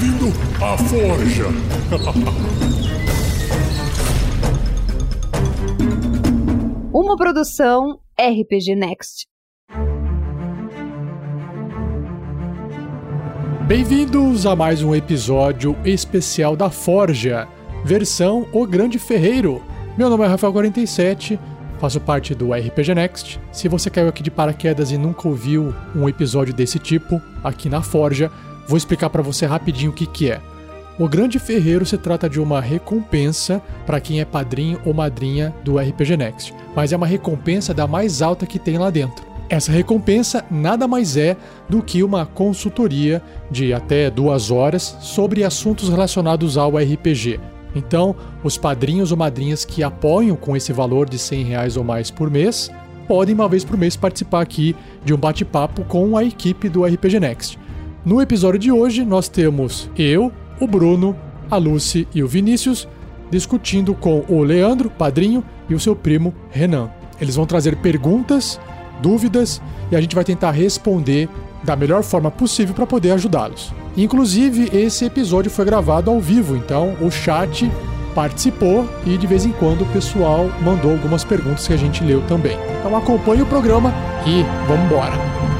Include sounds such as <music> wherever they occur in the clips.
Bem-vindo à Forja. Uma produção RPG Next. Bem-vindos a mais um episódio especial da Forja, versão O Grande Ferreiro. Meu nome é Rafael47, faço parte do RPG Next. Se você caiu aqui de paraquedas e nunca ouviu um episódio desse tipo aqui na Forja, vou explicar para você rapidinho o que, que é. O Grande Ferreiro se trata de uma recompensa para quem é padrinho ou madrinha do RPG Next, mas é uma recompensa da mais alta que tem lá dentro. Essa recompensa nada mais é do que uma consultoria de até duas horas sobre assuntos relacionados ao RPG. Então, os padrinhos ou madrinhas que apoiam com esse valor de 100 reais ou mais por mês podem uma vez por mês participar aqui de um bate-papo com a equipe do RPG Next. No episódio de hoje, nós temos eu, o Bruno, a Lucy e o Vinícius discutindo com o Leandro, padrinho, e o seu primo Renan. Eles vão trazer perguntas, dúvidas e a gente vai tentar responder da melhor forma possível para poder ajudá-los. Inclusive, esse episódio foi gravado ao vivo, então o chat participou e de vez em quando o pessoal mandou algumas perguntas que a gente leu também. Então acompanhe o programa e vamos embora.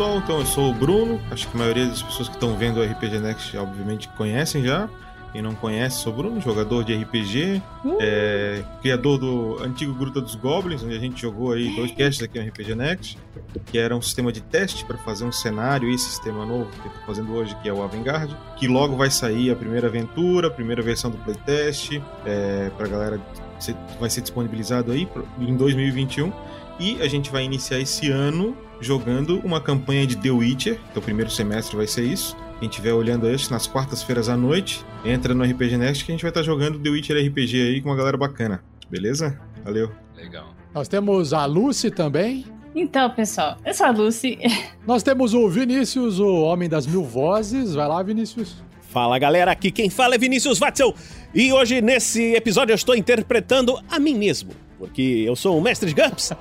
Pessoal? Então eu sou o Bruno. Acho que a maioria das pessoas que estão vendo o RPG Next obviamente conhecem já. Quem não conhece, sou o Bruno, jogador de RPG, é, criador do antigo Gruta dos Goblins, onde a gente jogou aí dois casts aqui no RPG Next, que era um sistema de teste para fazer um cenário e sistema novo que eu tô fazendo hoje, que é o Avantgarde, que logo vai sair a primeira aventura, a primeira versão do playtest, é, pra galera ser- vai ser disponibilizado aí em 2021. E a gente vai iniciar esse ano jogando uma campanha de The Witcher, que o primeiro semestre vai ser isso. Quem estiver olhando este nas quartas-feiras à noite, entra no RPG Next que a gente vai estar jogando The Witcher RPG aí com uma galera bacana. Beleza? Valeu. Legal. Nós temos a Lucy também. Então, pessoal, eu sou a Lucy. <laughs> Nós temos o Vinícius, o homem das mil vozes. Vai lá, Vinícius. Fala galera, aqui quem fala é Vinícius Watzel e hoje nesse episódio eu estou interpretando a mim mesmo, porque eu sou um mestre de GURPS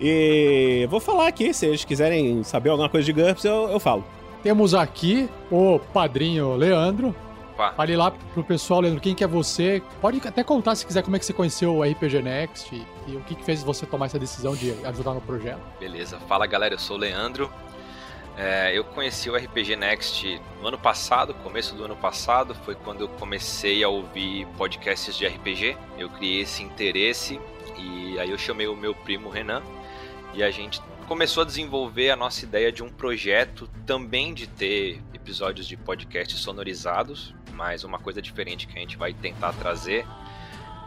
e vou falar aqui, se eles quiserem saber alguma coisa de GURPS eu, eu falo. Temos aqui o padrinho Leandro. Opa. Fale lá pro pessoal, Leandro, quem que é você. Pode até contar, se quiser, como é que você conheceu o RPG Next e, e o que, que fez você tomar essa decisão de ajudar no projeto. Beleza. Fala galera, eu sou o Leandro. É, eu conheci o RPG Next no ano passado, começo do ano passado, foi quando eu comecei a ouvir podcasts de RPG. Eu criei esse interesse e aí eu chamei o meu primo Renan e a gente começou a desenvolver a nossa ideia de um projeto também de ter episódios de podcast sonorizados, mas uma coisa diferente que a gente vai tentar trazer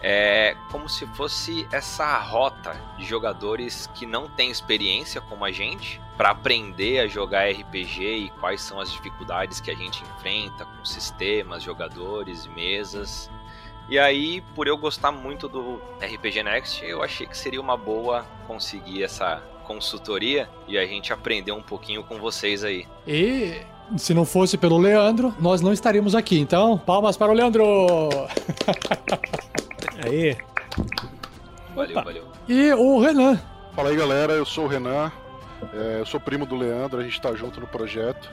é como se fosse essa rota de jogadores que não têm experiência como a gente para aprender a jogar RPG e quais são as dificuldades que a gente enfrenta com sistemas, jogadores, mesas. E aí, por eu gostar muito do RPG Next, eu achei que seria uma boa conseguir essa consultoria e a gente aprender um pouquinho com vocês aí. E se não fosse pelo Leandro, nós não estaríamos aqui. Então, palmas para o Leandro! <laughs> Aí, Valeu, Opa. valeu. E o Renan. Fala aí galera, eu sou o Renan, é, eu sou primo do Leandro, a gente tá junto no projeto.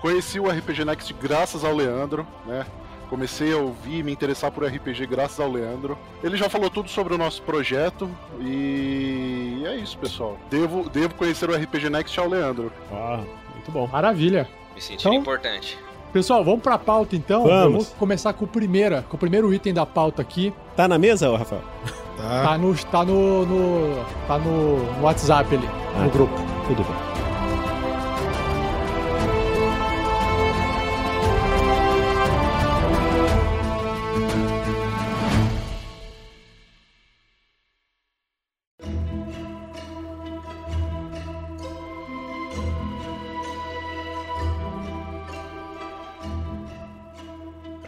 Conheci o RPG Next graças ao Leandro, né? Comecei a ouvir e me interessar por RPG graças ao Leandro. Ele já falou tudo sobre o nosso projeto e é isso, pessoal. Devo, devo conhecer o RPG Next ao Leandro. ó, muito bom. Maravilha. Me sentindo Então- importante. Pessoal, vamos pra pauta então. Eu Vamos. vou começar com o primeira, com o primeiro item da pauta aqui. Tá na mesa, Rafael? Tá. Tá no, tá no, no- tá no, no WhatsApp ali, Ah. no grupo. Tudo bem.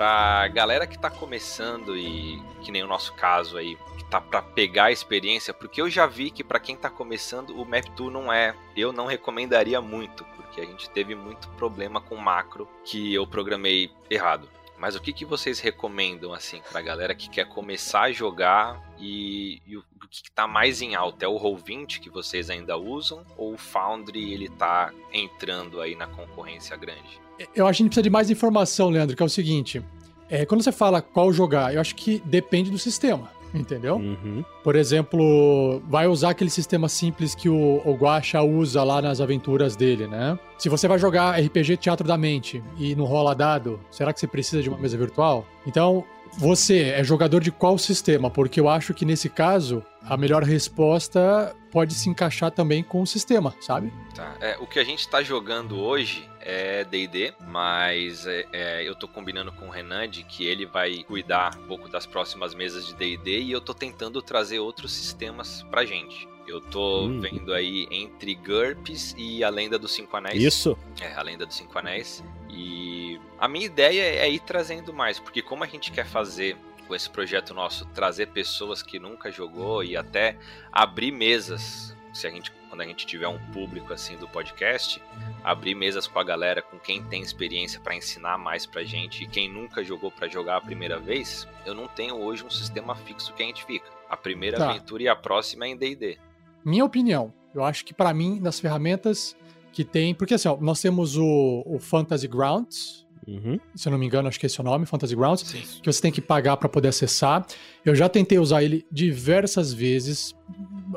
Pra galera que tá começando e que nem o nosso caso aí, que tá para pegar a experiência, porque eu já vi que para quem tá começando o Map2 não é, eu não recomendaria muito, porque a gente teve muito problema com macro que eu programei errado. Mas o que, que vocês recomendam, assim, pra galera que quer começar a jogar e, e o, o que, que tá mais em alta? É o Roll20 que vocês ainda usam? Ou o Foundry, ele tá entrando aí na concorrência grande? Eu acho que a gente precisa de mais informação, Leandro, que é o seguinte. É, quando você fala qual jogar, eu acho que depende do sistema. Entendeu? Uhum. Por exemplo, vai usar aquele sistema simples que o, o Guacha usa lá nas aventuras dele, né? Se você vai jogar RPG Teatro da Mente e não rola dado, será que você precisa de uma mesa virtual? Então, você é jogador de qual sistema? Porque eu acho que nesse caso, a melhor resposta pode se encaixar também com o sistema, sabe? Tá. É, o que a gente tá jogando hoje é D&D, mas é, é, eu tô combinando com o Renan de que ele vai cuidar um pouco das próximas mesas de D&D e eu tô tentando trazer outros sistemas pra gente. Eu tô Hum. vendo aí entre GURPS e a Lenda dos Cinco Anéis. Isso. É, a Lenda dos Cinco Anéis. E a minha ideia é ir trazendo mais, porque como a gente quer fazer com esse projeto nosso, trazer pessoas que nunca jogou e até abrir mesas, se a gente quando a gente tiver um público assim do podcast, abrir mesas com a galera, com quem tem experiência para ensinar mais pra gente e quem nunca jogou para jogar a primeira vez, eu não tenho hoje um sistema fixo que a gente fica. A primeira Tá. aventura e a próxima é em D&D. Minha opinião, eu acho que pra mim, das ferramentas que tem. Porque assim, ó, nós temos o, o Fantasy Grounds, Uhum. se eu não me engano, acho que esse é o nome, Fantasy Grounds. Sim. que você tem que pagar para poder acessar. Eu já tentei usar ele diversas vezes,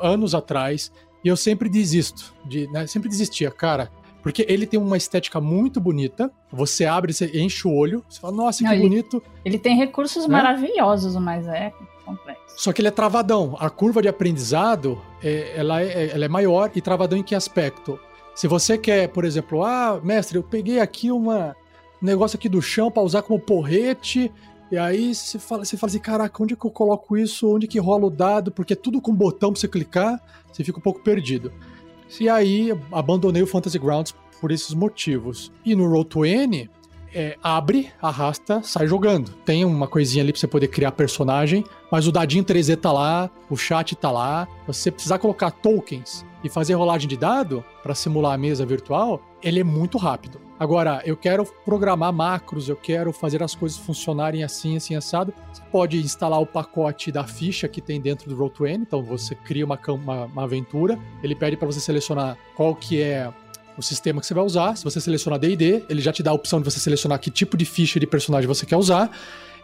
anos atrás, e eu sempre desisto, de, né, sempre desistia, cara. Porque ele tem uma estética muito bonita. Você abre, você enche o olho, você fala, nossa, que ele- bonito. Ele tem recursos Né? maravilhosos, mas é complexo. Só que ele é travadão. A curva de aprendizado, é, ela, é, ela é maior e travadão em que aspecto? Se você quer, por exemplo, ah, mestre, eu peguei aqui uma, um negócio aqui do chão para usar como porrete, e aí você fala, você fala assim, caraca, onde que eu coloco isso? Onde que rola o dado? Porque é tudo com botão pra você clicar, você fica um pouco perdido. E aí, abandonei o Fantasy Grounds por esses motivos. E no Roll20, é, abre, arrasta, sai jogando. Tem uma coisinha ali pra você poder criar personagem, mas o dadinho 3D tá lá, o chat tá lá. Você precisar colocar tokens e fazer rolagem de dado pra simular a mesa virtual, ele é muito rápido. Agora, eu quero programar macros, eu quero fazer as coisas funcionarem assim, assim, assado. Você pode instalar o pacote da ficha que tem dentro do Roll20, então você cria uma, uma, uma aventura, ele pede pra você selecionar qual que é o sistema que você vai usar. Se você selecionar D&D, ele já te dá a opção de você selecionar que tipo de ficha de personagem você quer usar.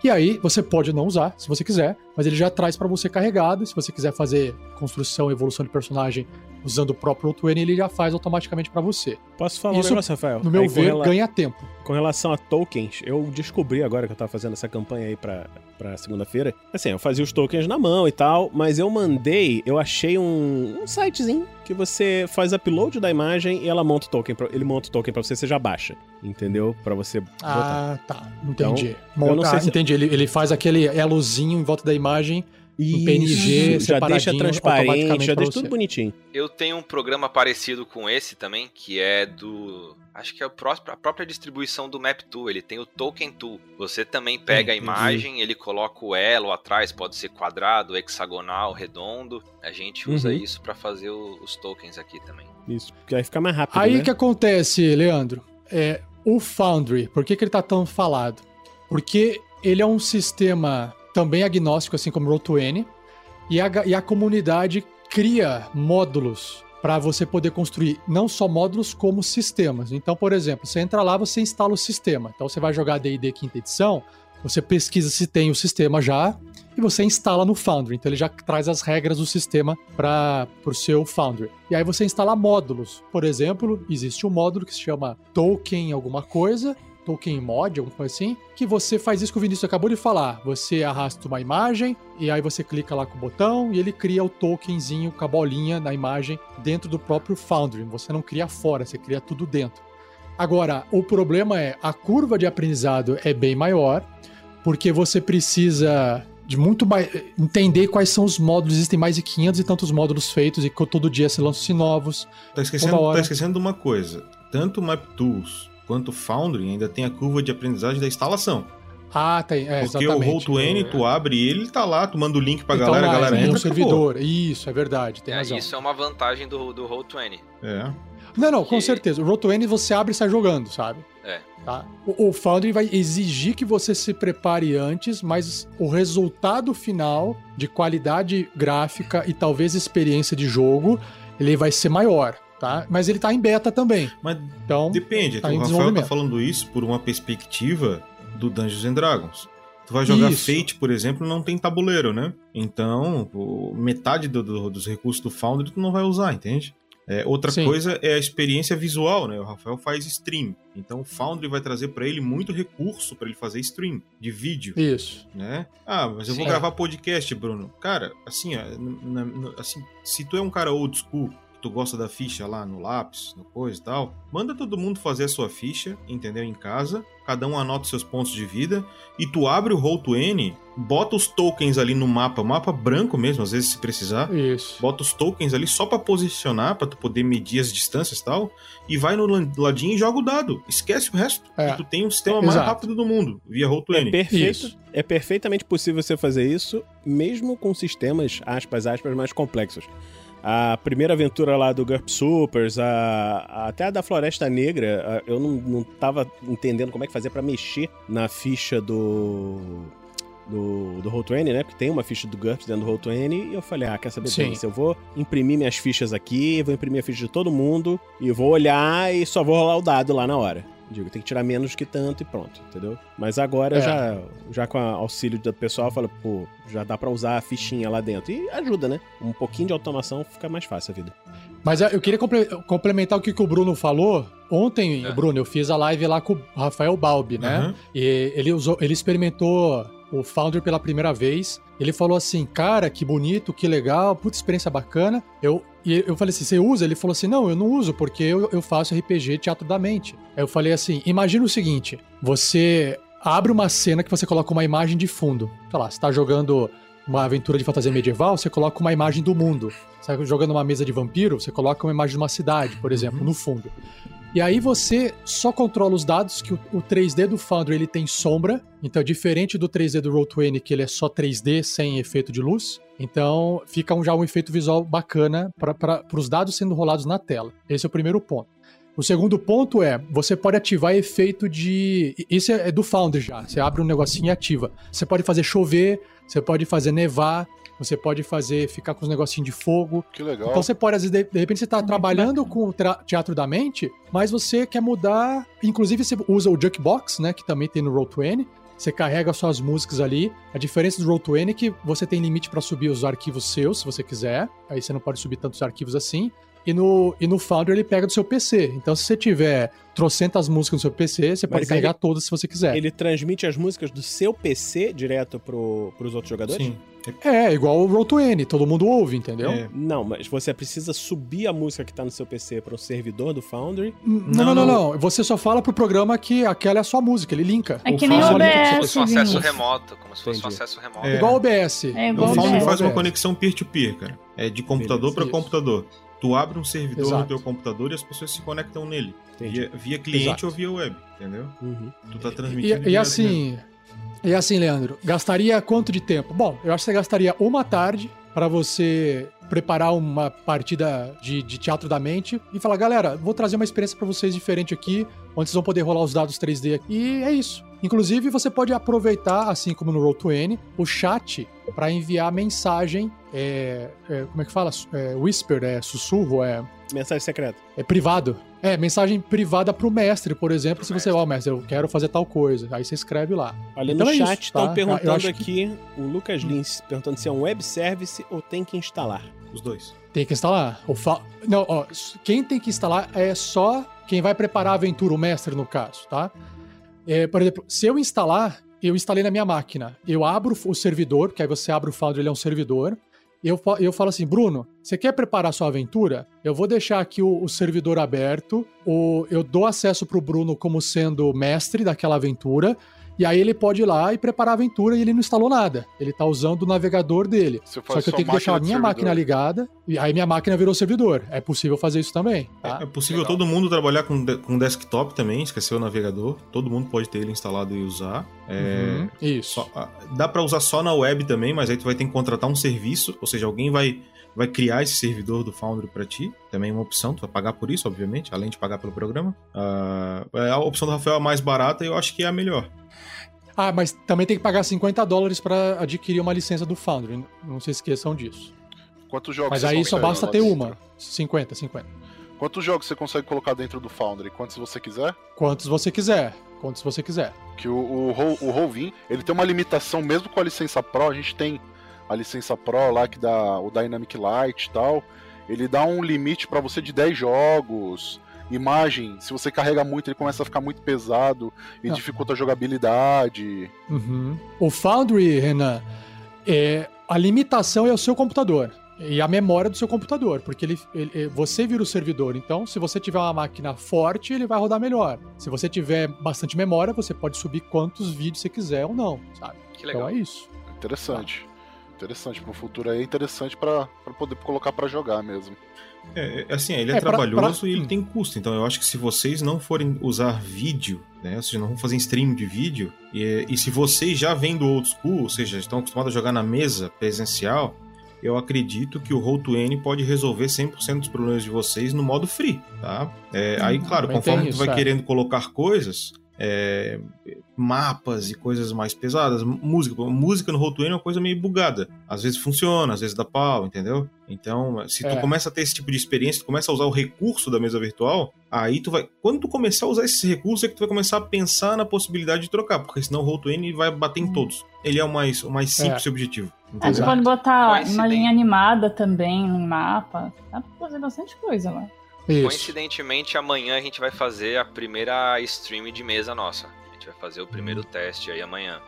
E aí você pode não usar, se você quiser, mas ele já traz pra você carregado. Se você quiser fazer construção evolução de personagem usando o próprio Roll20, ele já faz automaticamente pra você. Posso falar Isso, um negócio, Rafael? No meu Aí, ver, rela- ganha tempo. Com relação a tokens, eu descobri agora que eu tava fazendo essa campanha aí pra, pra segunda-feira. Assim, eu fazia os tokens na mão e tal, mas eu mandei, eu achei um, um sitezinho que você faz upload da imagem e ela monta o token, pra- ele monta o token pra você, você já baixa, entendeu? Pra você botar. Ah, tá. Entendi. Então, eu não sei se- Entendi. Ele, ele faz aquele elozinho em volta da imagem, um PNG, Isso, já deixa transparente, já deixa tudo bonitinho. Eu tenho um programa parecido com esse também, que é do. Acho que é o próximo, a própria distribuição do Map Tool. Ele tem o Token Tool. Você também pega a imagem, ele coloca o elo atrás, pode ser quadrado, hexagonal, redondo. A gente usa Uhum. isso pra fazer o- os tokens aqui também. Isso, porque aí fica mais rápido, Aí né? que acontece, Leandro, é o Foundry, por que, que ele tá tão falado? Porque ele é um sistema também agnóstico, assim como o Roll20, e a, e a comunidade cria módulos para você poder construir não só módulos como sistemas. Então, por exemplo, você entra lá, você instala o sistema. Então, você vai jogar D&D quinta edição, você pesquisa se tem o sistema já e você instala no Foundry. Então, ele já traz as regras do sistema para o seu Foundry. E aí você instala módulos. Por exemplo, existe um módulo que se chama Token alguma coisa, Token Mod, alguma coisa assim, que você faz isso que o Vinícius acabou de falar. Você arrasta uma imagem e aí você clica lá com o botão e ele cria o tokenzinho com a bolinha na imagem dentro do próprio Foundry. Você não cria fora, você cria tudo dentro. Agora, o problema é a curva de aprendizado é bem maior, porque você precisa de muito mais entender quais são os módulos, existem mais de 500 e tantos módulos feitos e que todo dia se lançam novos. Tá esquecendo, tá esquecendo de uma coisa. Tanto o MapTools quanto o Foundry ainda tem a curva de aprendizagem da instalação. Ah, tem. É, Porque exatamente. o Roll20, tu abre ele, ele tá lá, tu manda o link pra Então, galera, a lá, galera tem entra, um acabou. servidor. Isso, é verdade, tem É, razão. isso é uma vantagem do, do Roll20. É. Não, não, com Que- certeza. O Roll20 você abre e sai jogando, sabe? É. Tá? O, o Foundry vai exigir que você se prepare antes, mas o resultado final de qualidade gráfica e talvez experiência de jogo, ele vai ser maior, tá? Mas ele tá em beta também. Mas Então, depende, tá o em Rafael tá falando isso por uma perspectiva do Dungeons and Dragons. Tu vai jogar Isso. Fate, por exemplo, não tem tabuleiro, né? Então, o- metade do- do- dos recursos do Foundry tu não vai usar, entende? É, outra Sim. coisa é a experiência visual, né? O Rafael faz stream. Então o Foundry vai trazer pra ele muito recurso pra ele fazer stream de vídeo, isso. né? Ah, mas eu vou Sim. gravar podcast, Bruno. Cara, assim, ó, na- na- assim, se tu é um cara old school, tu gosta da ficha lá no lápis, no coisa e tal, manda todo mundo fazer a sua ficha, entendeu? Em casa, cada um anota os seus pontos de vida e tu abre o Roll20, bota os tokens ali no mapa, mapa branco mesmo, às vezes se precisar. Isso. Bota os tokens ali só pra posicionar, pra tu poder medir as distâncias e tal, e vai no ladinho e joga o dado. Esquece o resto. É. E tu tem o sistema mais Exato. rápido do mundo, via É, Roll20. perfeito, Isso. é perfeitamente possível você fazer isso, mesmo com sistemas, aspas, aspas, mais complexos. A primeira aventura lá do GURP Supers, a, a- até a da Floresta Negra, a- eu não, não tava entendendo como é que fazer pra mexer na ficha do. Do, do Roll20, né? Porque tem uma ficha do GURPS dentro do Roll20 e eu falei, ah, quer saber disso? Eu vou imprimir minhas fichas aqui, vou imprimir a ficha de todo mundo e vou olhar e só vou rolar o dado lá na hora. Digo, tem que tirar menos que tanto e pronto, entendeu? Mas agora É. já, já com o auxílio do pessoal, fala, pô, já dá pra usar a fichinha lá dentro. E ajuda, né? Um pouquinho de automação fica mais fácil a vida. Mas eu queria comple- complementar o que, que o Bruno falou. Ontem, É. Bruno, eu fiz a live lá com o Rafael Balbi, né? Aham. E ele usou, ele experimentou o Founder pela primeira vez. Ele falou assim, cara, que bonito, que legal, puta experiência bacana. Eu, e eu falei assim, você usa? Ele falou assim, não, eu não uso, porque eu, eu faço RPG Teatro da Mente. Aí eu falei assim, imagina o seguinte, você abre uma cena que você coloca uma imagem de fundo. Sei lá, você tá jogando uma aventura de fantasia medieval, você coloca uma imagem do mundo. Você tá jogando uma mesa de vampiro, você coloca uma imagem de uma cidade, por exemplo, no fundo. E aí você só controla os dados que o, o 3D do Foundry ele tem sombra, então diferente do 3D do Roll20 que ele é só 3D sem efeito de luz. Então fica um, já um efeito visual bacana para os dados sendo rolados na tela. Esse é o primeiro ponto. O segundo ponto é, você pode ativar efeito de... Isso é é do Foundry já, você abre um negocinho e ativa. Você pode fazer chover, você pode fazer nevar, você pode fazer ficar com os negocinhos de fogo. Que legal. Então você pode, às vezes, de, de repente você tá trabalhando com o teatro da mente, mas você quer mudar. Inclusive, você usa o Jukebox, né? Que também tem no Roll20. Você carrega suas músicas ali. A diferença do Roll20 é que você tem limite para subir os arquivos seus, se você quiser. Aí você não pode subir tantos arquivos assim. E no, e no Foundry ele pega do seu PC. Então, se você tiver trocentas músicas no seu PC, você pode Mas carregar ele- todas se você quiser. Ele transmite as músicas do seu PC direto pro, pros outros jogadores? Sim. É, igual o Roll20, todo mundo ouve, entendeu? É. Não, mas você precisa subir a música que tá no seu PC para o servidor do Foundry. Não, não, Não, não, não. Você só fala pro programa que aquela é a sua música, ele linka. É O que nem o Foundry Como se OBS, fosse um acesso remoto, como se fosse um acesso remoto. É. Igual o OBS. É O igual Isso, Foundry o faz uma OBS. conexão peer-to-peer, cara. É de computador para computador. Tu abre um servidor Exato. no teu computador e as pessoas se conectam nele. Via, via cliente Exato. ou via web, entendeu? Uhum. Tu tá E, transmitindo. e mesmo. assim, e assim, Leandro, gastaria quanto de tempo? Bom, eu acho que você gastaria uma tarde para você preparar uma partida de, de teatro da mente e falar, galera, vou trazer uma experiência para vocês diferente aqui, onde vocês vão poder rolar os dados 3D aqui. E é isso. Inclusive, você pode aproveitar, assim como no Roll20, o chat para enviar mensagem. É, é, como é que fala? É, whisper, é sussurro, é Mensagem secreta. é privado. É, mensagem privada pro mestre, por exemplo, se você, ó, mestre, eu quero fazer tal coisa. Aí você escreve lá. Olha, Então no é chat isso, estão tá? Perguntando acho que- aqui, o Lucas Lins perguntando se é um web service ou tem que instalar. Os dois. Tem que instalar. O fa... Não, ó, quem tem que instalar é só quem vai preparar a aventura, o mestre, no caso, tá? É, por exemplo, se eu instalar, eu instalei na minha máquina. Eu abro o servidor, porque aí você abre o Foundry, ele é um servidor. Eu, eu falo assim, Bruno, você quer preparar sua aventura? Eu vou deixar aqui o, o servidor aberto, o, eu dou acesso pro Bruno como sendo mestre daquela aventura, E aí ele pode ir lá e preparar a aventura e ele não instalou nada. Ele tá usando o navegador dele. Só que eu tenho que deixar a minha máquina ligada e aí minha máquina virou servidor. É possível fazer isso também. Tá? É possível todo mundo trabalhar com, de- com desktop também, esqueceu o navegador. Todo mundo pode ter ele instalado e usar. É, Uhum, Isso. só- ah, dá pra usar só na web também, mas aí tu vai ter que contratar um serviço, ou seja, alguém vai, vai criar esse servidor do Foundry pra ti. Também é uma opção, tu vai pagar por isso, obviamente, além de pagar pelo programa. É, a opção do Rafael é a mais barata e eu acho que é a melhor. Ah, mas também tem que pagar 50 dólares para adquirir uma licença do Foundry. Não se esqueçam disso. Quantos jogos Mas aí só basta ter dentro? uma. 50, 50. Quantos jogos você consegue colocar dentro do Foundry? Quantos você quiser? Quantos você quiser. Quantos você quiser. Que o, o, o Rovin, ele tem uma limitação, mesmo com a licença Pro, a gente tem a licença Pro lá que dá o Dynamic Light e tal. Ele dá um limite pra você de 10 jogos. Imagem, se você carrega muito, ele começa a ficar muito pesado e Não. dificulta a jogabilidade. Uhum. O Foundry, Renan, é, a limitação é o seu computador. E a memória do seu computador, porque ele, ele- é, você vira o servidor. Então, se você tiver uma máquina forte, ele vai rodar melhor. Se você tiver bastante memória, você pode subir quantos vídeos você quiser ou não, sabe? Que legal. Então é isso. Interessante. Interessante, pro futuro aí é interessante pra poder colocar pra jogar mesmo. É, é, assim, ele é, É, pra- trabalhoso pra- e ele hum. tem custo. Então eu acho que se vocês não forem usar vídeo, né? Ou seja, não vão fazer stream de vídeo, e, e se vocês já vêm do old school, ou seja, estão acostumados a jogar na mesa presencial, eu acredito que o Roll20 pode resolver 100% dos problemas de vocês no modo free, tá? É, aí, claro, também conforme tu vai é. querendo colocar coisas, é, mapas e coisas mais pesadas, música, música no Roll20 é uma coisa meio bugada. Às vezes funciona, às vezes dá pau, entendeu? Então, se tu É. começa a ter esse tipo de experiência, tu começa a usar o recurso da mesa virtual, aí tu vai. Quando tu começar a usar esse recurso, é que tu vai começar a pensar na possibilidade de trocar, porque senão o Roll20 vai bater em todos. Ele é o mais, o mais simples É. e objetivo. Você Exato. pode botar Coincidente. imagem animada também no mapa. Dá pra fazer bastante coisa lá. Isso. Coincidentemente, amanhã a gente vai fazer a primeira stream de mesa nossa. A gente vai fazer o primeiro teste aí amanhã.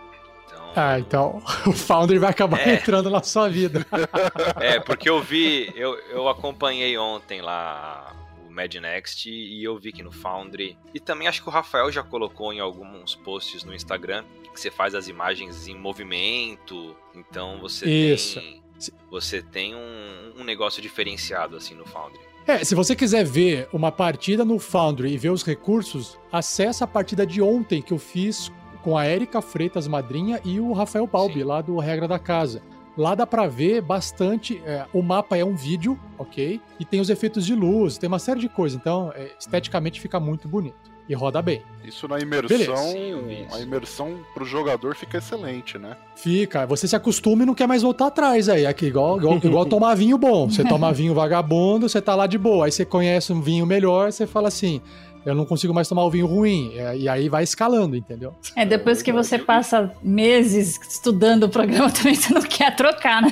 Então, Ah, então <laughs> o Foundry vai acabar É. entrando na sua vida. <laughs> É, porque eu vi, eu, eu acompanhei ontem lá o Mad Next e eu vi que no Foundry. E também acho que o Rafael já colocou em alguns posts no Instagram que você faz as imagens em movimento. Então você Isso. tem. Você tem um, um negócio diferenciado assim no Foundry. É, se você quiser ver uma partida no Foundry e ver os recursos, acessa a partida de ontem que eu fiz com a Erika Freitas Madrinha e o Rafael Balbi, Sim. lá do Regra da Casa. Lá dá pra ver bastante. é, o mapa é um vídeo, ok? E tem os efeitos de luz, tem uma série de coisas. Então, é, esteticamente fica muito bonito. E roda bem. Isso na imersão. Sim, a imersão pro jogador fica excelente, né? Fica, você se acostuma e não quer mais voltar atrás aí. Aqui, igual, igual, igual tomar vinho bom. Você toma vinho vagabundo, você tá lá de boa. Aí você conhece um vinho melhor, você fala assim: eu não consigo mais tomar o vinho ruim. É, E aí vai escalando, entendeu? É, depois que você passa meses estudando o programa, <laughs> também você não quer trocar, né?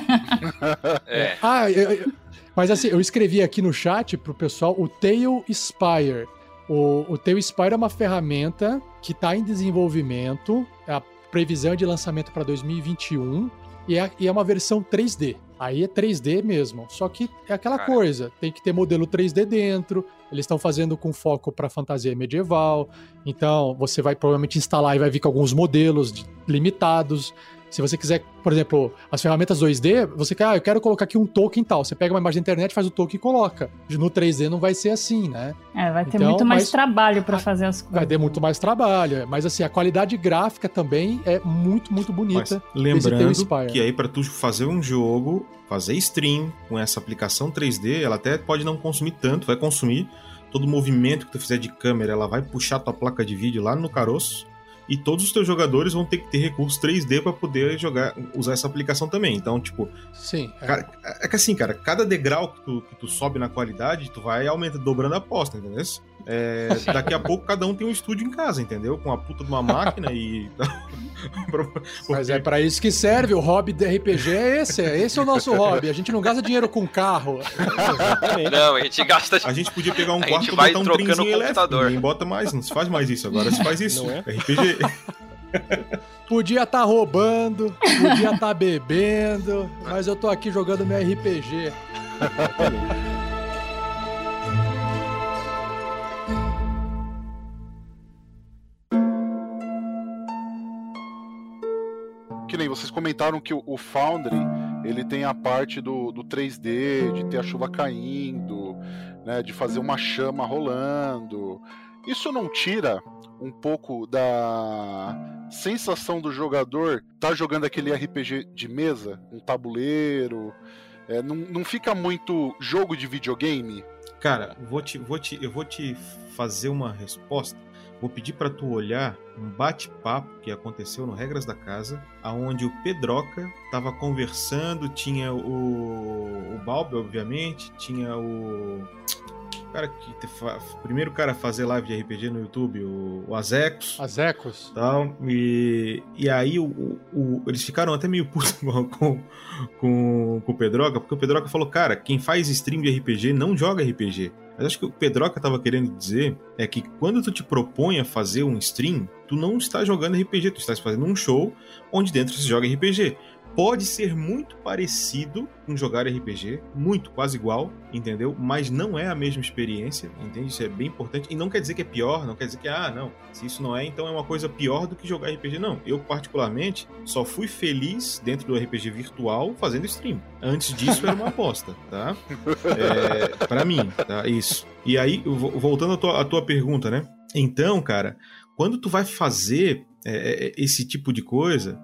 <laughs> É, Ah, eu- eu- mas assim, eu escrevi aqui no chat pro pessoal o Tail Spire. O, o Spire é uma ferramenta que está em desenvolvimento, a previsão é de lançamento para 2021 e é, e é uma versão 3D. Aí é 3D mesmo, só que é aquela Cara. coisa, tem que ter modelo 3D dentro. Eles estão fazendo com foco para fantasia medieval. Então, você vai provavelmente instalar e vai vir com alguns modelos de- limitados. Se você quiser, por exemplo, as ferramentas 2D, você quer, ah, eu quero colocar aqui um token e tal. Você pega uma imagem da internet, faz o token e coloca. No 3D não vai ser assim, né? É, vai ter Então, muito mais mas- trabalho pra fazer as coisas. Vai ter muito mais trabalho. Mas assim, a qualidade gráfica também é muito, muito Mas bonita. lembrando Spire. que aí pra tu fazer um jogo, fazer stream com essa aplicação 3D, ela até pode não consumir tanto, vai consumir todo o movimento que tu fizer de câmera, ela vai puxar tua placa de vídeo lá no caroço. E todos os teus jogadores vão ter que ter recurso 3D pra poder jogar, usar essa aplicação também. Então, tipo, Sim. é. É que assim, cara, cada degrau que tu, que tu sobe na qualidade, tu vai aumentando, dobrando a aposta, entendeu? É, daqui a pouco cada um tem um estúdio em casa, entendeu? Com a puta de uma máquina e. <laughs> Mas é pra isso que serve. O hobby de RPG é esse. é Esse é o nosso <laughs> hobby. A gente não gasta dinheiro com carro. Exatamente. não, a gente gasta. A gente podia pegar um A quarto e botar um trocando o elétrico. computador. Ninguém bota mais, não se faz mais isso. Agora se faz isso. Não é? RPG. <laughs> Podia estar roubando, podia estar bebendo, mas eu tô aqui jogando meu RPG. Vocês comentaram que o, Foundry ele tem a parte do, do 3D, de ter a chuva caindo, né, de fazer uma chama rolando. Isso não tira um pouco da sensação do jogador tá jogando aquele RPG de mesa, um tabuleiro. É, não, não fica muito jogo de videogame? Cara, vou te, vou te, eu vou te fazer uma resposta. Vou pedir para tu olhar um bate-papo que aconteceu no Regras da Casa, aonde o Pedroca estava conversando, tinha o, o Balbi, obviamente, tinha o cara que te fa... primeiro cara a fazer live de RPG no YouTube, o, o Azecos. Azecos. Tal, e, e aí o, o, eles ficaram até meio putos <laughs> com, com, com o Pedroca, porque o Pedroca falou, cara, quem faz stream de RPG não joga RPG. Mas acho que o Pedroca tava querendo dizer é que quando tu te propõe a fazer um stream, tu não está jogando RPG, tu estás fazendo um show onde dentro se joga RPG pode ser muito parecido com jogar RPG, muito, quase igual, entendeu? Mas não é a mesma experiência, entende? Isso é bem importante. E não quer dizer que é pior, não quer dizer que, ah, não, se isso não é, então é uma coisa pior do que jogar RPG. Não, eu particularmente só fui feliz dentro do RPG virtual fazendo stream. Antes disso era uma aposta, tá? É, para mim, tá? Isso. E aí, voltando à tua, à tua pergunta, né? Então, cara, quando tu vai fazer é, é esse tipo de coisa,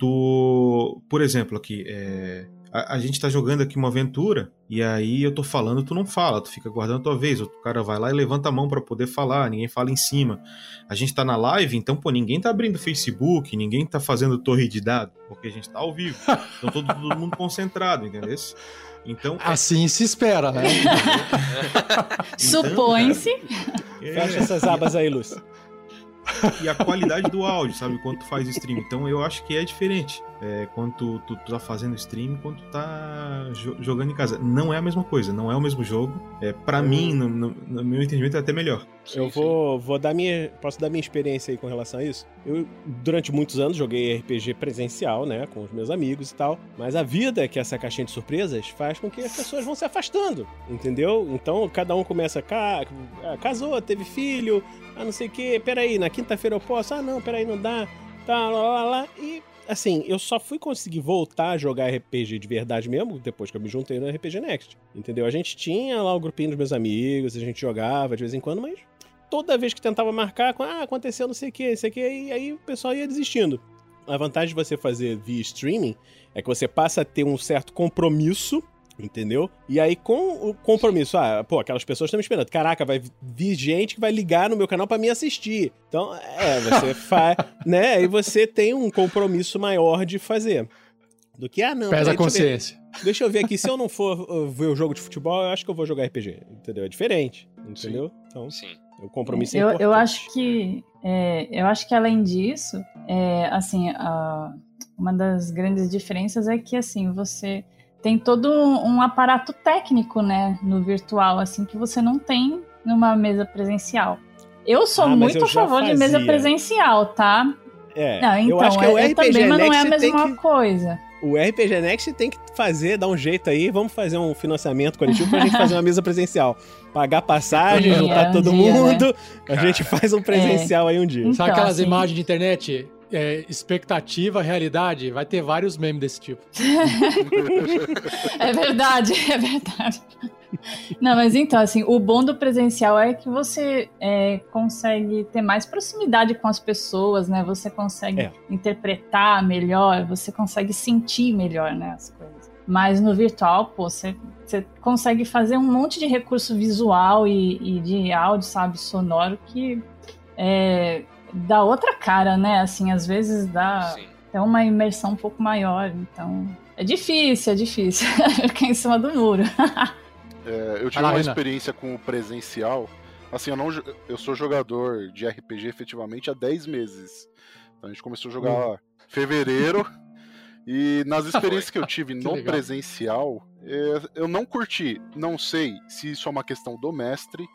tu, por exemplo, aqui, é, a, a, gente tá jogando aqui uma aventura e aí eu tô falando, tu não fala, tu fica guardando a tua vez, o cara vai lá e levanta a mão para poder falar, ninguém fala em cima. A gente tá na live, então, pô, ninguém tá abrindo Facebook, ninguém tá fazendo torre de dados, porque a gente tá ao vivo. Então todo, todo <laughs> mundo concentrado, entendeu? Então, é assim se espera, né? então, <laughs> Supõe-se. É, Fecha essas abas aí, Lúcio e a qualidade do áudio, sabe? Quando tu faz stream. Então eu acho que é diferente. É, quando tu, tu, tu, tá fazendo stream quando tu tá jo jogando em casa. Não é a mesma coisa, não é o mesmo jogo. É, para mim, no, no, no, meu entendimento, é até melhor. eu vou, vou dar minha. Posso dar minha experiência aí com relação a isso? Eu, durante muitos anos, joguei RPG presencial, né? Com os meus amigos e tal. Mas a vida, que é essa caixinha de surpresas, faz com que as pessoas vão se afastando. Entendeu? Então cada um começa. Ca... Ah, casou, teve filho, ah, não sei o quê. Peraí, na quinta-feira eu posso? Ah, não, peraí, não dá. Tá, lá, lá, lá. E assim, eu só fui conseguir voltar a jogar RPG de verdade mesmo depois que eu me juntei no RPG Next. Entendeu? A gente tinha lá o grupinho dos meus amigos, a gente jogava de vez em quando, mas toda vez que tentava marcar, ah, aconteceu não sei o que, sei que, e aí o pessoal ia desistindo. A vantagem de você fazer via streaming é que você passa a ter um certo compromisso Entendeu? E aí, com o compromisso, ah, pô, aquelas pessoas estão me esperando. Caraca, vai vir gente que vai ligar no meu canal para me assistir. Então, é, você <laughs> faz, né? Aí você tem um compromisso maior de fazer. Do que, ah, não. Pesa a consciência. Deixa eu, ver, deixa eu ver aqui, se eu não <laughs> for uh, ver o jogo de futebol, eu acho que eu vou jogar RPG. Entendeu? É diferente. Entendeu? Sim. Então, Sim. o compromisso é eu, importante. Eu acho que, é, eu acho que além disso, é, assim, a, uma das grandes diferenças é que, assim, você tem todo um aparato técnico, né, no virtual, assim, que você não tem numa mesa presencial. Eu sou ah, muito eu a favor de mesa presencial, tá? É, não, então, eu acho que o RPG também, mas não é a mesma que... coisa. O RPG Next tem que fazer, dar um jeito aí, vamos fazer um financiamento coletivo pra gente fazer uma mesa presencial. Pagar passagem, juntar um todo dia, mundo, né? a gente faz um presencial é. aí um dia. Então, Sabe aquelas assim... imagens de internet? É, expectativa, realidade, vai ter vários memes desse tipo. <laughs> é verdade, é verdade. Não, mas então, assim, o bom do presencial é que você é, consegue ter mais proximidade com as pessoas, né? Você consegue é. interpretar melhor, você consegue sentir melhor, né, as coisas. Mas no virtual, pô, você, você consegue fazer um monte de recurso visual e, e de áudio, sabe, sonoro que é, dá outra cara, né? Assim, às vezes dá até uma imersão um pouco maior. Então, é difícil, é difícil. <laughs> Ficar em cima do muro. <laughs> é, eu tive uma experiência com o presencial. Assim, eu, não, eu sou jogador de RPG efetivamente há 10 meses. Então a gente começou a jogar em fevereiro. E nas <laughs> experiências que eu tive que no legal. presencial, é, eu não curti. Não sei se isso é uma questão do mestre,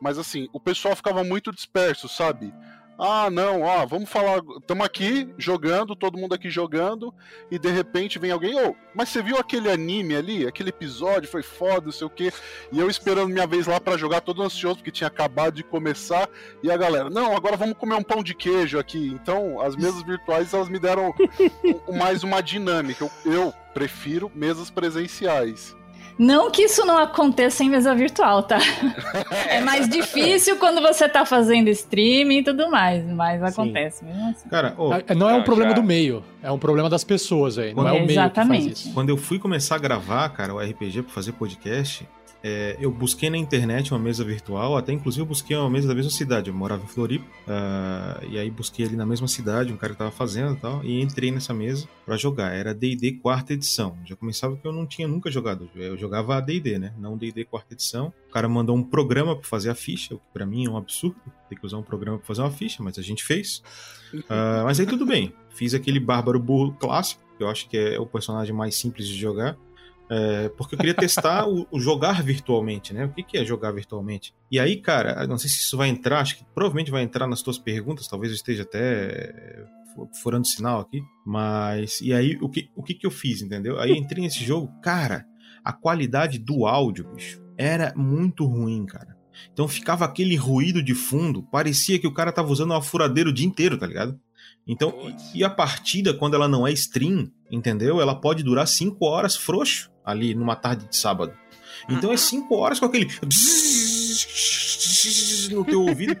mas assim, o pessoal ficava muito disperso, sabe? Ah, não, ó, vamos falar. Estamos aqui jogando, todo mundo aqui jogando, e de repente vem alguém, ô, oh, mas você viu aquele anime ali? Aquele episódio foi foda, não sei o quê. E eu esperando minha vez lá para jogar, todo ansioso, porque tinha acabado de começar. E a galera, não, agora vamos comer um pão de queijo aqui. Então, as mesas virtuais, elas me deram <laughs> mais uma dinâmica. Eu, eu prefiro mesas presenciais. Não que isso não aconteça em mesa virtual, tá? <laughs> É mais difícil quando você tá fazendo streaming e tudo mais, mas Sim. acontece mesmo assim. Cara, oh, não é um problema já... do meio, é um problema das pessoas aí, não é, o meio Exatamente. que faz isso. Quando eu fui começar a gravar, cara, o RPG pra fazer podcast, é, eu busquei na internet uma mesa virtual, até inclusive eu busquei uma mesa da mesma cidade. Eu morava em Floripa, uh, e aí busquei ali na mesma cidade, um cara que tava fazendo e tal, e entrei nessa mesa para jogar. Era DD quarta edição. Já começava que eu não tinha nunca jogado. Eu jogava DD, né? Não DD quarta edição. O cara mandou um programa para fazer a ficha, o que pra mim é um absurdo. Ter que usar um programa para fazer uma ficha, mas a gente fez. Uh, mas aí tudo bem. Fiz aquele bárbaro burro clássico, eu acho que é o personagem mais simples de jogar. É, porque eu queria testar o, o, jogar virtualmente, né? O que, que é jogar virtualmente? E aí, cara, não sei se isso vai entrar, acho que provavelmente vai entrar nas tuas perguntas, talvez eu esteja até furando sinal aqui, mas. E aí, o que, o que, que eu fiz, entendeu? Aí entrei nesse jogo, cara, a qualidade do áudio, bicho, era muito ruim, cara. Então ficava aquele ruído de fundo, parecia que o cara tava usando uma furadeira o dia inteiro, tá ligado? Então, e a partida, quando ela não é stream, entendeu? Ela pode durar 5 horas frouxo ali numa tarde de sábado. Então é cinco horas com aquele <laughs> no teu ouvido.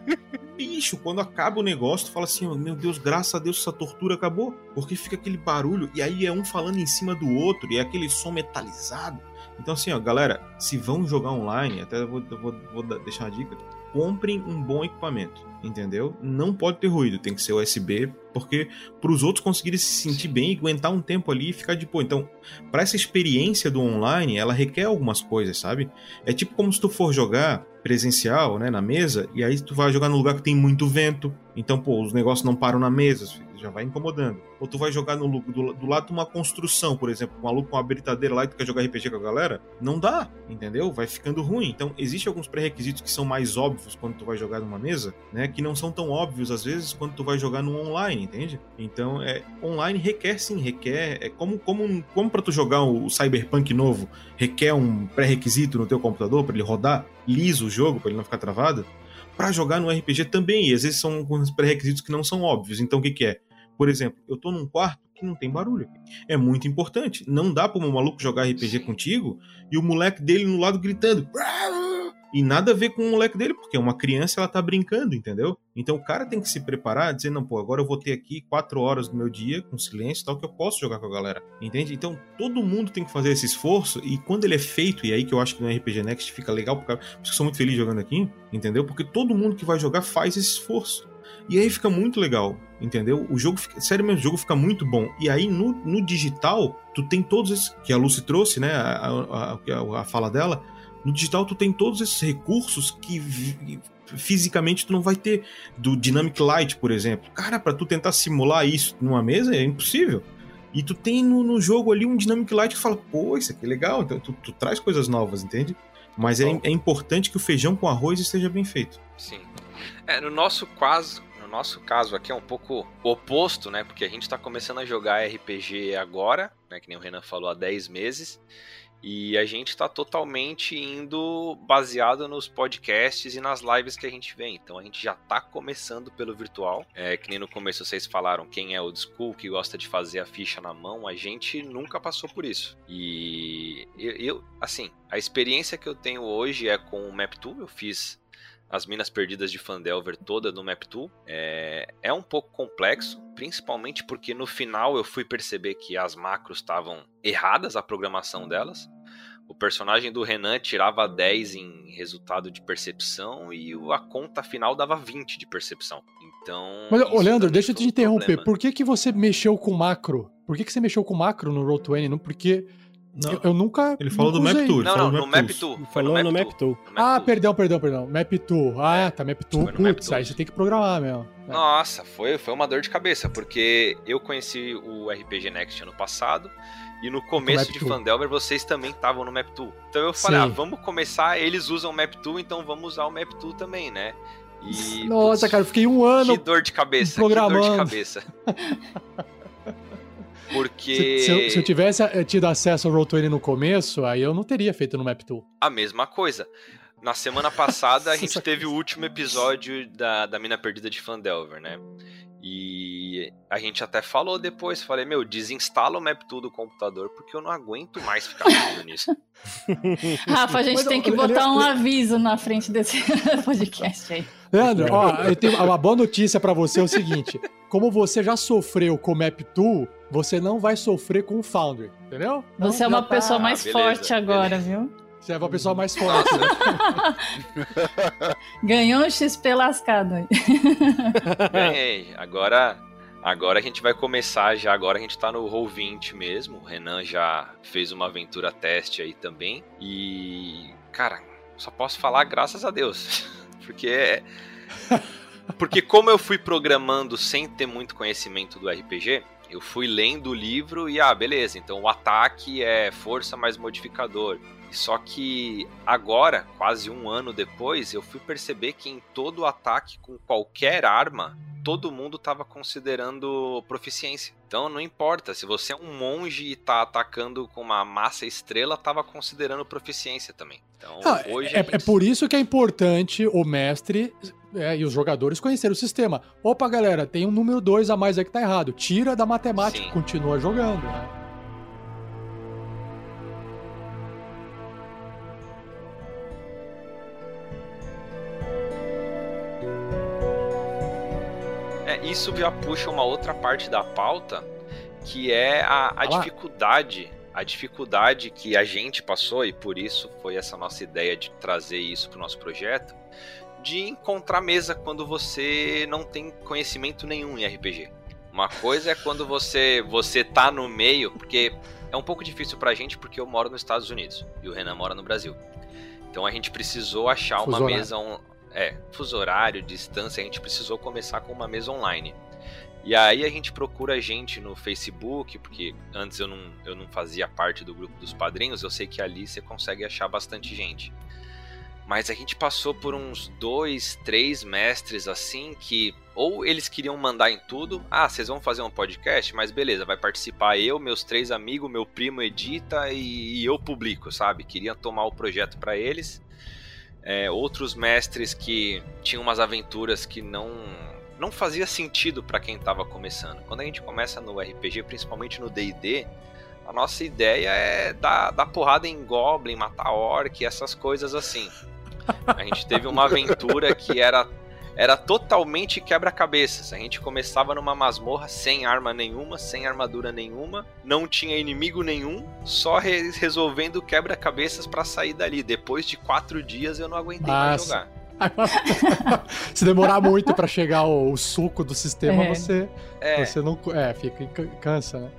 Bicho, quando acaba o negócio, tu fala assim: meu Deus, graças a Deus essa tortura acabou. Porque fica aquele barulho, e aí é um falando em cima do outro, e é aquele som metalizado. Então, assim, ó, galera, se vão jogar online, até vou, vou, vou deixar uma dica: comprem um bom equipamento, entendeu? Não pode ter ruído, tem que ser USB, porque para os outros conseguirem se sentir bem e aguentar um tempo ali e ficar de boa. Então, para essa experiência do online, ela requer algumas coisas, sabe? É tipo como se tu for jogar presencial, né, na mesa, e aí tu vai jogar num lugar que tem muito vento, então, pô, os negócios não param na mesa, já vai incomodando. Ou tu vai jogar no, do, do lado de uma construção, por exemplo, um maluco com uma britadeira lá e tu quer jogar RPG com a galera, não dá, entendeu? Vai ficando ruim. Então, existem alguns pré-requisitos que são mais óbvios quando tu vai jogar numa mesa, né? Que não são tão óbvios às vezes quando tu vai jogar no online, entende? Então, é, online requer sim, requer. É como, como, como para tu jogar o, o Cyberpunk novo, requer um pré-requisito no teu computador para ele rodar liso o jogo, para ele não ficar travado para jogar no RPG também, e às vezes são alguns pré-requisitos que não são óbvios. Então o que, que é? Por exemplo, eu tô num quarto que não tem barulho. É muito importante. Não dá para um maluco jogar RPG contigo e o moleque dele no lado gritando. E nada a ver com o moleque dele, porque uma criança ela tá brincando, entendeu? Então o cara tem que se preparar, dizer, não, pô, agora eu vou ter aqui quatro horas do meu dia com silêncio tal, que eu posso jogar com a galera. Entende? Então todo mundo tem que fazer esse esforço, e quando ele é feito, e aí que eu acho que no RPG Next fica legal, porque eu sou muito feliz jogando aqui, entendeu? Porque todo mundo que vai jogar faz esse esforço. E aí fica muito legal, entendeu? O jogo, fica, sério mesmo, o jogo fica muito bom. E aí no, no digital, tu tem todos esses, que a Lucy trouxe, né, a, a, a, fala dela, no digital tu tem todos esses recursos que fisicamente tu não vai ter. Do Dynamic Light, por exemplo. Cara, para tu tentar simular isso numa mesa é impossível. E tu tem no, no jogo ali um Dynamic Light que fala, pô, isso aqui é legal. Então tu, tu traz coisas novas, entende? Mas é, é, importante que o feijão com arroz esteja bem feito. Sim. É, no nosso caso, no nosso caso aqui é um pouco oposto, né? Porque a gente está começando a jogar RPG agora, né? Que nem o Renan falou, há 10 meses. E a gente está totalmente indo baseado nos podcasts e nas lives que a gente vê. Então a gente já está começando pelo virtual. É, que nem no começo vocês falaram, quem é old school, que gosta de fazer a ficha na mão, a gente nunca passou por isso. E eu, eu assim, a experiência que eu tenho hoje é com o Map2. Eu fiz as Minas Perdidas de Fandelver toda no Map2. É, é um pouco complexo, principalmente porque no final eu fui perceber que as macros estavam erradas, a programação delas. O personagem do Renan tirava 10 em resultado de percepção e a conta final dava 20 de percepção. Então. Mas, ô, Leandro, deixa eu te interromper. Problema. Por que, que você mexeu com macro? Por que, que você mexeu com macro no Roll20? Não porque não. Eu, eu, nunca. Ele falou do Map Tour. Não, não, no Map Tour. Falou no Map Tour. Ah, perdão, perdão, perdão. Map Tour. Ah, é. tá, Map Tour. Putz, aí você tem que programar mesmo. É. Nossa, foi, foi uma dor de cabeça, porque eu conheci o RPG Next ano passado. E no começo de Fandelver vocês também estavam no Map Tool. Então eu falei, Sim. ah, vamos começar, eles usam o Map Tool, então vamos usar o Map Tool também, né? E, Nossa, putz, cara, eu fiquei um ano. Que dor de cabeça, que programando. dor de cabeça. <laughs> Porque Se, se eu, se eu tivesse eh, tido acesso ao Roll20 no começo, aí eu não teria feito no Map Tool. a mesma coisa. Na semana passada a <laughs> gente teve o último episódio da, da Mina Perdida de Fandelver, né? E a gente até falou depois, falei, meu, desinstala o MapTool do computador porque eu não aguento mais ficar mexendo nisso. <laughs> Rafa, a gente Mas, tem que botar ele- um aviso na frente desse <laughs> podcast aí. Leandro, ó, eu tenho uma boa notícia pra você é o seguinte: como você já sofreu com o Map Tool, você não vai sofrer com o Foundry, entendeu? Então, Você é uma tá- pessoa mais beleza, forte agora, viu? Você é uma pessoa mais forte. né? <laughs> Ganhou um XP lascado aí. <laughs> Ganhei. Agora, agora a gente vai começar já. Agora a gente tá no Roll 20 mesmo. O Renan já fez uma aventura teste aí também. E, cara, só posso falar graças a Deus. <laughs> Porque é- Porque como eu fui programando sem ter muito conhecimento do RPG, eu fui lendo o livro e ah, beleza, então o ataque é força mais modificador. Só que agora, quase um ano depois, eu fui perceber que em todo ataque com qualquer arma, todo mundo estava considerando proficiência. Então não importa, se você é um monge e tá atacando com uma massa estrela, tava considerando proficiência também. Então Ah, hoje é, é gente- por isso que é importante o mestre é, e os jogadores conhecerem o sistema. Opa, galera, tem um número 2 a mais aí que tá errado. Tira da matemática, Sim. continua jogando. né? Isso já puxa uma outra parte da pauta, que é a, a dificuldade. A dificuldade que a gente passou, e por isso foi essa nossa ideia de trazer isso para o nosso projeto, de encontrar mesa quando você não tem conhecimento nenhum em RPG. Uma coisa é quando você você tá no meio, porque é um pouco difícil pra gente porque eu moro nos Estados Unidos e o Renan mora no Brasil. Então a gente precisou achar Fuso uma mesa on... é, fuso horário, distância, a gente precisou começar com uma mesa online. E aí a gente procura gente no Facebook, porque antes eu não, eu não fazia parte do grupo dos padrinhos, eu sei que ali você consegue achar bastante gente. Mas a gente passou por uns dois, três mestres assim que ou eles queriam mandar em tudo, ah, vocês vão fazer um podcast, mas beleza, vai participar eu, meus três amigos, meu primo edita e, e eu publico, sabe? Queriam tomar o projeto para eles. É, outros mestres que tinham umas aventuras que não não fazia sentido para quem tava começando. Quando a gente começa no RPG, principalmente no D&D, a nossa ideia é dar, dar porrada em goblin, matar orc, essas coisas assim. A gente teve uma aventura que era era totalmente quebra-cabeças. A gente começava numa masmorra sem arma nenhuma, sem armadura nenhuma, não tinha inimigo nenhum, só re- resolvendo quebra-cabeças pra sair dali. Depois de quatro dias eu não aguentei mais Nossa. jogar. <laughs> Se demorar muito pra chegar o, o suco do sistema, É. você, É, você não. É, fica cansa, né?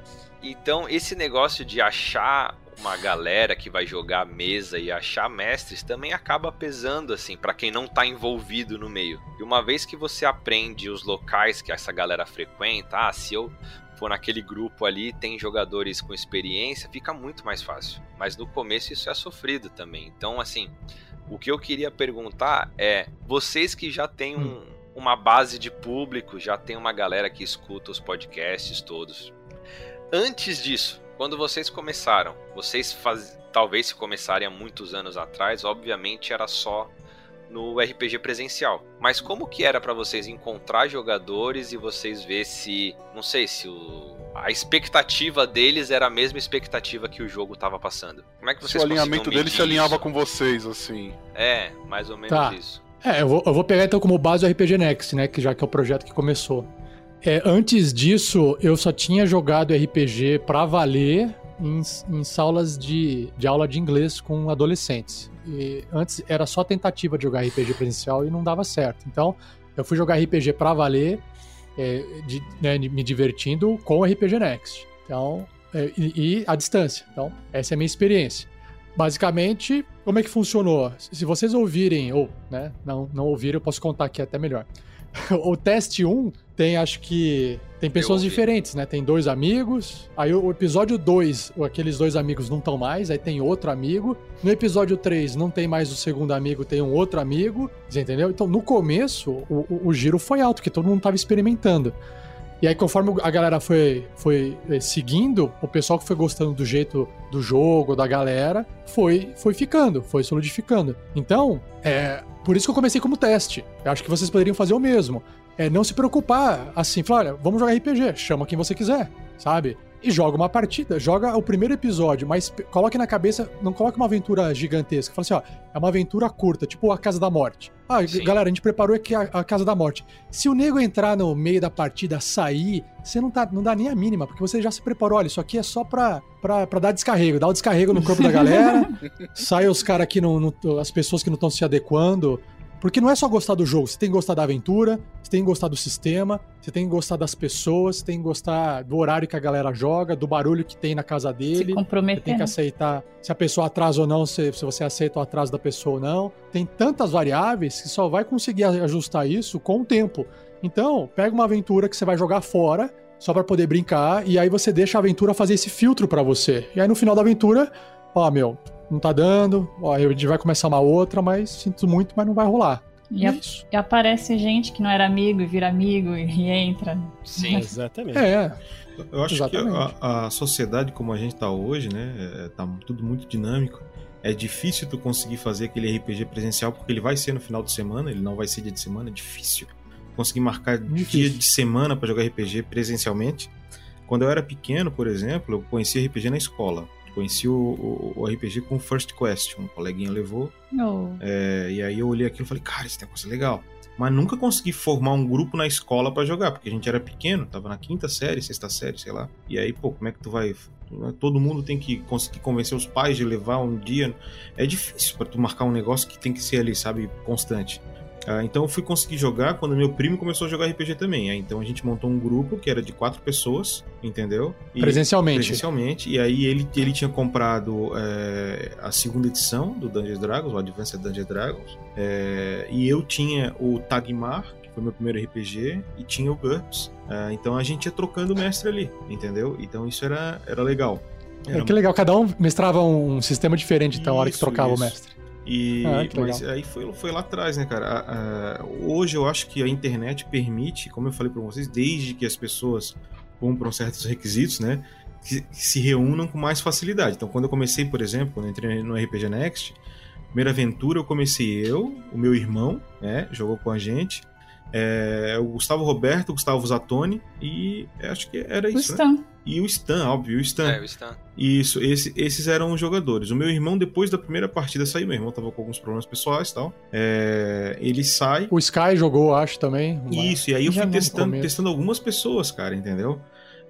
Então, esse negócio de achar uma galera que vai jogar mesa e achar mestres também acaba pesando assim para quem não tá envolvido no meio. E uma vez que você aprende os locais que essa galera frequenta, ah, se eu for naquele grupo ali, tem jogadores com experiência, fica muito mais fácil. Mas no começo isso é sofrido também. Então, assim, o que eu queria perguntar é, vocês que já têm um, uma base de público, já tem uma galera que escuta os podcasts todos. Antes disso, quando vocês começaram, vocês faz... talvez se começarem há muitos anos atrás, obviamente era só no RPG presencial. Mas como que era pra vocês encontrar jogadores e vocês ver se, não sei, se o... a expectativa deles era a mesma expectativa que o jogo tava passando? Como é que Se vocês o alinhamento conseguiam dele se alinhava isso? com vocês, assim. É, mais ou menos Tá. isso. É, eu vou, eu vou pegar então como base o RPG Next, né? Que já que é o projeto que começou. É, antes disso, eu só tinha jogado RPG pra valer em, em salas de, de aula de inglês com adolescentes. E antes era só tentativa de jogar RPG presencial e não dava certo. Então, eu fui jogar RPG pra valer, é, de- né, me divertindo com RPG Next. Então, é, e, e à distância. Então, essa é a minha experiência. Basicamente, como é que funcionou? Se vocês ouvirem, ou né, não, não ouviram, eu posso contar aqui até melhor. O teste 1 tem acho que Tem pessoas diferentes, né? Tem dois amigos. Aí o episódio 2, aqueles dois amigos não estão mais, aí tem outro amigo. No episódio 3, não tem mais o segundo amigo, tem um outro amigo. Você entendeu? Então, no começo, o, o- o giro foi alto, porque todo mundo tava experimentando. E aí, conforme a galera foi, foi eh, seguindo, o pessoal que foi gostando do jeito do jogo, da galera, foi, foi ficando, foi solidificando. Então, é por isso que eu comecei como teste. Eu acho que vocês poderiam fazer o mesmo. É não se preocupar assim, falar, olha, vamos jogar RPG, chama quem você quiser, sabe? E joga uma partida, joga o primeiro episódio, mas coloque na cabeça, não coloque uma aventura gigantesca. Fala assim, ó, é uma aventura curta, tipo a Casa da Morte. Ah, Sim. galera, a gente preparou aqui a, a Casa da Morte. Se o nego entrar no meio da partida, sair, você não, tá, não dá nem a mínima, porque você já se preparou. Olha, isso aqui é só pra, pra, pra dar descarrego. Dá o descarrego no corpo da <laughs> galera, sai os caras que não, não- as pessoas que não estão se adequando. Porque não é só gostar do jogo, você tem que gostar da aventura, você tem que gostar do sistema, você tem que gostar das pessoas, você tem que gostar do horário que a galera joga, do barulho que tem na casa Se dele. Você tem comprometer. que aceitar se a pessoa atrasa ou não, se, se você aceita o atraso da pessoa ou não. Tem tantas variáveis que só vai conseguir ajustar isso com o tempo. Então, pega uma aventura que você vai jogar fora, só pra poder brincar, e aí você deixa a aventura fazer esse filtro pra você. E aí no final da aventura, ó, meu, não tá dando, ó, a gente vai começar uma outra, mas sinto muito, mas não vai rolar. E, é a- e aparece gente que não era amigo e vira amigo e, e entra. Sim. <laughs> Exatamente. É, Eu acho Exatamente. que a, a sociedade como a gente tá hoje, né, é, tá tudo muito dinâmico. É difícil tu conseguir fazer aquele RPG presencial porque ele vai ser no final de semana, ele não vai ser dia de semana, é difícil. Conseguir marcar dia Difícil. de semana para jogar RPG presencialmente. Quando eu era pequeno, por exemplo, eu conheci RPG na escola. Conheci o, o- o RPG com First Quest, um coleguinha levou, Oh, é, e aí eu olhei aquilo e falei, cara, esse negócio é legal. Mas nunca consegui formar um grupo na escola pra jogar, porque a gente era pequeno, tava na quinta série, sexta série, sei lá. E aí, pô, como é que tu vai. Todo mundo tem que conseguir convencer os pais de levar um dia. É difícil pra tu marcar um negócio que tem que ser ali, sabe, constante. Ah, então eu fui conseguir jogar quando meu primo começou a jogar RPG também. Aí, então a gente montou um grupo que era de quatro pessoas, entendeu? E- presencialmente. Presencialmente. E aí ele, ele tinha comprado é, a segunda edição do Dungeons Dragons, o Advanced Dungeons Dragons. É, e eu tinha o Tagmar, que foi meu primeiro RPG, e tinha o GURPS. É, então a gente ia trocando o mestre ali, entendeu? Então isso era, era legal. Era É, que legal, cada um mestrava um sistema diferente, então, a hora que trocava isso. o mestre. E, Ah, mas aí foi, foi lá atrás, né, cara? A- a- hoje eu acho que a internet permite, como eu falei pra vocês, desde que as pessoas cumpram certos requisitos, né? Que, que se reúnam com mais facilidade. Então, quando eu comecei, por exemplo, quando eu entrei no RPG Next, primeira aventura eu comecei eu, o meu irmão, né? Jogou com a gente. É, o Gustavo Roberto, o Gustavo Zatoni e é, acho que era o isso, né? Stan. E o Stan, óbvio, o Stan. É, o Stan. Isso, esse- esses eram os jogadores. O meu irmão, depois da primeira partida, saiu. Meu irmão tava com alguns problemas pessoais e tal. É, ele sai. O Sky jogou, acho, também. Isso, e aí eu fui testando, testando algumas pessoas, cara, entendeu?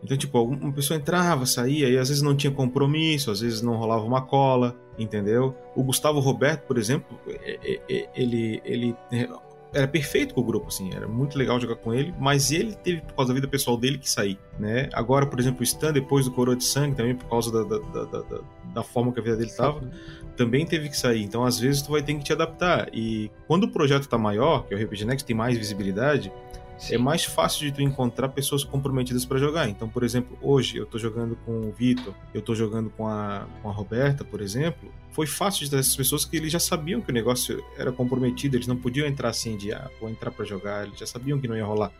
Então, tipo, uma pessoa entrava, saía, e às vezes não tinha compromisso, às vezes não rolava uma cola, entendeu? O Gustavo Roberto, por exemplo, é- é- é- ele, ele é, era perfeito com o grupo, assim, era muito legal jogar com ele, mas ele teve, por causa da vida pessoal dele, que sair, né? Agora, por exemplo, o Stan, depois do Coroa de Sangue, também por causa da, da, da, da- da- forma que a vida dele tava, também teve que sair. Então, às vezes, tu vai ter que te adaptar. E quando o projeto tá maior, que é o RPG Next, tem mais visibilidade, Sim. é mais fácil de tu encontrar pessoas comprometidas pra jogar. Então, por exemplo, hoje eu tô jogando com o Vitor, eu tô jogando com a, com a Roberta, por exemplo. Foi fácil de essas pessoas que eles já sabiam que o negócio era comprometido, eles não podiam entrar assim de, ah, vou entrar pra jogar, eles já sabiam que não ia rolar.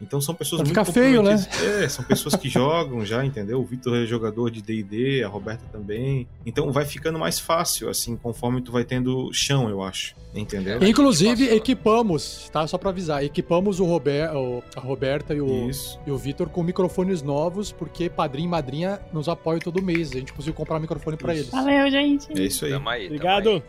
Então são pessoas Pra muito ficar feio, né? É, são pessoas que <laughs> jogam já, entendeu? O Vitor é jogador de D&D, a Roberta também. Então vai ficando mais fácil, assim, conforme tu vai tendo chão, eu acho. Entendeu? Inclusive, Passou. equipamos, tá? Só pra avisar, equipamos o Rober, o- a Roberta e o, Isso. e o Vitor com microfones novos, porque padrinho e madrinha nos apoiam todo mês. A gente conseguiu comprar um microfone pra Isso. eles. Valeu, gente. É isso aí. Tamo aí, tamo Obrigado. aí.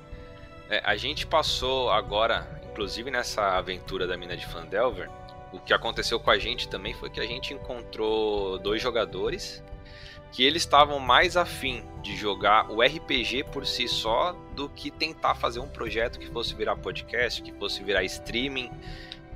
É, a gente passou agora, inclusive nessa aventura da mina de Fandelver, o que aconteceu com a gente também foi que a gente encontrou dois jogadores que eles estavam mais afim de jogar o RPG por si só do que tentar fazer um projeto que fosse virar podcast, que fosse virar streaming.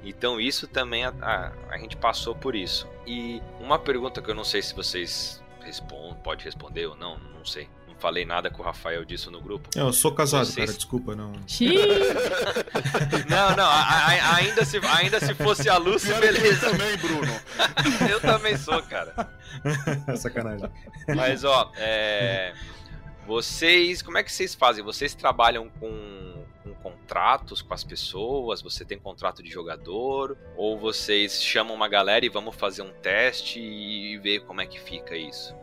Então isso também a, a, a gente passou por isso. E uma pergunta que eu não sei se vocês respondem, pode responder ou não, não sei. Falei nada com o Rafael disso no grupo. Eu sou casado, Vocês- cara, desculpa, não. <laughs> Não, não, a- a- ainda, se, ainda se fosse a Lucy, Pior que eu beleza. também, Bruno. <laughs> Eu também sou, cara. <laughs> Sacanagem. Mas, ó, é, vocês, como é que vocês fazem? Vocês trabalham com, com contratos com as pessoas? Você tem contrato de jogador? Ou vocês chamam uma galera e vamos fazer um teste e ver como é que fica isso?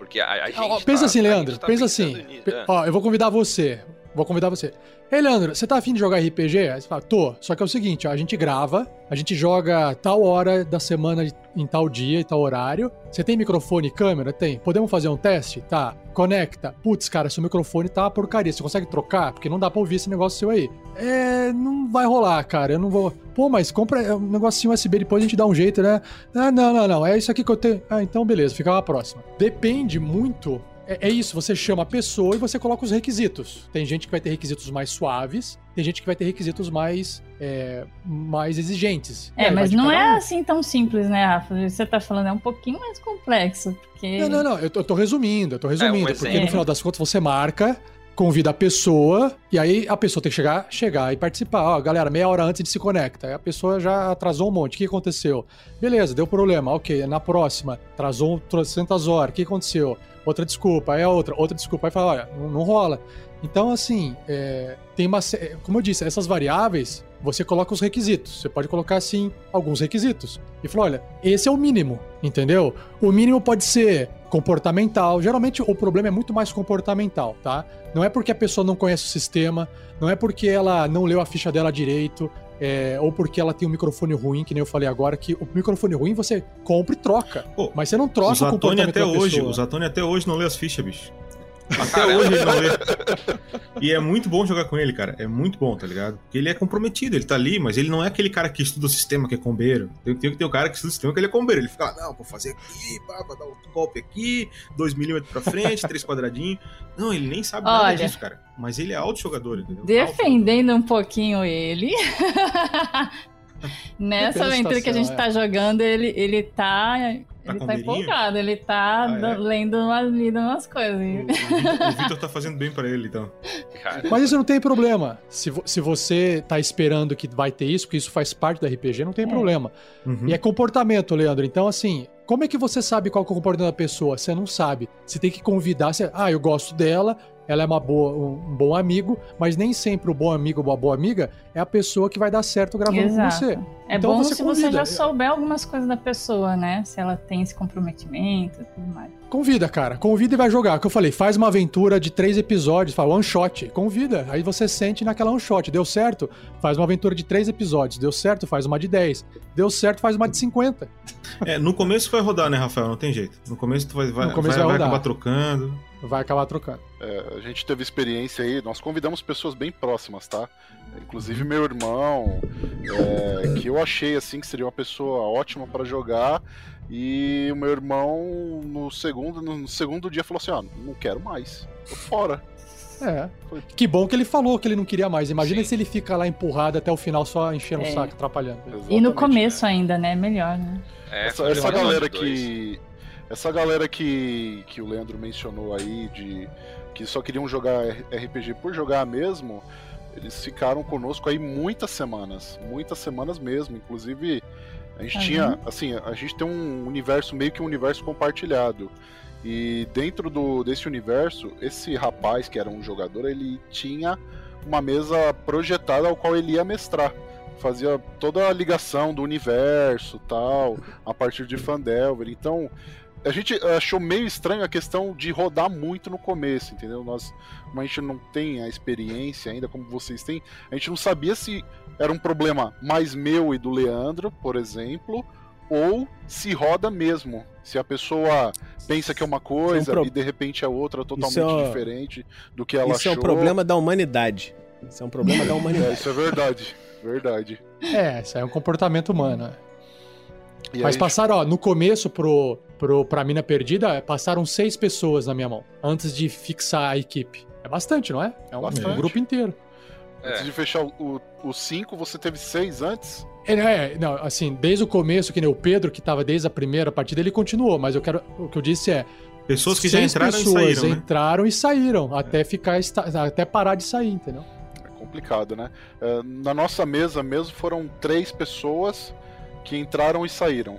Porque a, a gente. Ó, pensa tá- assim, Leandro, tá pensa assim. nisso, é. Ó, eu vou convidar você. Vou convidar você. Ei, Leandro, você tá afim de jogar RPG? Aí você fala, tô. Só que é o seguinte, ó, a gente grava, a gente joga tal hora da semana em tal dia e tal horário. Você tem microfone e câmera? Tem. Podemos fazer um teste? Tá. Conecta. Putz, cara, seu microfone tá uma porcaria. Você consegue trocar? Porque não dá pra ouvir esse negócio seu aí. É, não vai rolar, cara. Eu não vou. Pô, mas compra um negocinho USB, depois a gente dá um jeito, né? Ah, não, não, não. É isso aqui que eu tenho. Ah, então beleza, fica a próxima. Depende muito é, é isso, você chama a pessoa e você coloca os requisitos. Tem gente que vai ter requisitos mais suaves, tem gente que vai ter requisitos mais, é, mais exigentes. É, mas não é um. assim tão simples, né, Rafa? Você tá falando, é um pouquinho mais complexo, porque... Não, não, não, eu tô, eu tô resumindo, eu tô resumindo, porque exemplo. no final das contas você marca, convida a pessoa, e aí a pessoa tem que chegar, chegar e participar. Ó, galera, meia hora antes de se conecta. A pessoa já atrasou um monte. O que aconteceu? Beleza, deu problema. Ok, na próxima, atrasou trocentas horas. O que aconteceu? Outra desculpa, aí a outra, outra desculpa. Aí fala, olha, não, não rola. Então, assim, é, tem uma. Como eu disse, essas variáveis, você coloca os requisitos. Você pode colocar, assim, alguns requisitos. E fala, olha, esse é o mínimo, entendeu? O mínimo pode ser comportamental. Geralmente o problema é muito mais comportamental, tá? Não é porque a pessoa não conhece o sistema, não é porque ela não leu a ficha dela direito, é, ou porque ela tem um microfone ruim, que nem eu falei agora, que o microfone ruim você compra e troca. Pô, Mas você não troca o comportamento até hoje, pessoa. o Zatoni até hoje não lê as fichas, bicho. Até hoje ele não lê. E é muito bom jogar com ele, cara. É muito bom, tá ligado? Porque ele é comprometido, ele tá ali, mas ele não é aquele cara que estuda o sistema que é combeiro. Tem, tem que ter o cara que estuda o sistema que ele é combeiro. Ele fica lá, não, vou fazer aqui, pá, vou dar um golpe aqui, 2 milímetros pra frente, três quadradinhos. Não, ele nem sabe nada Olha. disso, cara. Mas ele é alto jogador, entendeu? Defendendo um pouquinho ele. <laughs> Nessa aventura que a gente tá jogando, ele, ele tá. Tá ele tá empolgado, ele tá Ah, é? do- lendo umas, lendo umas coisas. O, o Vitor- tá fazendo bem pra ele, então. Cara, Mas isso não tem problema. Se, vo- se você tá esperando que vai ter isso, porque isso faz parte do RPG, não tem É. problema. Uhum. E é comportamento, Leandro. Então, assim, como é que você sabe qual que é o comportamento da pessoa? Você não sabe. Você tem que convidar. Você, ah, eu gosto dela, ela é uma boa, um, um bom amigo, mas nem sempre o bom amigo ou uma boa amiga é a pessoa que vai dar certo gravando Exato. com você. É Então bom você se você convida. já souber algumas coisas da pessoa, né? Se ela tem esse comprometimento e tudo mais. Convida, cara. Convida e vai jogar. O que eu falei, faz uma aventura de três episódios, fala one shot. Convida. Aí você sente naquela one shot. Deu certo? Faz uma aventura de três episódios. Deu certo? Faz uma de 10. Deu certo? Faz uma de 50. É, no começo vai rodar, né, Rafael? Não tem jeito. No começo tu vai, vai, No começo vai, vai vai rodar. acabar trocando. Vai acabar trocando. É, a gente teve experiência aí, nós convidamos pessoas bem próximas, tá? Inclusive meu irmão, é, que eu achei assim que seria uma pessoa ótima pra jogar. E o meu irmão no segundo, no segundo dia falou assim: ó, não quero mais, tô fora. É. Que bom que ele falou que ele não queria mais. Imagina Sim. se ele fica lá empurrado até o final só enchendo o É. saco, atrapalhando. E no Exatamente. começo ainda, né? Melhor, né? é, essa, foi essa galera que. Essa galera que, que o Leandro mencionou aí, de que só queriam jogar RPG por jogar mesmo, eles ficaram conosco aí muitas semanas. Muitas semanas mesmo. Inclusive, a gente Uhum. tinha. Assim, a gente tem um universo, meio que um universo compartilhado. E dentro do, desse universo, esse rapaz que era um jogador, ele tinha uma mesa projetada ao qual ele ia mestrar. Fazia toda a ligação do universo tal, a partir de Fandelver. Então, a gente achou meio estranho a questão de rodar muito no começo, entendeu? Nós, como a gente não tem a experiência ainda, como vocês têm, a gente não sabia se era um problema mais meu e do Leandro, por exemplo, ou se roda mesmo. Se a pessoa pensa que é uma coisa pro- e de repente é outra totalmente Isso é- diferente do que ela Isso é achou. um problema da humanidade. Isso é um problema da <laughs> É, humanidade. isso é verdade. Verdade. É, isso aí é um comportamento humano. É. E Mas aí, passaram, ó, no começo pro, pro, pra Mina Perdida, passaram seis pessoas na minha mão, antes de fixar a equipe. É bastante, não é? É um, um grupo inteiro. antes É. de fechar o- os cinco, você teve seis antes? É, é, não, assim, desde o começo, que nem o Pedro, que tava desde a primeira partida, ele continuou, mas eu quero. O que eu disse é. Pessoas que já entraram e pessoas saíram, né? entraram e saíram, até ficar até parar de sair, entendeu? É complicado, né? É, na nossa mesa mesmo foram três pessoas que entraram e saíram.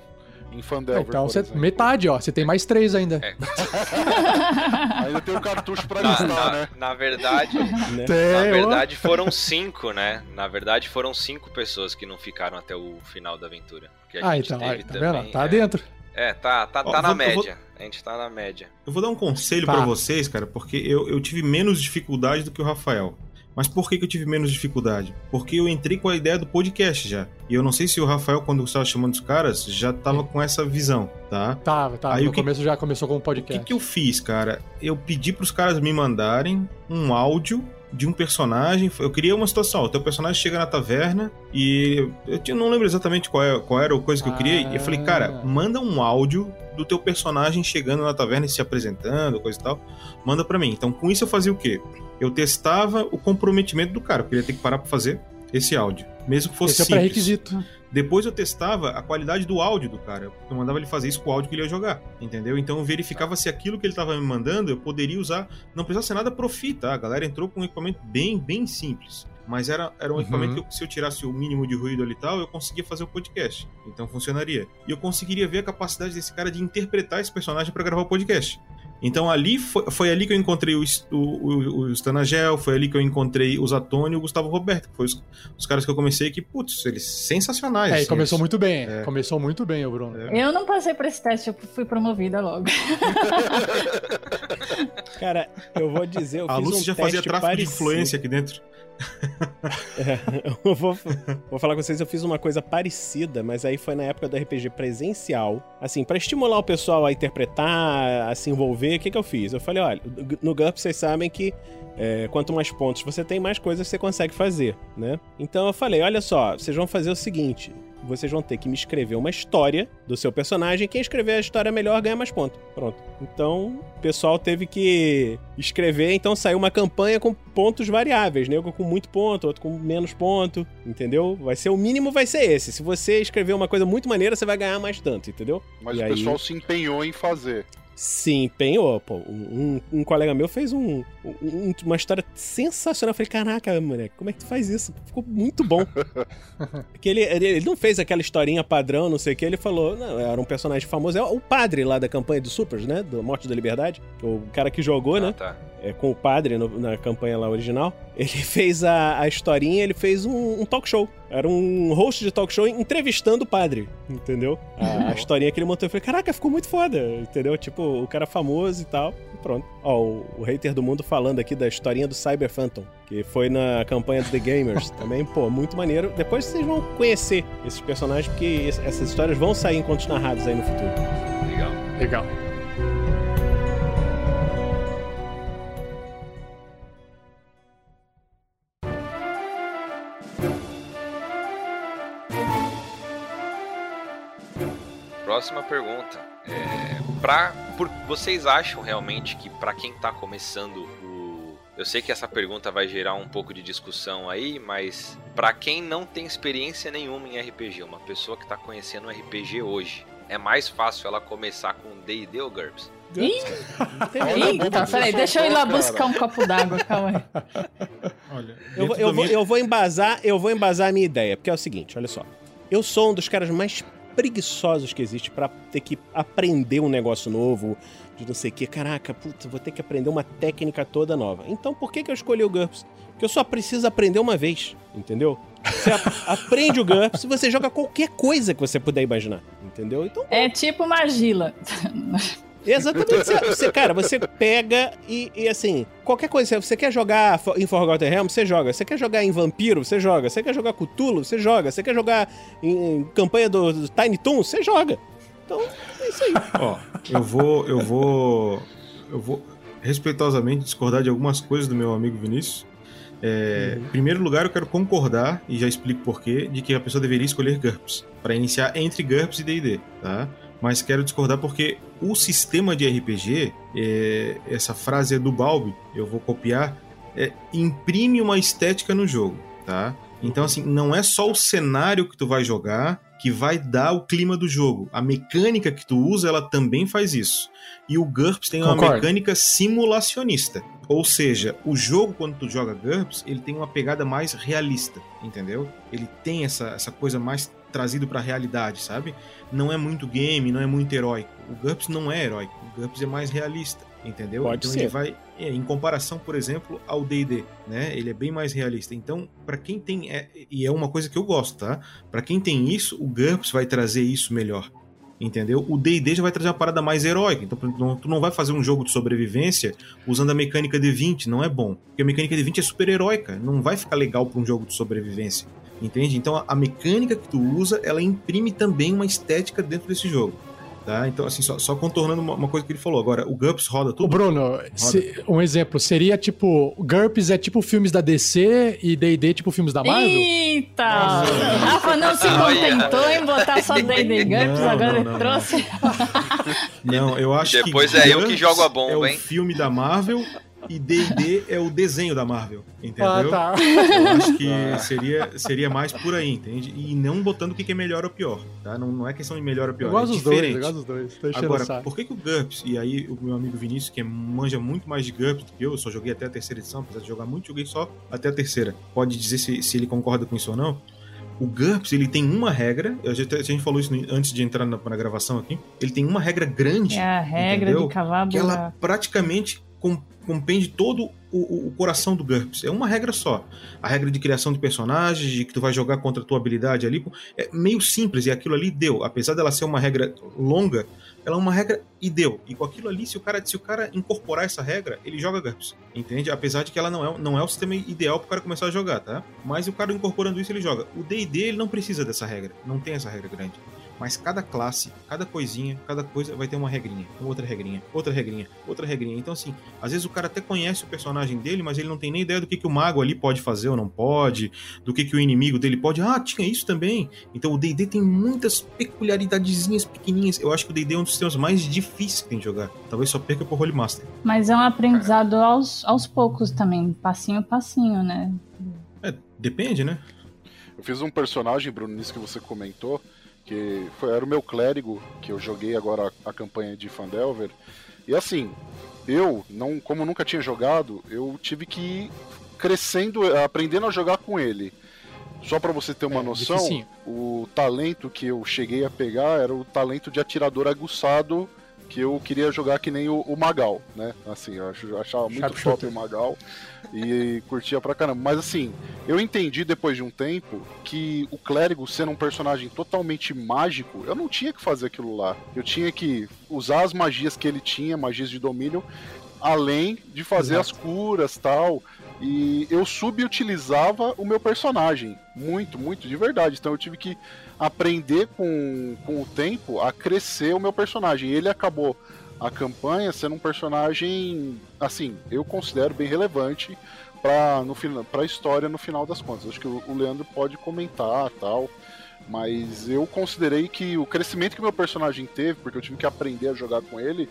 Em Fandelver, então, por você, metade, ó. Você tem mais três ainda. É. <laughs> Ainda tem o cartucho pra Na, listar, na- né? na verdade, Né? Tem, na ó. verdade foram cinco, né? Na verdade foram cinco pessoas que não ficaram até o final da aventura. Porque a Ah, gente então, teve aí, tá também, vendo? Tá é, dentro. É, tá, tá, Ó, tá na vou- eu vou- média. A gente tá na média. Eu vou dar um conselho Tá. pra vocês, cara, porque eu, eu tive menos dificuldade do que o Rafael. Mas por que, que eu tive menos dificuldade? Porque eu entrei com a ideia do podcast já. E eu não sei se o Rafael, quando estava chamando os caras, já tava com essa visão, tá? Tava, tava. Aí no o que- começo já começou com o O que, podcast. que eu fiz, cara? Eu pedi pros caras me mandarem um áudio de um personagem. Eu queria uma situação. O teu personagem chega na taverna e eu, eu não lembro exatamente qual, é- qual era a coisa que eu queria. E eu falei, cara, Ah. manda um áudio do teu personagem chegando na taverna e se apresentando, coisa e tal. Manda pra mim. Então, com isso eu fazia o quê? Eu testava o comprometimento do cara, porque ele ia ter que parar pra fazer esse áudio. Mesmo que fosse Esse é simples. pré-requisito. Depois eu testava a qualidade do áudio do cara. Eu mandava ele fazer isso com o áudio que ele ia jogar, entendeu? Então eu verificava se aquilo que ele tava me mandando eu poderia usar. Não precisava ser nada profi, tá? A galera entrou com um equipamento bem, bem simples. Mas era, era um Uhum. equipamento que, se eu tirasse o mínimo de ruído ali e tal, eu conseguia fazer o podcast. Então funcionaria. E eu conseguiria ver a capacidade desse cara de interpretar esse personagem para gravar o podcast. Então ali foi, foi ali que eu encontrei o, o, o, o Stanagel, foi ali que eu encontrei o Zatoni e o Gustavo Roberto, que foi os, os caras que eu comecei que, putz, eles sensacionais. É, e assim, começou eles- muito bem. É. Começou muito bem, o Bruno. É. Eu não passei por esse teste, eu fui promovida logo. <laughs> Cara, eu vou dizer, eu A fiz Lucy um já fazia teste tráfico de parecido. influência aqui dentro. <laughs> É, eu vou, vou falar com vocês, eu fiz uma coisa parecida, mas aí foi na época do RPG presencial. Assim, pra estimular o pessoal a interpretar, a se envolver, o que, que eu fiz? Eu falei, olha, no GURP vocês sabem que é, quanto mais pontos você tem, mais coisas você consegue fazer, né? Então eu falei, olha só, vocês vão fazer o seguinte. Vocês vão ter que me escrever uma história do seu personagem. Quem escrever a história melhor ganha mais pontos. Pronto. Então, o pessoal teve que escrever. Então, saiu uma campanha com pontos variáveis. Nego com muito ponto, outro com menos ponto. Entendeu? Vai ser o mínimo, vai ser esse. Se você escrever uma coisa muito maneira, você vai ganhar mais tanto, entendeu? Mas E o aí- pessoal se empenhou em fazer. Se empenhou, pô. Um, um- um colega meu fez um, um- uma história sensacional. Eu falei, caraca, moleque, como é que tu faz isso? Ficou muito bom. <laughs> Porque ele, ele, ele não fez aquela historinha padrão, não sei o que. Ele falou, não, era um personagem famoso. É o padre lá da campanha do Supers, né? Do Morte da Liberdade. O cara que jogou, Ah, né? tá. É, com o padre no- na campanha lá original, ele <laughs> fez a, a historinha, ele fez um, um talk show. Era um host de talk show entrevistando o padre, entendeu? A, a historinha que ele montou. Eu falei, caraca, ficou muito foda, entendeu? Tipo, o cara famoso e tal, e pronto. Ó, o, o hater do mundo falando aqui da historinha do Cyber Phantom, que foi na campanha do The Gamers. <laughs> Também, pô, muito maneiro. Depois vocês vão conhecer esses personagens, porque es- essas histórias vão sair em contos narrados aí no futuro. Legal. Legal. Próxima pergunta. É, pra, por, vocês acham realmente que pra quem tá começando o. Eu sei que essa pergunta vai gerar um pouco de discussão aí, mas pra quem não tem experiência nenhuma em RPG, uma pessoa que tá conhecendo o RPG hoje, é mais fácil ela começar com D&D ou GURPS? Eita, que peraí, deixa eu ir lá buscar um copo d'água, calma aí. Olha, Eu, vou- eu, vou, eu vou embasar, eu vou embasar a minha ideia, porque é o seguinte, olha só. Eu sou um dos caras mais preguiçosos que existe pra ter que aprender um negócio novo, de não sei o que. Caraca, puta, vou ter que aprender uma técnica toda nova. Então, por que, que eu escolhi o GURPS? Porque eu só preciso aprender uma vez, entendeu? Você <laughs> aprende o GURPS e você joga qualquer coisa que você puder imaginar, entendeu? Então, É tipo Magila. Exatamente. <laughs> Você, cara, você pega e, e, assim, qualquer coisa. Você quer jogar em Forgotten Realm, você joga. Você quer jogar em Vampiro, você joga. Você quer jogar Cthulhu, você joga. Você quer jogar em, em campanha do, do Tiny Toon, você joga. Então, é isso aí. Ó, eu vou, eu vou, eu vou respeitosamente discordar de algumas coisas do meu amigo Vinícius. É, Em primeiro lugar, eu quero concordar, e já explico porquê, de que a pessoa deveria escolher GURPS, para iniciar entre GURPS e D&D, tá? Mas quero discordar porque o sistema de RPG, é, essa frase é do Balbi, eu vou copiar, é, imprime uma estética no jogo, tá? Então, assim, não é só o cenário que tu vai jogar que vai dar o clima do jogo. A mecânica que tu usa, ela também faz isso. E o GURPS tem uma Concordo. mecânica simulacionista. Ou seja, o jogo, quando tu joga GURPS, ele tem uma pegada mais realista, entendeu? Ele tem essa, essa coisa mais trazido pra realidade, sabe? Não é muito game, não é muito heróico. O GURPS não é heróico. O GURPS é mais realista, entendeu? Pode então ser. ele vai é, em comparação, por exemplo, ao D&D, né? Ele é bem mais realista. Então, pra quem tem é, e é uma coisa que eu gosto, tá? Pra quem tem isso, o GURPS vai trazer isso melhor. Entendeu? O D&D já vai trazer uma parada mais heróica. Então, tu não vai fazer um jogo de sobrevivência usando a mecânica D20, não é bom. Porque a mecânica D20 é super heróica, não vai ficar legal pra um jogo de sobrevivência. Entende? Então, a- mecânica que tu usa, ela imprime também uma estética dentro desse jogo. Tá? Então, assim, só, só contornando uma, uma coisa que ele falou. Agora, o GURPS roda Ô, tudo. Bruno, se- um exemplo, seria tipo, GURPS é tipo filmes da DC e D&D tipo filmes da Marvel? Eita! Nossa. Rafa não se contentou em botar só D&D GURPS, Não, agora não, ele não, trouxe... Não, eu acho que. depois é eu que jogo a bomba, É o hein? filme da Marvel e D&D é o desenho da Marvel, entendeu? Ah, tá. Eu acho que <laughs> seria, seria mais por aí, entende? E não botando o que é melhor ou pior, tá? Não, não é questão de melhor ou pior, Eu gosto é dos dois, diferente. eu gosto dos dois. Agora, por que, que o GURPS, e aí o meu amigo Vinícius, que manja muito mais de GURPS do que eu, eu só joguei até a terceira edição, apesar de jogar muito, joguei só até a terceira. Pode dizer se, se ele concorda com isso ou não. O GURPS, ele tem uma regra, a gente, a gente falou isso antes de entrar na, na gravação aqui, ele tem uma regra grande, É a regra Entendeu? de cavar que ela praticamente compende todo o, o- o coração do GURPS. É uma regra só. A regra de criação de personagens, de que tu vai jogar contra a tua habilidade ali, é meio simples, e aquilo ali deu. Apesar dela ser uma regra longa, ela é uma regra e deu. E com aquilo ali, se o cara, se o cara incorporar essa regra, ele joga GURPS. Entende? Apesar de que ela não é, não é o sistema ideal pro cara começar a jogar, tá? Mas o cara incorporando isso, ele joga. O D&D, ele não precisa dessa regra. Não tem essa regra grande. Mas cada classe, cada coisinha, cada coisa vai ter uma regrinha, outra regrinha, outra regrinha, outra regrinha. Então, assim, às vezes o cara até conhece o personagem dele, mas ele não tem nem ideia do que, que o mago ali pode fazer ou não pode, do que, que o inimigo dele pode. Ah, tinha isso também. Então o DD tem muitas peculiaridadezinhas pequenininhas. Eu acho que o DD é um dos sistemas mais difíceis que tem de jogar. Talvez só perca pro Holy Master. Mas é um aprendizado aos, aos poucos também, passinho a passinho, né? É, depende, né? Eu fiz um personagem, Bruno, nisso que você comentou, que foi, era o meu clérigo, que eu joguei agora a, a campanha de Fandelver. E assim, eu, não, como nunca tinha jogado, eu tive que ir crescendo, aprendendo a jogar com ele. Só pra você ter uma É, noção, dificinho. o talento que eu cheguei a pegar era o talento de atirador aguçado que eu queria jogar que nem o, o Magal, né? Assim, eu ach- eu achava muito top o Magal e <laughs> curtia pra caramba. Mas assim, eu entendi depois de um tempo que o clérigo sendo um personagem totalmente mágico, eu não tinha que fazer aquilo lá. Eu tinha que usar as magias que ele tinha, magias de domínio, além de fazer Exato. as curas tal. E eu subutilizava o meu personagem. Muito, muito, de verdade. Então eu tive que aprender com, com o tempo a crescer o meu personagem. Ele acabou a campanha sendo um personagem, assim, eu considero bem relevante para a história no final das contas. Acho que o o Leandro pode comentar tal, mas eu considerei que o crescimento que meu personagem teve, porque eu tive que aprender a jogar com ele,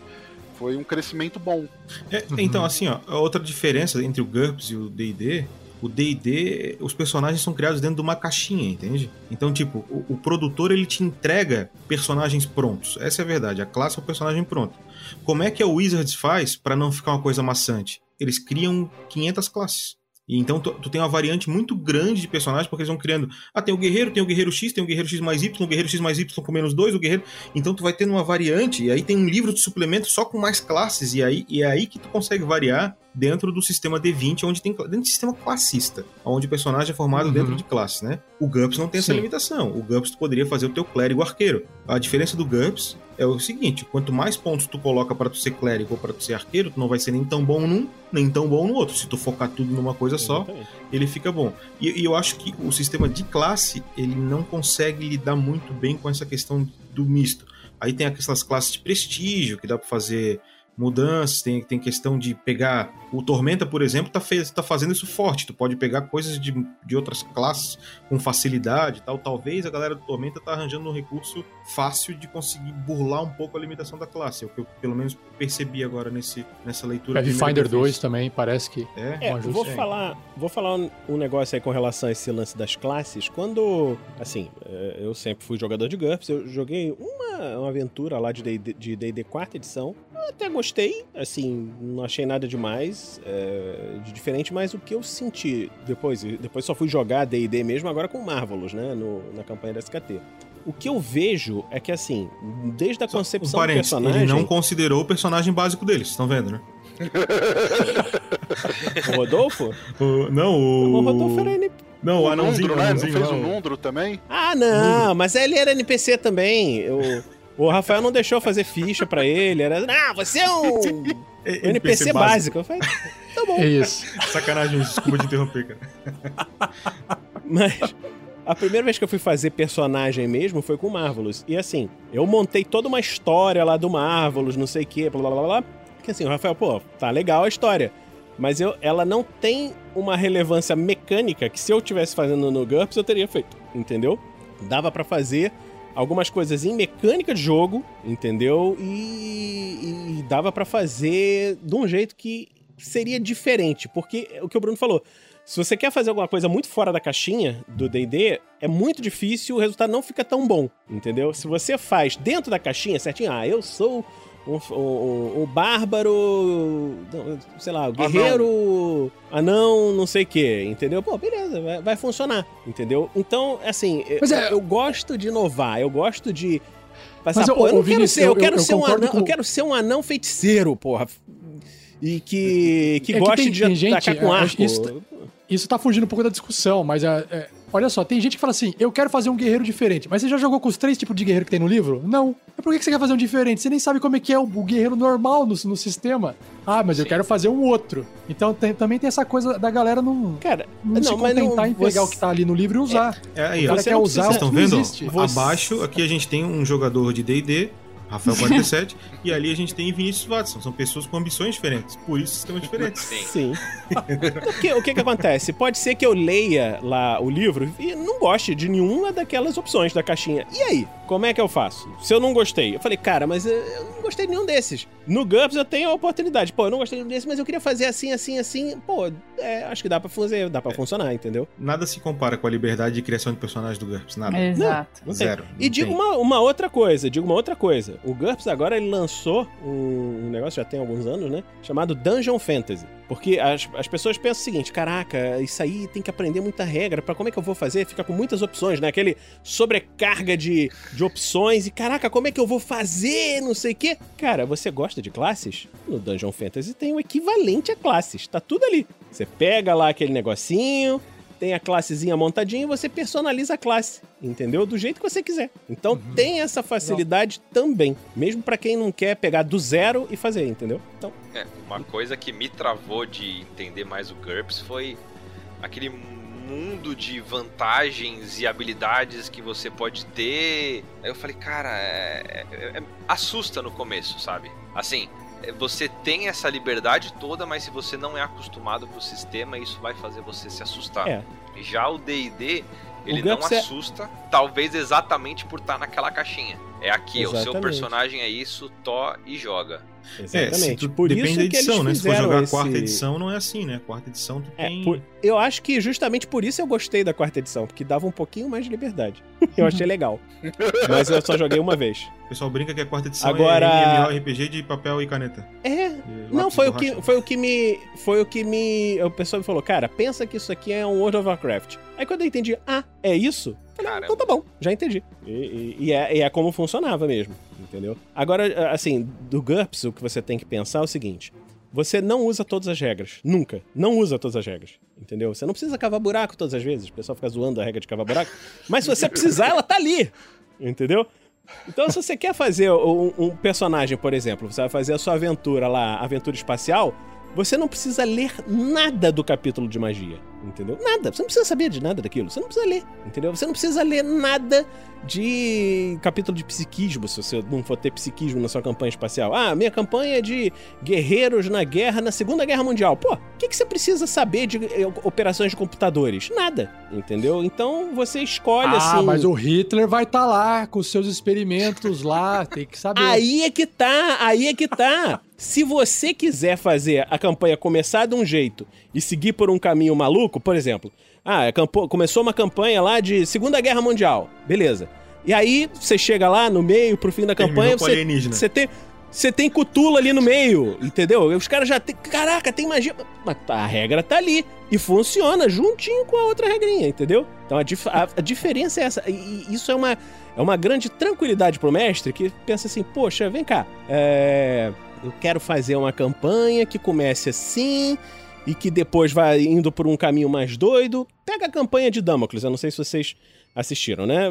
foi um crescimento bom. É, Então, assim, ó, a outra diferença entre o GURPS e o D&D, o D&D, os personagens são criados dentro de uma caixinha, entende? Então, tipo, o, o produtor, ele te entrega personagens prontos. Essa é a verdade, a classe é o personagem pronto. Como é que a Wizards faz pra não ficar uma coisa maçante? Eles criam 500 classes. E então tu, tu tem uma variante muito grande de personagens, porque eles vão criando. Ah, tem o guerreiro, tem o guerreiro X, tem o guerreiro X mais Y, o guerreiro X mais Y com menos 2, o guerreiro. Então tu vai tendo uma variante, e aí tem um livro de suplemento só com mais classes, e aí e é aí que tu consegue variar dentro do sistema D20, onde tem dentro do sistema classista, onde o personagem é formado Uhum. dentro de classes, né? O GURPS não tem essa Sim. limitação. O GURPS tu poderia fazer o teu clérigo arqueiro. A diferença do GURPS é o seguinte: quanto mais pontos tu coloca para tu ser clérigo ou para tu ser arqueiro, tu não vai ser nem tão bom num, nem tão bom no outro. Se tu focar tudo numa coisa só, Exatamente. ele fica bom. E, e eu acho que o sistema de classe, ele não consegue lidar muito bem com essa questão do misto. Aí tem aquelas classes de prestígio, que dá pra fazer mudanças, tem, tem questão de pegar. O Tormenta, por exemplo, tá, fez, tá fazendo isso forte. Tu pode pegar coisas de, de outras classes com facilidade e tal. Talvez a galera do Tormenta tá arranjando um recurso fácil de conseguir burlar um pouco a limitação da classe. É o que eu pelo menos percebi agora nesse, nessa leitura. Pathfinder 2 também parece que. É, é um vou falar, vou falar um, negócio aí com relação a esse lance das classes. Quando, assim, é, eu sempre fui jogador de GURPS, eu joguei uma, uma aventura lá de D&D quarta edição. Eu até gostei, assim, não achei nada demais, é, de diferente, mas o que eu senti depois, depois só fui jogar D&D mesmo agora com Marvelous, né, no, na campanha da SKT. O que eu vejo é que, assim, desde a concepção um do personagem... Ele não considerou o personagem básico deles, estão vendo, né? <laughs> o Rodolfo? O, não, o... O Rodolfo era NPC. Não, o, o anãozinho, Nundro, né? Não fez o Nundro também? Ah, não, mas ele era NPC também. O, o Rafael não deixou fazer ficha pra ele. Era, ah, você é um, NPC, NPC básico. básico. Eu falei, tá bom. É isso. Sacanagem, desculpa de interromper, cara. <laughs> Mas... A primeira vez que eu fui fazer personagem mesmo foi com o Marvelous. E assim, eu montei toda uma história lá do Marvelous, não sei o que, blá blá blá blá. Que assim, o Rafael, pô, tá legal a história. Mas eu, ela não tem uma relevância mecânica que se eu tivesse fazendo no GURPS eu teria feito, entendeu? Dava para fazer algumas coisas em mecânica de jogo, entendeu? E, e dava para fazer de um jeito que seria diferente, porque o que o Bruno falou, se você quer fazer alguma coisa muito fora da caixinha do D&D, é muito difícil, o resultado não fica tão bom, entendeu? Se você faz dentro da caixinha certinho, ah, eu sou um, um, um, bárbaro, sei lá, o guerreiro, anão, anão não sei o que, entendeu? Pô, beleza, vai, vai, funcionar, entendeu? Então, assim, eu, é... eu gosto de inovar, eu gosto de passar, Mas eu, pô, eu não quero ser, eu, quero ser um anão, com... eu quero ser um anão feiticeiro, porra. E que, que é goste que tem, de tem atacar com arco. Isso, isso tá fugindo um pouco da discussão, mas é, é, olha só, tem gente que fala assim: eu quero fazer um guerreiro diferente. Mas você já jogou com os três tipos de guerreiro que tem no livro? Não. Mas por que você quer fazer um diferente? Você nem sabe como é que é o, o guerreiro normal no, no sistema. Ah, mas Sim. eu quero fazer um outro. Então tem, também tem essa coisa da galera não, cara, não, não se contentar em pegar você... o que tá ali no livro e usar. É, é aí, o cara quer usar Vocês estão vendo? Você... Abaixo, aqui a gente tem um jogador de D&D Rafael 47, e ali a gente tem Vinícius Watson. São pessoas com ambições diferentes, por isso sistemas diferentes. Sim. Sim. o, que, o que que acontece? Pode ser que eu leia lá o livro e não goste de nenhuma daquelas opções da caixinha. E aí? Como é que eu faço? Se eu não gostei, eu falei, cara, mas eu não gostei de nenhum desses. No GURPS eu tenho a oportunidade. Pô, eu não gostei de nenhum desses, mas eu queria fazer assim, assim, assim. Pô, é, acho que dá pra fazer, dá pra é. funcionar, entendeu? Nada se compara com a liberdade de criação de personagens do GURPS, nada. Exato. Não, não Zero. E digo uma, uma outra coisa, digo uma outra coisa. O GURPS agora ele lançou um, um negócio, já tem alguns anos, né? Chamado Dungeon Fantasy. Porque as, as pessoas pensam o seguinte: caraca, isso aí tem que aprender muita regra. para como é que eu vou fazer? Fica com muitas opções, né? Aquele sobrecarga de, de opções. E caraca, como é que eu vou fazer? Não sei o quê. Cara, você gosta de classes? No Dungeon Fantasy tem o equivalente a classes. Tá tudo ali. Você pega lá aquele negocinho, tem a classezinha montadinha e você personaliza a classe, entendeu? Do jeito que você quiser. Então uhum. tem essa facilidade Não. também, mesmo para quem não quer pegar do zero e fazer, entendeu? Então, é, uma coisa que me travou de entender mais o GURPS foi aquele mundo de vantagens e habilidades que você pode ter. Aí eu falei, cara, é, é, é, assusta no começo, sabe? Assim, você tem essa liberdade toda, mas se você não é acostumado com o sistema, isso vai fazer você se assustar. É. Já o D&D, ele não é- assusta, é... talvez exatamente por estar naquela caixinha. É aqui, Exatamente. o seu personagem é isso, to e joga. Exatamente. É, por depende isso da edição, né? Se for jogar a esse... quarta edição, não é assim, né? Quarta edição tu é, tem. Por... Eu acho que justamente por isso eu gostei da quarta edição, porque dava um pouquinho mais de liberdade. <laughs> eu achei legal. Mas eu só joguei uma vez. O pessoal brinca que a quarta edição Agora... é MMORPG de papel e caneta. É. E não, foi o, que, foi o que me. Foi o que me. O pessoal me falou, cara, pensa que isso aqui é um World of Warcraft. Aí quando eu entendi, ah, é isso? Falei, então tá bom, já entendi. E, e, e, é, e é como funcionava mesmo entendeu? Agora, assim, do GURPS, o que você tem que pensar é o seguinte: você não usa todas as regras. Nunca. Não usa todas as regras. Entendeu? Você não precisa cavar buraco todas as vezes. O pessoal fica zoando a regra de cavar buraco. Mas se você precisar, ela tá ali. Entendeu? Então, se você quer fazer um, um, personagem, por exemplo, você vai fazer a sua aventura lá, aventura espacial, você não precisa ler nada do capítulo de magia. Entendeu? Nada. Você não precisa saber de nada daquilo. Você não precisa ler. Entendeu? Você não precisa ler nada de capítulo de psiquismo, se você não for ter psiquismo na sua campanha espacial. Ah, minha campanha é de guerreiros na guerra, na Segunda Guerra Mundial. Pô, o que, que você precisa saber de eh, operações de computadores? Nada, entendeu? Então você escolhe ah, assim. Ah, mas o Hitler vai estar tá lá com seus experimentos lá, tem que saber. Aí é que tá, aí é que tá. Se você quiser fazer a campanha começar de um jeito e seguir por um caminho maluco, por exemplo, ah, é começou uma campanha lá de Segunda Guerra Mundial, beleza. E aí você chega lá no meio, pro fim da campanha, você, você tem. Você tem cutula ali no meio, entendeu? Os caras já tem. Caraca, tem magia. Mas a regra tá ali. E funciona juntinho com a outra regrinha, entendeu? Então a, dif a, a diferença é essa. E isso é uma, é uma grande tranquilidade pro mestre que pensa assim: poxa, vem cá. É, eu quero fazer uma campanha que comece assim e que depois vai indo por um caminho mais doido. Pega a campanha de Damocles, eu não sei se vocês assistiram, né?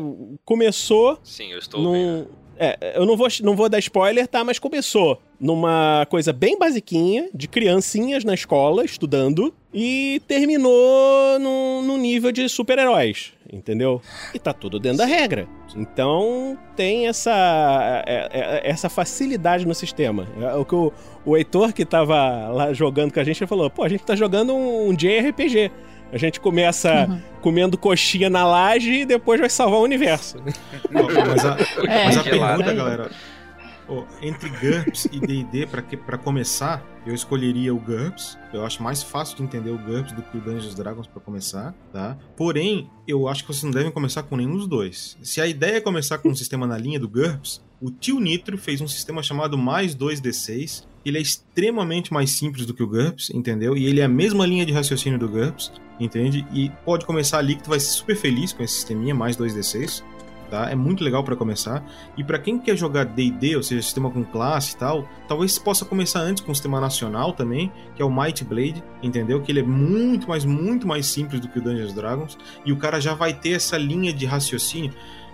Começou. Sim, eu estou num... É, eu não vou, não vou dar spoiler, tá? Mas começou numa coisa bem basiquinha, de criancinhas na escola, estudando, e terminou num, num nível de super-heróis, entendeu? E tá tudo dentro da regra. Então tem essa, é, é, essa facilidade no sistema. É o que o, o Heitor, que tava lá jogando com a gente, falou: pô, a gente tá jogando um, um JRPG. A gente começa uhum. comendo coxinha na laje e depois vai salvar o universo. <laughs> mas a, é, mas a pergunta, galera, oh, entre GURPS e D&D, para começar, eu escolheria o GURPS. Eu acho mais fácil de entender o GURPS do que o Dungeons Dragons para começar, tá? Porém, eu acho que vocês não devem começar com nenhum dos dois. Se a ideia é começar com um sistema na linha do GURPS, o tio Nitro fez um sistema chamado mais 2D6, ele é extremamente mais simples do que o GURPS, entendeu? E ele é a mesma linha de raciocínio do GURPS, entende? E pode começar ali que tu vai ser super feliz com esse sisteminha, mais 2D6, tá? É muito legal para começar. E para quem quer jogar D&D, ou seja, sistema com classe e tal, talvez possa começar antes com o sistema nacional também, que é o Might Blade, entendeu? Que ele é muito, mais muito mais simples do que o Dungeons Dragons, e o cara já vai ter essa linha de raciocínio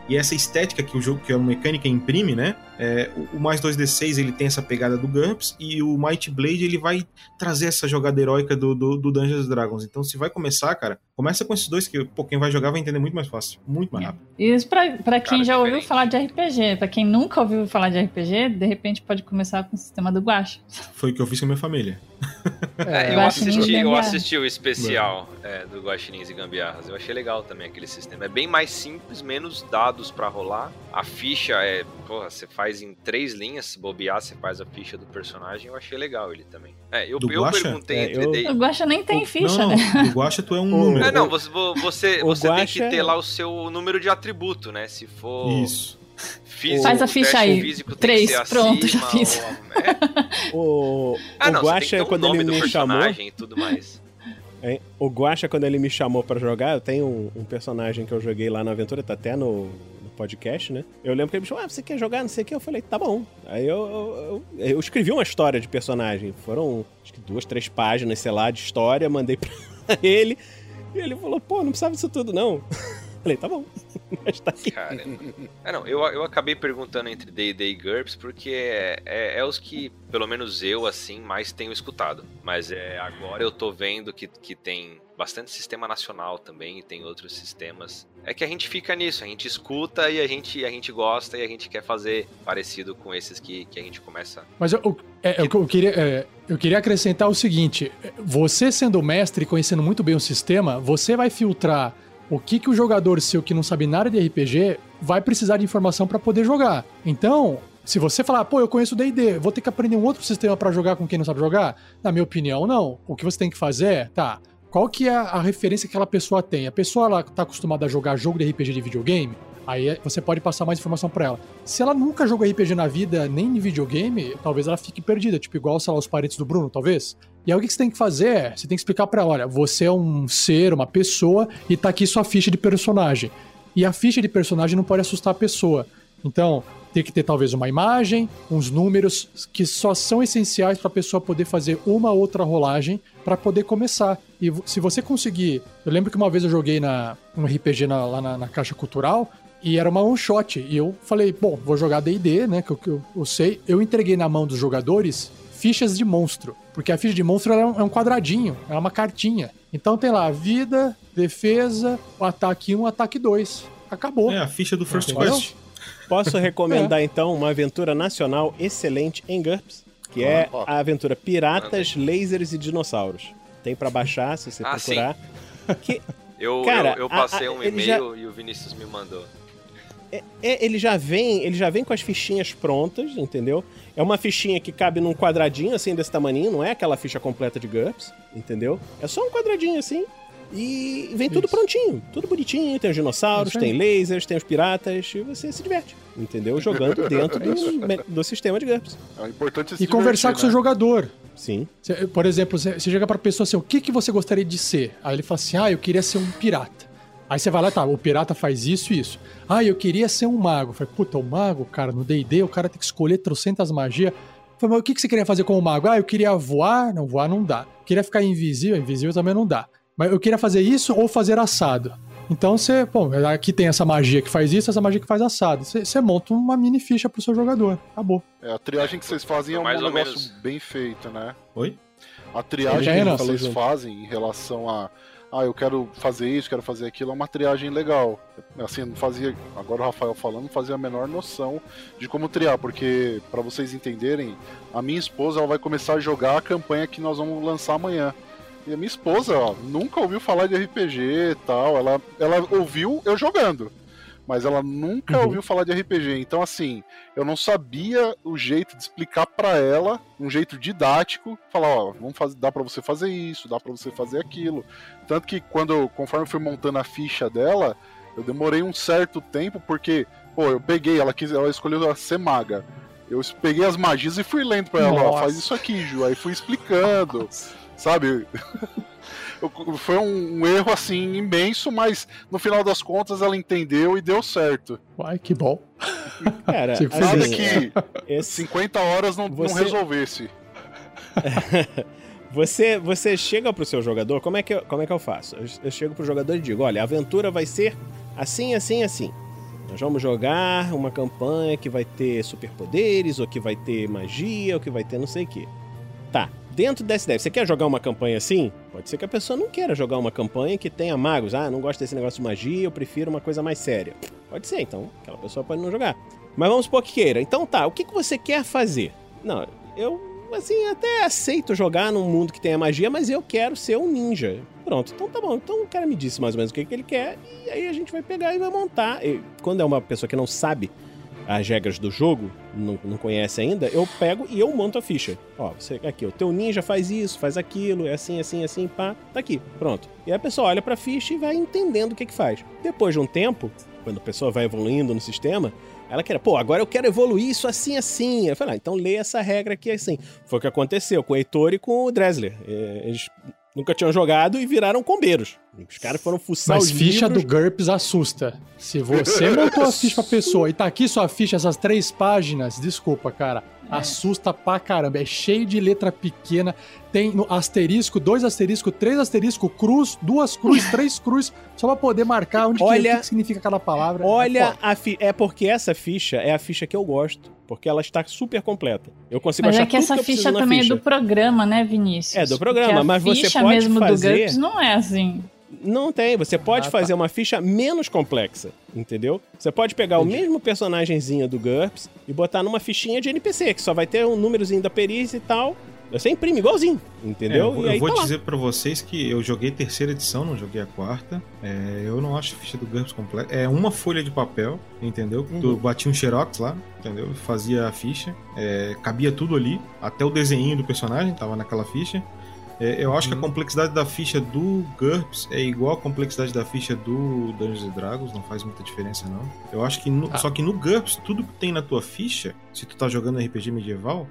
e essa estética que o jogo, que a mecânica imprime, né? É, o, mais 2D6 ele tem essa pegada do GURPS e o Might Blade ele vai trazer essa jogada heróica do, do, do Dungeons Dragons. Então, se vai começar, cara, começa com esses dois que pô, quem vai jogar vai entender muito mais fácil, muito mais rápido. Isso pra, pra quem cara, já ouviu falar de RPG. Pra quem nunca ouviu falar de RPG, de repente pode começar com o sistema do Guacha. Foi o que eu fiz com a minha família. <laughs> É, eu, assisti, eu assisti o especial é, do Guaxinins e Gambiarras. Eu achei legal também aquele sistema. É bem mais simples, menos dados para rolar. A ficha é, porra, você faz em três linhas, se bobear, você faz a ficha do personagem. Eu achei legal ele também. É, eu, eu perguntei é, entre. Eu... O Guaxa nem tem o, ficha, não, né? O Guaxa tu é um número. É, não, você, você, você tem que ter lá o seu número de atributo, né? Se for. Isso. Físico, Faz a ficha aí. Três, pronto, já fiz. <laughs> o, ah, não, o Guaxa, quando ele me chamou. E tudo mais. É, o Guaxa, quando ele me chamou para jogar, eu tenho um, um, personagem que eu joguei lá na aventura, tá até no, no, podcast, né? Eu lembro que ele me chamou, ah, você quer jogar, não sei o que? Eu falei, tá bom. Aí eu, eu, eu, eu escrevi uma história de personagem. Foram, acho que duas, três páginas, sei lá, de história, mandei <laughs> pra ele. E ele falou, pô, não precisava disso tudo, não. Falei, tá bom. <laughs> Mas tá aqui. Cara, é, não, eu, eu acabei perguntando entre D&D e GURPS porque é, é, é, os que, pelo menos eu, assim, mais tenho escutado. Mas é, agora eu tô vendo que, que tem bastante sistema nacional também, e tem outros sistemas. É que a gente fica nisso, a gente escuta e a gente, a gente gosta e a gente quer fazer parecido com esses que, que a gente começa. Mas eu, é, eu, eu queria, é, eu queria acrescentar o seguinte: você sendo mestre e conhecendo muito bem o sistema, você vai filtrar o que, que o jogador seu que não sabe nada de RPG vai precisar de informação para poder jogar. Então, se você falar, pô, eu conheço o D&D, vou ter que aprender um outro sistema para jogar com quem não sabe jogar? Na minha opinião, não. O que você tem que fazer é, tá, qual que é a referência que aquela pessoa tem? A pessoa lá tá acostumada a jogar jogo de RPG de videogame, aí é, você pode passar mais informação para ela. Se ela nunca jogou RPG na vida, nem em videogame, talvez ela fique perdida, tipo igual, sei lá, os parentes do Bruno, talvez. E aí o que você tem que fazer é, você tem que explicar para ela, olha, você é um ser, uma pessoa, e tá aqui sua ficha de personagem. E a ficha de personagem não pode assustar a pessoa. Então, tem que ter talvez uma imagem, uns números que só são essenciais para a pessoa poder fazer uma outra rolagem para poder começar. E se você conseguir, eu lembro que uma vez eu joguei na um RPG na, lá na, na, caixa cultural e era uma one shot e eu falei, bom, vou jogar D&D, né, que eu, que eu, eu sei. Eu entreguei na mão dos jogadores fichas de monstro. Porque a ficha de monstro é um, é um quadradinho, é uma cartinha. Então tem lá vida, defesa, o ataque 1, ataque 2. acabou. É a ficha do First Entendeu? Quest. Posso recomendar <laughs> então uma aventura nacional excelente em GURPS, que é Ó, a aventura Piratas, Lasers e Dinossauros. Tem pra baixar se você Ah, procurar. <laughs> Que Eu, Cara, eu, eu passei a- um e-mail e o Vinícius me mandou. É- é- ele já vem, ele já vem com as fichinhas prontas, entendeu? É uma fichinha que cabe num quadradinho assim desse tamaninho, não é aquela ficha completa de GURPS, entendeu? É só um quadradinho assim. E vem tudo Isso. prontinho, tudo bonitinho. Tem os dinossauros, tem lasers, tem os piratas, e você se diverte, entendeu? Jogando <laughs> dentro do, do sistema de GURPS. É importante se E conversar com o seu né? jogador. Sim. Por exemplo, você você chega pra pessoa assim, o que, que você gostaria de ser? Aí ele fala assim, ah, eu queria ser um pirata. Aí você vai lá, tá, o pirata faz isso e isso. Ah, eu queria ser um mago. Eu falei, puta, o mago, cara, no D&D o cara tem que escolher trocentas magias. Eu falei, mas o que, que você queria fazer como mago? Ah, eu queria voar. Não, voar não dá. Queria ficar invisível. Invisível também não dá. Mas eu queria fazer isso ou fazer assado. Então você, bom, aqui tem essa magia que faz isso, essa magia que faz assado. Você, você monta uma mini ficha pro seu jogador. Acabou. É, a triagem que vocês fazem é um Mais ou negócio menos. bem feito, né? Oi? A triagem É, que vocês fazem em relação a. Ah, eu quero fazer isso, quero fazer aquilo, é uma triagem legal. Assim, não fazia. Agora o Rafael falando, não fazia a menor noção de como triar, porque, pra vocês entenderem, a minha esposa ela vai começar a jogar a campanha que nós vamos lançar amanhã. E a minha esposa, ó, nunca ouviu falar de RPG e tal. Ela, ela ouviu eu jogando. Mas ela nunca Uhum. ouviu falar de RPG. Então, assim, eu não sabia o jeito de explicar pra ela, um jeito didático, falar, ó, vamos fazer, dá para você fazer isso, dá para você fazer aquilo. Tanto que quando conforme eu fui montando a ficha dela, eu demorei um certo tempo porque, pô, eu peguei, ela quis, ela escolheu ser maga. Eu peguei as magias e fui lendo pra ela, ó, faz isso aqui, Ju. Aí fui explicando, <laughs> sabe? Foi um, um erro assim imenso, mas no final das contas ela entendeu e deu certo. Ai, que bom. <laughs> Cara, Nada Assim, que <laughs> esse, 50 horas não, não Você- resolvesse. <laughs> Você, você chega pro seu jogador, como é que eu, como é que eu faço? Eu, eu chego pro jogador e digo: olha, a aventura vai ser assim, assim, assim. Nós vamos jogar uma campanha que vai ter superpoderes, ou que vai ter magia, ou que vai ter não sei o quê. Tá, dentro dessa ideia, você quer jogar uma campanha assim? Pode ser que a pessoa não queira jogar uma campanha que tenha magos. Ah, não gosto desse negócio de magia, eu prefiro uma coisa mais séria. Pode ser, então aquela pessoa pode não jogar. Mas vamos supor que queira. Então tá, o que, que você quer fazer? Não, eu, assim, até aceito jogar num mundo que tenha magia, mas eu quero ser um ninja. Pronto, então tá bom. Então o cara me disse mais ou menos o que, que ele quer, e aí a gente vai pegar e vai montar. E quando é uma pessoa que não sabe as regras do jogo, não, não conhece ainda, eu pego e eu monto a ficha. Ó, você aqui, o teu ninja faz isso, faz aquilo, é assim, assim, assim, pá, tá aqui, pronto. E a pessoa olha pra ficha e vai entendendo o que que faz. Depois de um tempo, quando a pessoa vai evoluindo no sistema, ela quer, pô, agora eu quero evoluir isso assim, assim. Eu falei, ah, então lê essa regra aqui assim. Foi o que aconteceu com o Heitor e com o Dressler. É, Eles nunca tinham jogado e viraram combeiros. Os caras foram fuçar Mas os ficha livros. do GURPS assusta. Se você montou a ficha pra <laughs> pessoa e tá aqui sua ficha, essas três páginas, desculpa, cara. Assusta pra caramba. É cheio de letra pequena. Tem no asterisco, dois asterisco, três asterisco, cruz, duas cruz, <laughs> três cruz, só pra poder marcar onde que- Olha- o que, que significa cada palavra. É Olha, a fi... é porque essa ficha é a ficha que eu gosto. Porque ela está super completa. Eu consigo Mas achar é que tudo essa eu preciso ficha também ficha. é do programa, né, Vinícius? É, do programa, a mas você ficha pode mesmo fazer- do GURPS não é assim. Não tem, você pode Ah, tá. fazer uma ficha menos complexa, entendeu? Você pode pegar Entendi. o mesmo personagemzinho do GURPS e botar numa fichinha de NPC, que só vai ter um númerozinho da perícia e tal. Você imprime igualzinho, É, entendeu? eu, vou- e aí eu vou tá dizer pra vocês que eu joguei terceira edição, não joguei a quarta. É, eu não acho a ficha do GURPS completa. É uma folha de papel, entendeu? Uhum. Tu batia um xerox lá, entendeu? Fazia a ficha. É, cabia tudo ali, até o desenho do personagem tava naquela ficha. É, eu acho que a complexidade da ficha do GURPS é igual à complexidade da ficha do Dungeons Dragons, não faz muita diferença não. Eu acho que no- Ah. só que no GURPS tudo que tem na tua ficha, se tu tá jogando RPG medieval,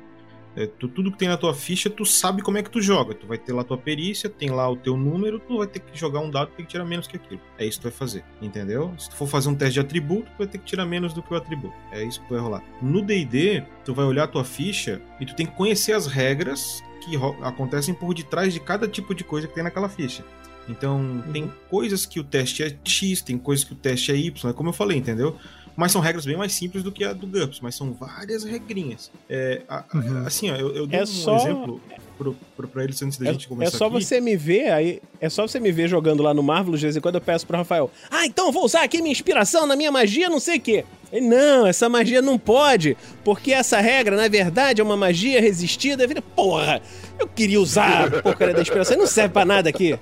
é, tu- tudo que tem na tua ficha, tu sabe como é que tu joga. Tu vai ter lá tua perícia, tem lá o teu número, tu vai ter que jogar um dado, tem que tirar menos que aquilo. É isso que tu vai fazer, entendeu? Se tu for fazer um teste de atributo, tu vai ter que tirar menos do que o atributo. É isso que vai rolar. No D&D, tu vai olhar a tua ficha e tu tem que conhecer as regras que acontecem por detrás de cada tipo de coisa que tem naquela ficha. Então, tem coisas que o teste é X, tem coisas que o teste é Y, é como eu falei, entendeu? Mas são regras bem mais simples do que a do GURPS, mas são várias regrinhas. É, a- Uhum. Assim, ó, eu, eu dou É um só- exemplo. Pro, pro, pra eles antes da É, gente é começar só aqui. você me ver, aí. É só você me ver jogando lá no Marvel, de vez em quando eu peço pro Rafael. Ah, então eu vou usar aqui minha inspiração na minha magia, não sei o quê. Ele, não, essa magia não pode, porque essa regra, na verdade, é uma magia resistida. Eu falei, porra, eu queria usar a porcaria da inspiração, não serve pra nada aqui.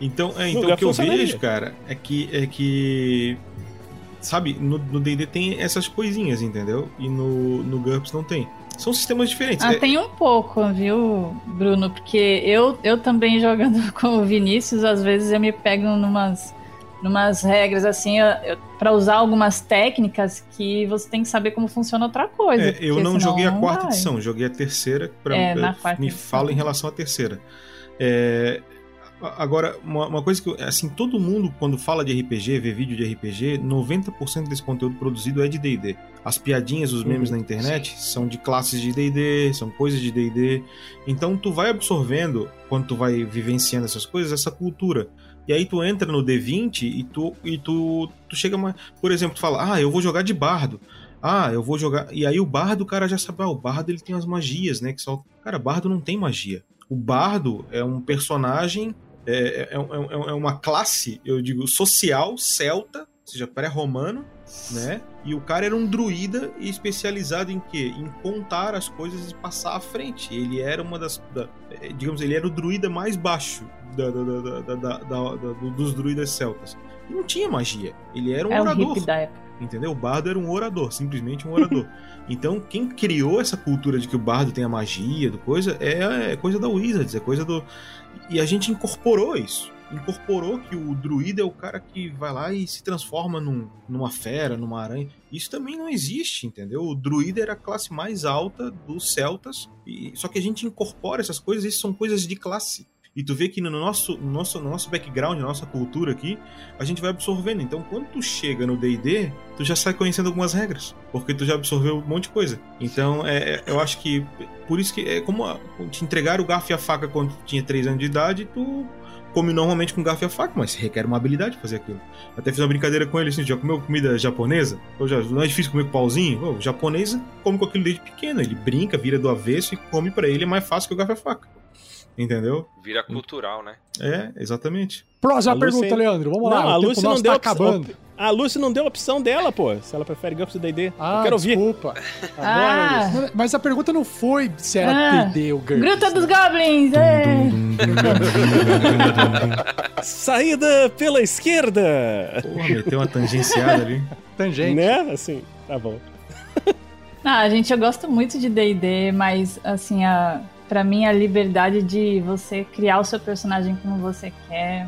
Então, é, então o que eu vejo, cara, é que. É que sabe, no no D&D tem essas coisinhas, entendeu? E no, no GURPS não tem. São sistemas diferentes. Ah, É- tem um pouco, viu, Bruno? Porque eu, eu também jogando <laughs> com o Vinícius, às vezes eu me pego numas, numas regras assim, para usar algumas técnicas que você tem que saber como funciona outra coisa. É, eu não joguei a não quarta vai. edição, joguei a terceira. Pra, É, me fala em relação à terceira. É, agora, uma, uma coisa que, eu- assim, todo mundo, quando fala de RPG, vê vídeo de RPG, 90% desse conteúdo produzido é de D&D. As piadinhas, os memes Uhum, na internet são de classes de D&D, são coisas de D&D. Então, tu vai absorvendo, quando tu vai vivenciando essas coisas, essa cultura. E aí tu entra no D20 e tu, e tu, tu chega mais... Por exemplo, tu fala, ah, eu vou jogar de bardo. Ah, eu vou jogar. E aí o bardo, o cara já sabe, ah, o bardo ele tem as magias, né? Que só. Cara, bardo não tem magia. O bardo é um personagem, é, é, é- é uma classe, eu digo, social, celta, ou seja, pré-romano, né? E o cara era um druida e especializado em quê? Em contar as coisas e passar à frente. Ele era uma das. da- eh, digamos, ele era o druida mais baixo da- da- da- da- da- da- da- do- dos druidas celtas. E não tinha magia. Ele era um É orador. hippie da época. Entendeu? O bardo era um orador, simplesmente um orador. <laughs> então, quem criou essa cultura de que o bardo tem a magia do coisa é, é coisa da Wizards, é coisa do. E a gente incorporou isso. Incorporou que o druida é o cara que vai lá e se transforma num- numa fera, numa aranha. Isso também não existe, entendeu? O druida era a classe mais alta dos celtas. E... Só que a gente incorpora essas coisas, isso são coisas de classe. E tu vê que no nosso, no nosso, no nosso background, na nossa cultura aqui, a gente vai absorvendo. Então, quando tu chega no D&D, tu já sai conhecendo algumas regras, porque tu já absorveu um monte de coisa. Então, é, é- eu acho que por isso que é como te entregar o garfo e a faca quando tu tinha 3 anos de idade, tu come normalmente com garfo e faca, mas requer uma habilidade fazer aquilo. Até fiz uma brincadeira com ele assim, já comeu comida japonesa? Já não é difícil comer com pauzinho? O japonês come com aquilo desde pequeno, ele brinca, vira do avesso e come pra ele é mais fácil que o garfo e faca. Entendeu? Vira cultural, né? É, exatamente. Próxima A Lucy- pergunta, Leandro. Vamos lá. Não, o a Lucy não nosso deu tá opção- acabando. A Lucy não deu a opção dela, pô. Se ela prefere GURPS ou D&D. Ah, eu quero ouvir. desculpa. <laughs> Ah, Mas a pergunta não foi se era Ah, D&D ou GURPS. Gruta dos? Goblins! é. <laughs> Saída pela esquerda! Porra, meteu uma tangenciada ali. <laughs> Tangente. Né? Assim, tá bom. Ah, gente, eu gosto muito de D&D, mas, assim, a, pra mim a liberdade de você criar o seu personagem como você quer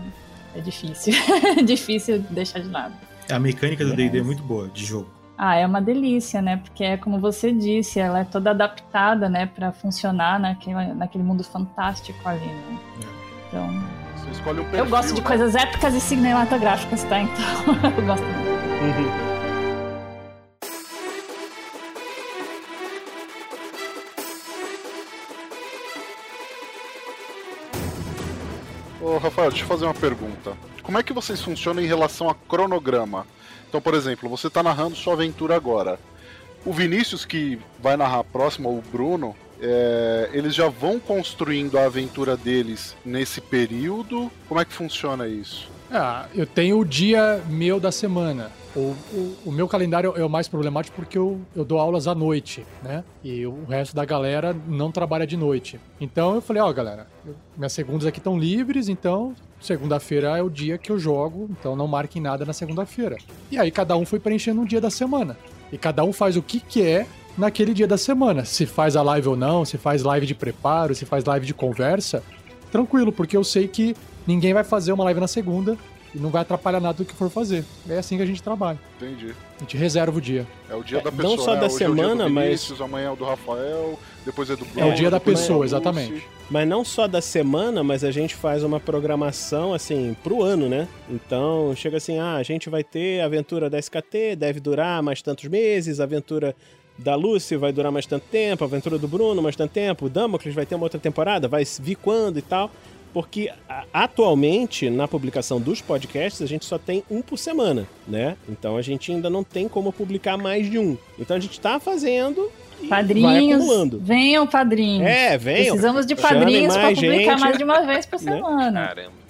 é difícil. É <laughs> difícil deixar de lado. A mecânica do D&D é muito boa, de jogo. Ah, é uma delícia, né? Porque é como você disse, ela é toda adaptada, né, para funcionar naquele, naquele mundo fantástico ali, né? Então, Você escolhe um perfil. eu gosto de né? coisas épicas e cinematográficas, tá? Então, <laughs> eu gosto muito. Rafael, deixa eu fazer uma pergunta. Como é que vocês funcionam em relação a cronograma? Então, por exemplo, você tá narrando sua aventura agora. O Vinícius, que vai narrar próximo, ou o Bruno, é, eles já vão construindo a aventura deles nesse período? Como é que funciona isso? Ah, eu tenho o dia meu da semana. O, o, o meu calendário é o mais problemático porque eu, eu dou aulas à noite, né? E o resto da galera não trabalha de noite. Então eu falei, ó, galera, eu- minhas segundas aqui estão livres, então segunda-feira é o dia que eu jogo, então não marquem nada na segunda-feira. E aí cada um foi preenchendo um dia da semana. E cada um faz o que quer naquele dia da semana. Se faz a live ou não, se faz live de preparo, se faz live de conversa, tranquilo, porque eu sei que ninguém vai fazer uma live na segunda e não vai atrapalhar nada do que for fazer. É assim que a gente trabalha. Entendi. A gente reserva o dia. É o dia É, da não pessoa. só né? da Hoje é o dia semana, do mas- Vinícius, Amanhã é o do Rafael, depois é do Bruno. É o dia da é pessoa, exatamente. Mas não só da semana, mas a gente faz uma programação, assim, pro ano, né? Então, chega assim, ah, a gente vai ter a aventura da SKT, deve durar mais tantos meses, a aventura da Lucy vai durar mais tanto tempo, a aventura do Bruno mais tanto tempo, o Damocles vai ter uma outra temporada, vai vir quando e tal. Porque atualmente, na publicação dos podcasts, a gente só tem um por semana, né? Então a gente ainda não tem como publicar mais de um. Então a gente tá fazendo Padrinhos, venham padrinhos. É, venham. Precisamos de padrinhos para publicar gente. mais de uma vez por Né? semana. Caramba.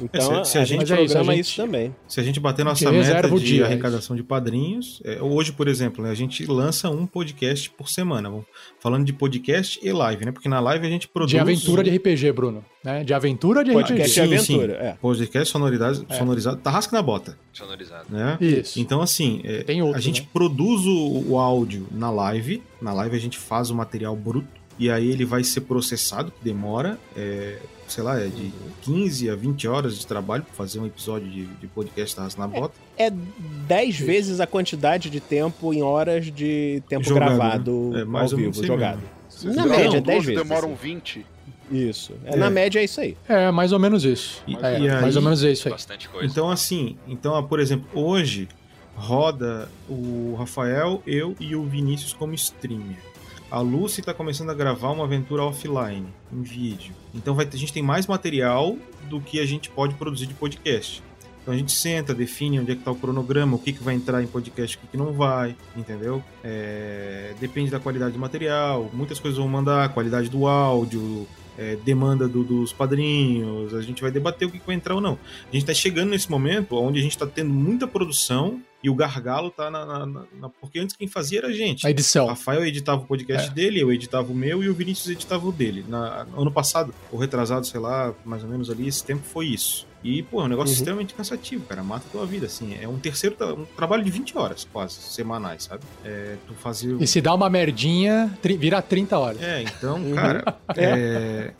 Então, É, se- se a a gente- gente é isso, programa isso, gente- também. Se a gente bater nossa reserva meta de dia, arrecadação de padrinhos, é, hoje, por exemplo, né, a gente lança um podcast por semana. Vamos- Falando de podcast e live, né? Porque na live a gente produz. De aventura de RPG, Bruno. Né? De aventura de Podcast RPG. de Sim, aventura, é. Podcast sonorizado, É. sonorizado. Tarrasca na bota, Sonorizado. né? Isso. Então, assim, é, Tem outro, a gente né? produz o, o áudio na live. Na live a gente faz o material bruto. E aí ele vai ser processado, que demora, é, sei lá, é de 15 a 20 horas de trabalho para fazer um episódio de, de podcast Tarrasca na Bota. É 10 vezes a quantidade de tempo em horas de tempo Jogado, gravado né? É, mais ao ou vivo, aí jogado. mesmo. Na gravam média, 10 12, vezes, demoram assim. 20. Isso. É, É. Na média é isso aí. É, mais ou menos isso. E- É, e aí- mais ou menos é isso aí. Bastante coisa. Então, assim, então, por exemplo, hoje roda o Rafael, eu e o Vinícius como streamer. A Lucy tá começando a gravar uma aventura offline, em vídeo. Então vai, a gente tem mais material do que a gente pode produzir de podcast. Então a gente senta, define onde é que tá o cronograma, o que, que vai entrar em podcast, o que, que não vai, entendeu? É, depende da qualidade do material, muitas coisas vão mandar, qualidade do áudio, é, demanda do- dos padrinhos, a gente vai debater o que, vai entrar ou não. A gente tá chegando nesse momento onde a gente tá tendo muita produção e o gargalo tá na. na- na- porque antes quem fazia era a gente. A O edição. Rafael editava o podcast É. dele, eu editava o meu e o Vinícius editava o dele. Na, ano passado, ou retrasado, sei lá, mais ou menos ali, esse tempo foi isso. E, pô, é um negócio Uhum. extremamente cansativo, cara. Mata a tua vida, assim. É um terceiro, tra- um trabalho de 20 horas, quase, semanais, sabe? É, tu fazer. E se dá uma merdinha, vira 30 horas. É, então, Uhum. cara. <laughs> é,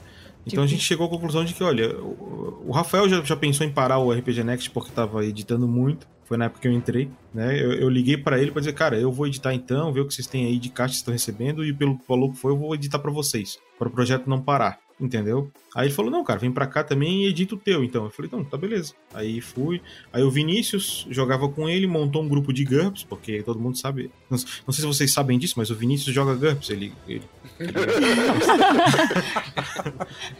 Então a gente chegou à conclusão de que, olha, o Rafael já, já pensou em parar o RPG Next porque tava editando muito. Foi na época que eu entrei, né? Eu, eu liguei pra ele pra dizer, cara, eu vou editar então, ver o que vocês têm aí de caixa que vocês estão recebendo e pelo valor que foi, eu vou editar pra vocês, para o projeto não parar, entendeu? Aí ele falou, não, cara, vem pra cá também e edita o teu, então. Eu falei, então, tá beleza. Aí fui. Aí o Vinícius jogava com ele, montou um grupo de GURPS, porque todo mundo sabe. Não, não sei se vocês sabem disso, mas o Vinícius joga GURPS. Ele. ele, <laughs>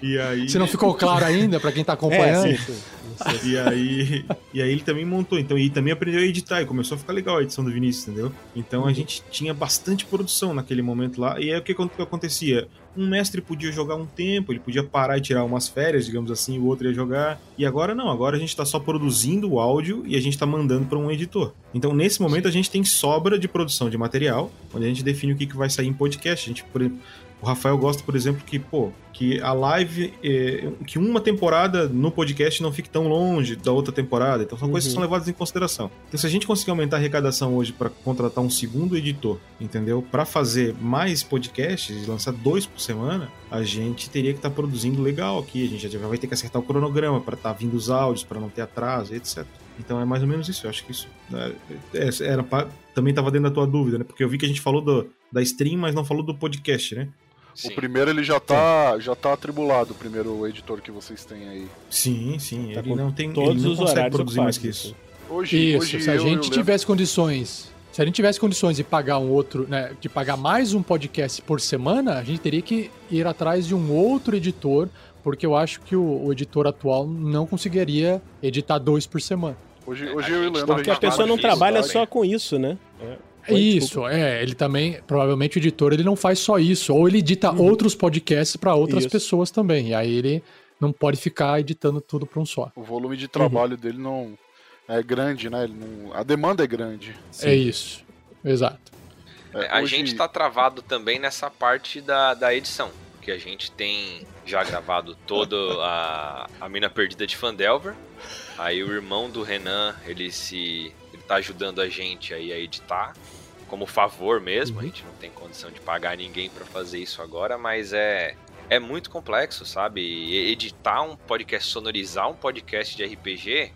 e aí. Se não ficou claro ainda, pra quem tá É, acompanhando. sim. E aí, e aí ele também montou, então e também aprendeu a editar e começou a ficar legal a edição do Vinícius, entendeu? Então a gente tinha bastante produção naquele momento lá. E aí o que, que acontecia? Um mestre podia jogar um tempo, ele podia parar e tirar umas férias, digamos assim, o outro ia jogar. E agora não, agora a gente tá só produzindo o áudio e a gente tá mandando para um editor. Então nesse momento a gente tem sobra de produção de material, onde a gente define o que, que vai sair em podcast. A gente, por exemplo, o Rafael gosta, por exemplo, que, pô, que a live, eh, que uma temporada no podcast não fique tão longe da outra temporada. Então são coisas que Uhum. são levadas em consideração. Então se a gente conseguir aumentar a arrecadação hoje para contratar um segundo editor, entendeu? Para fazer mais podcasts e lançar dois por semana, a gente teria que estar produzindo legal aqui. A gente já vai ter que acertar o cronograma para estar vindo os áudios, para não ter atraso, etc. Então é mais ou menos isso. Eu acho que isso né, é, era pra- também estava dentro da tua dúvida, né? Porque eu vi que a gente falou do, da stream, mas não falou do podcast, né? Sim. O primeiro ele já tá, já tá atribulado, o primeiro editor que vocês têm aí. Sim, sim. Tá ele não tem. Todos ele não os consegue horários produzir mais que isso. Hoje, Isso, hoje se a gente tivesse condições. Se a gente tivesse condições de pagar um outro, né, de pagar mais um podcast por semana, a gente teria que ir atrás de um outro editor, porque eu acho que o, o editor atual não conseguiria editar dois por semana. Hoje, É, hoje eu e o gente Leandro. tá Porque a gente pessoa não trabalha tá? só com isso, né? É. Oi, Isso, desculpa. é, ele também, provavelmente o editor, ele não faz só isso, ou ele edita outros podcasts para outras Isso. pessoas também, e aí ele não pode ficar editando tudo para um só. O volume de trabalho dele não é grande, né? Ele não- a demanda é grande. É isso. Exato. É, a hoje- gente tá travado também nessa parte da, da edição. Que a gente tem já gravado toda a, a Mina Perdida de Fandelver. Aí o irmão do Renan, ele se. ele tá ajudando a gente aí a editar. Como favor mesmo, a gente não tem condição de pagar ninguém pra fazer isso agora, mas é. É muito complexo, sabe? Editar um podcast, sonorizar um podcast de RPG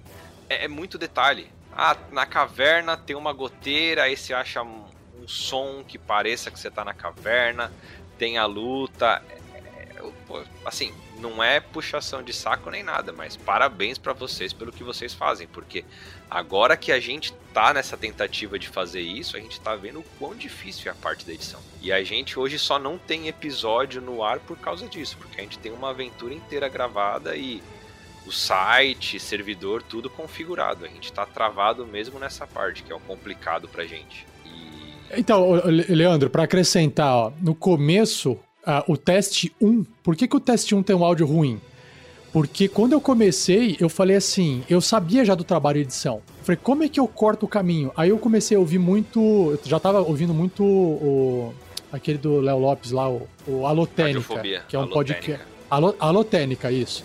é, é muito detalhe. Ah, na caverna tem uma goteira, aí você acha um, um som que pareça que você tá na caverna, tem a luta. É, é, pô, assim, não é puxação de saco nem nada, mas parabéns pra vocês pelo que vocês fazem, porque agora que a gente tá nessa tentativa de fazer isso, a gente tá vendo o quão difícil é a parte da edição. E a gente hoje só não tem episódio no ar por causa disso, porque a gente tem uma aventura inteira gravada e o site, servidor, tudo configurado. A gente tá travado mesmo nessa parte, que é o complicado pra gente. E Então, Leandro, pra acrescentar, ó, no começo, ah, o teste 1, por que, que o teste 1 tem um áudio ruim? Porque quando eu comecei, eu falei assim, eu sabia já do trabalho de edição. Eu falei, como é que eu corto o caminho? Aí eu comecei a ouvir muito, eu já tava ouvindo muito o aquele do Léo Lopes lá, o, o Alotênica, que é um podcast. Alo, Alotênica, isso.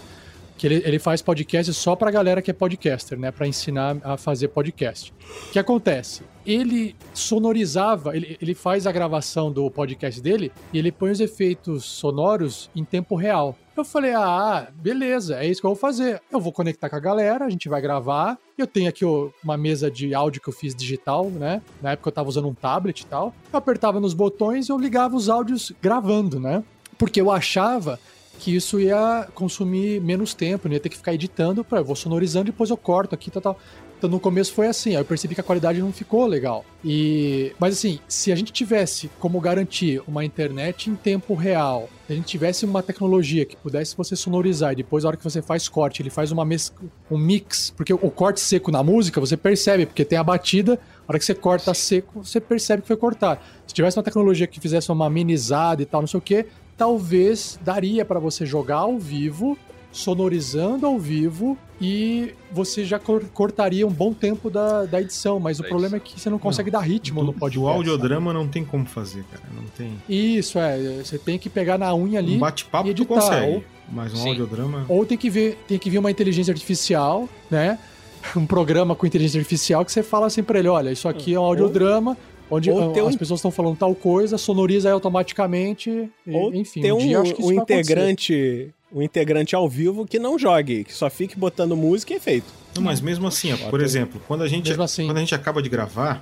Que ele, ele faz podcast só pra galera que é podcaster, né? Pra ensinar a fazer podcast. O que acontece? Ele sonorizava, ele, ele faz a gravação do podcast dele e ele põe os efeitos sonoros em tempo real. Eu falei, ah, beleza, é isso que eu vou fazer. Eu vou conectar com a galera, a gente vai gravar. Eu tenho aqui uma mesa de áudio que eu fiz digital, né? Na época eu tava usando um tablet e tal. Eu apertava nos botões e eu ligava os áudios gravando, né? Porque eu achava que isso ia consumir menos tempo, não ia ter que ficar editando, pra, eu vou sonorizando depois eu corto aqui, tal, tal. Então no começo foi assim, aí eu percebi que a qualidade não ficou legal. E mas assim, se a gente tivesse como garantir uma internet em tempo real, se a gente tivesse uma tecnologia que pudesse você sonorizar e depois a hora que você faz corte, ele faz uma mes um mix, porque o corte seco na música você percebe, porque tem a batida, a hora que você corta seco, você percebe que foi cortar. Se tivesse uma tecnologia que fizesse uma amenizada e tal, não sei o que, talvez daria para você jogar ao vivo, sonorizando ao vivo e você já cor- cortaria um bom tempo da, da edição, mas Da o problema é que você não consegue dar ritmo Do, no podcast. audiodrama não tem como fazer, cara. Não tem. sabe? Isso, é. Você tem que pegar na unha ali. Um bate-papo e tu editar, consegue. ou- Mas um Sim. audiodrama. Ou tem que ver, tem que vir uma inteligência artificial, né? <laughs> Um programa com inteligência artificial que você fala assim pra ele, olha, isso aqui é um audiodrama, onde um- as pessoas estão falando tal coisa, sonoriza aí automaticamente, e, Ou enfim, ter um, um, dia eu acho que isso um integrante, um integrante ao vivo que não jogue, que só fique botando música e efeito. Não, mas mesmo assim, ó, por exemplo, quando a gente, assim. quando a gente acaba de gravar,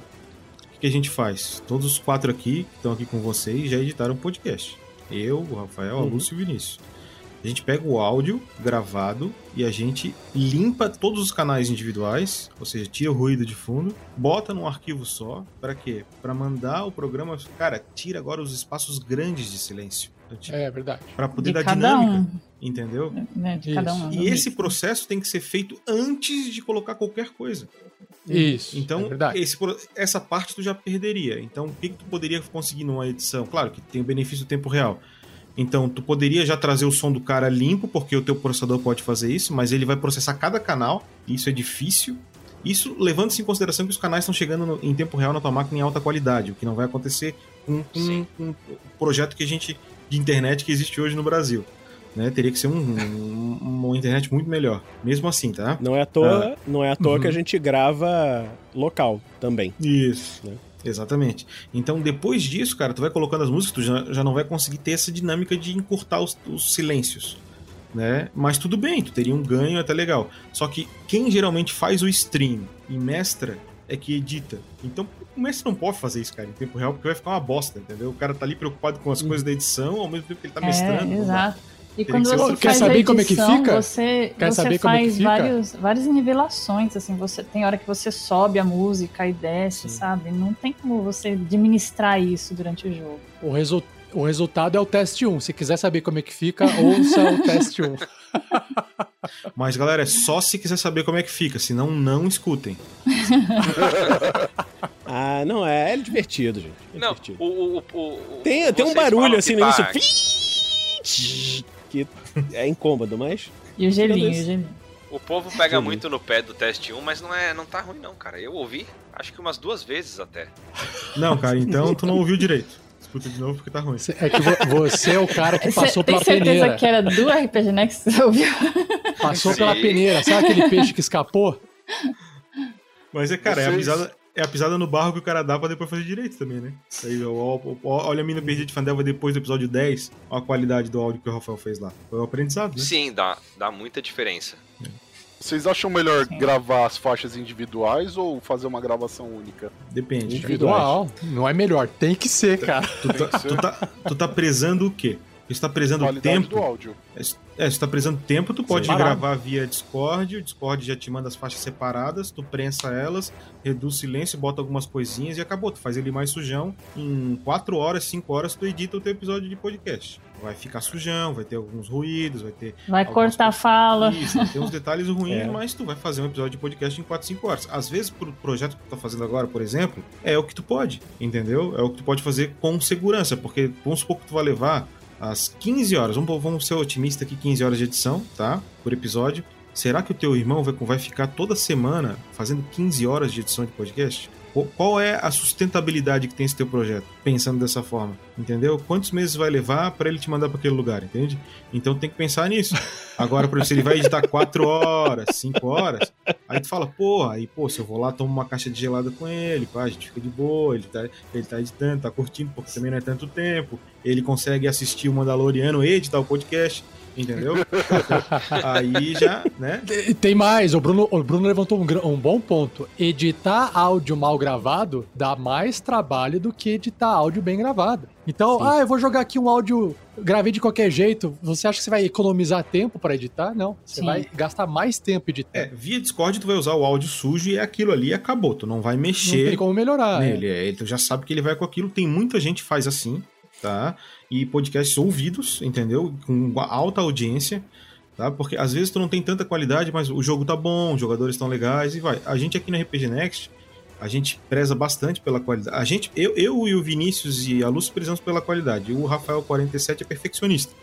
o que a gente faz? Todos os quatro aqui que estão aqui com vocês já editaram um podcast. Eu, o Rafael, a Uhum. Lúcio e o Vinícius. A gente pega o áudio gravado e a gente limpa todos os canais individuais, ou seja, tira o ruído de fundo, bota num arquivo só, para quê? Para mandar o programa, cara, tira agora os espaços grandes de silêncio, É verdade. para poder De dar cada dinâmica, um. Entendeu? Né, de Isso. cada um. E esse processo tem que ser feito antes de colocar qualquer coisa. Isso. Então, é esse essa parte tu já perderia. Então, o que, que tu poderia conseguir numa edição? Claro que tem o benefício do tempo real. Então, tu poderia já trazer o som do cara limpo, porque o teu processador pode fazer isso, mas ele vai processar cada canal, e isso é difícil. Isso levando-se em consideração que os canais estão chegando no- em tempo real na tua máquina em alta qualidade, o que não vai acontecer com, com o projeto que a gente de internet que existe hoje no Brasil. Né? Teria que ser um- um- uma internet muito melhor. Mesmo assim, tá? Não é à toa, não é à toa Uhum. que a gente grava local também. Isso. Né? Exatamente. Então, depois disso, cara, tu vai colocando as músicas, tu já, já não vai conseguir ter essa dinâmica de encurtar os, os silêncios. Né? Mas tudo bem, tu teria um ganho até legal. Só que quem geralmente faz o stream e mestra é que edita. Então, o mestre não pode fazer isso, cara, em tempo real, porque vai ficar uma bosta, entendeu? O cara tá ali preocupado com as coisas da edição, ao mesmo tempo que ele tá mestrando. É, dá. exato. E quando você outra- Quer faz saber a como é que edição, fica? você, Quer você saber como é que faz fica? vários, várias nivelações, assim, você tem hora que você sobe a música e desce, sabe? Não tem como você administrar isso durante o jogo. O, resu- o resultado é o teste 1. Se quiser saber como é que fica, ouça o teste 1. <laughs> Mas, galera, é só se quiser saber como é que fica, senão não escutem. <laughs> Ah, não, é, é divertido, gente. É Não, divertido. o, o, o, Tem, tem um barulho assim tá- início. Que é incômodo, mas. E o gelinho, o gelinho. O povo pega Sim. muito no pé do teste 1, mas não é, não tá ruim não, cara. Eu ouvi, acho que umas duas vezes até. Não, cara, então tu não ouviu direito. Escuta de novo porque tá ruim. É que vo- você é o cara que passou tem pela certeza peneira. que era do RPG Next que você ouviu? Passou Sim. pela peneira. Sabe aquele peixe que escapou? Mas é, cara, é a, Vocês- pisada, é a pisada no barro que o cara dá pra depois fazer direito também, né? Aí, ó, ó, ó, olha a mina perdida de Fandelva depois do episódio 10, ó a qualidade do áudio que o Rafael fez lá. Foi o aprendizado, né? Sim, dá, dá muita diferença. Vocês acham melhor Sim. gravar as faixas individuais ou fazer uma gravação única? Depende. Individual. Não é melhor. Tem que ser, cara. Tu tá, tu, tá, tu tá prezando o quê? Porque você tá prezando Qualidade tempo. do áudio. É, você tá precisando de tempo, tu pode Separado. gravar via Discord, o Discord já te manda as faixas separadas, tu prensa elas, reduz silêncio, bota algumas coisinhas e acabou. Tu faz ele mais sujão. Em 4 horas, 5 horas, tu edita o teu episódio de podcast. Vai ficar sujão, vai ter alguns ruídos, vai ter. Vai cortar a fala. Isso, vai ter uns detalhes <laughs> ruins, É. mas tu vai fazer um episódio de podcast em 4, 5 horas. Às vezes, pro projeto que tu tá fazendo agora, por exemplo, é o que tu pode, entendeu? É o que tu pode fazer com segurança, porque vamos supor que tu vai levar às 15 horas, vamos, vamos ser otimista aqui, 15 horas de edição, tá? Por episódio. Será que o teu irmão vai, vai ficar toda semana fazendo 15 horas de edição de podcast? Qu- Qual é a sustentabilidade que tem esse teu projeto? Pensando dessa forma, entendeu? Quantos meses vai levar para ele te mandar para aquele lugar, entende? Então tem que pensar nisso. Agora, por exemplo, se ele vai editar 4 horas, 5 horas, aí tu fala, porra, aí, pô, se eu vou lá, tomo uma caixa de gelada com ele, pá, a gente fica de boa, ele tá, ele tá editando, tá curtindo, porque também não é tanto tempo. Ele consegue assistir o Mandaloriano e editar o podcast, entendeu? <laughs> aí já, né? E Tem mais, o Bruno, o Bruno levantou um, um bom ponto. Editar áudio mal gravado dá mais trabalho do que editar áudio bem gravado. Então, Sim. ah, eu vou jogar aqui um áudio, gravei de qualquer jeito. Você acha que você vai economizar tempo pra editar? Não. Você Sim. vai gastar mais tempo editando. É, via Discord tu vai usar o áudio sujo e é aquilo ali acabou. Tu não vai Não mexer tem como melhorar. né? nele. É, tu já sabe que ele vai com aquilo. Tem muita gente que faz assim, tá? E podcasts ouvidos, entendeu? Com alta audiência, tá? Porque às vezes tu não tem tanta qualidade, mas o jogo tá bom, os jogadores estão legais e vai. A gente aqui no RPG Next, a gente preza bastante pela qualidade. A gente, eu, eu e o Vinícius e a Lúcia prezamos pela qualidade. O Rafael 47 é perfeccionista.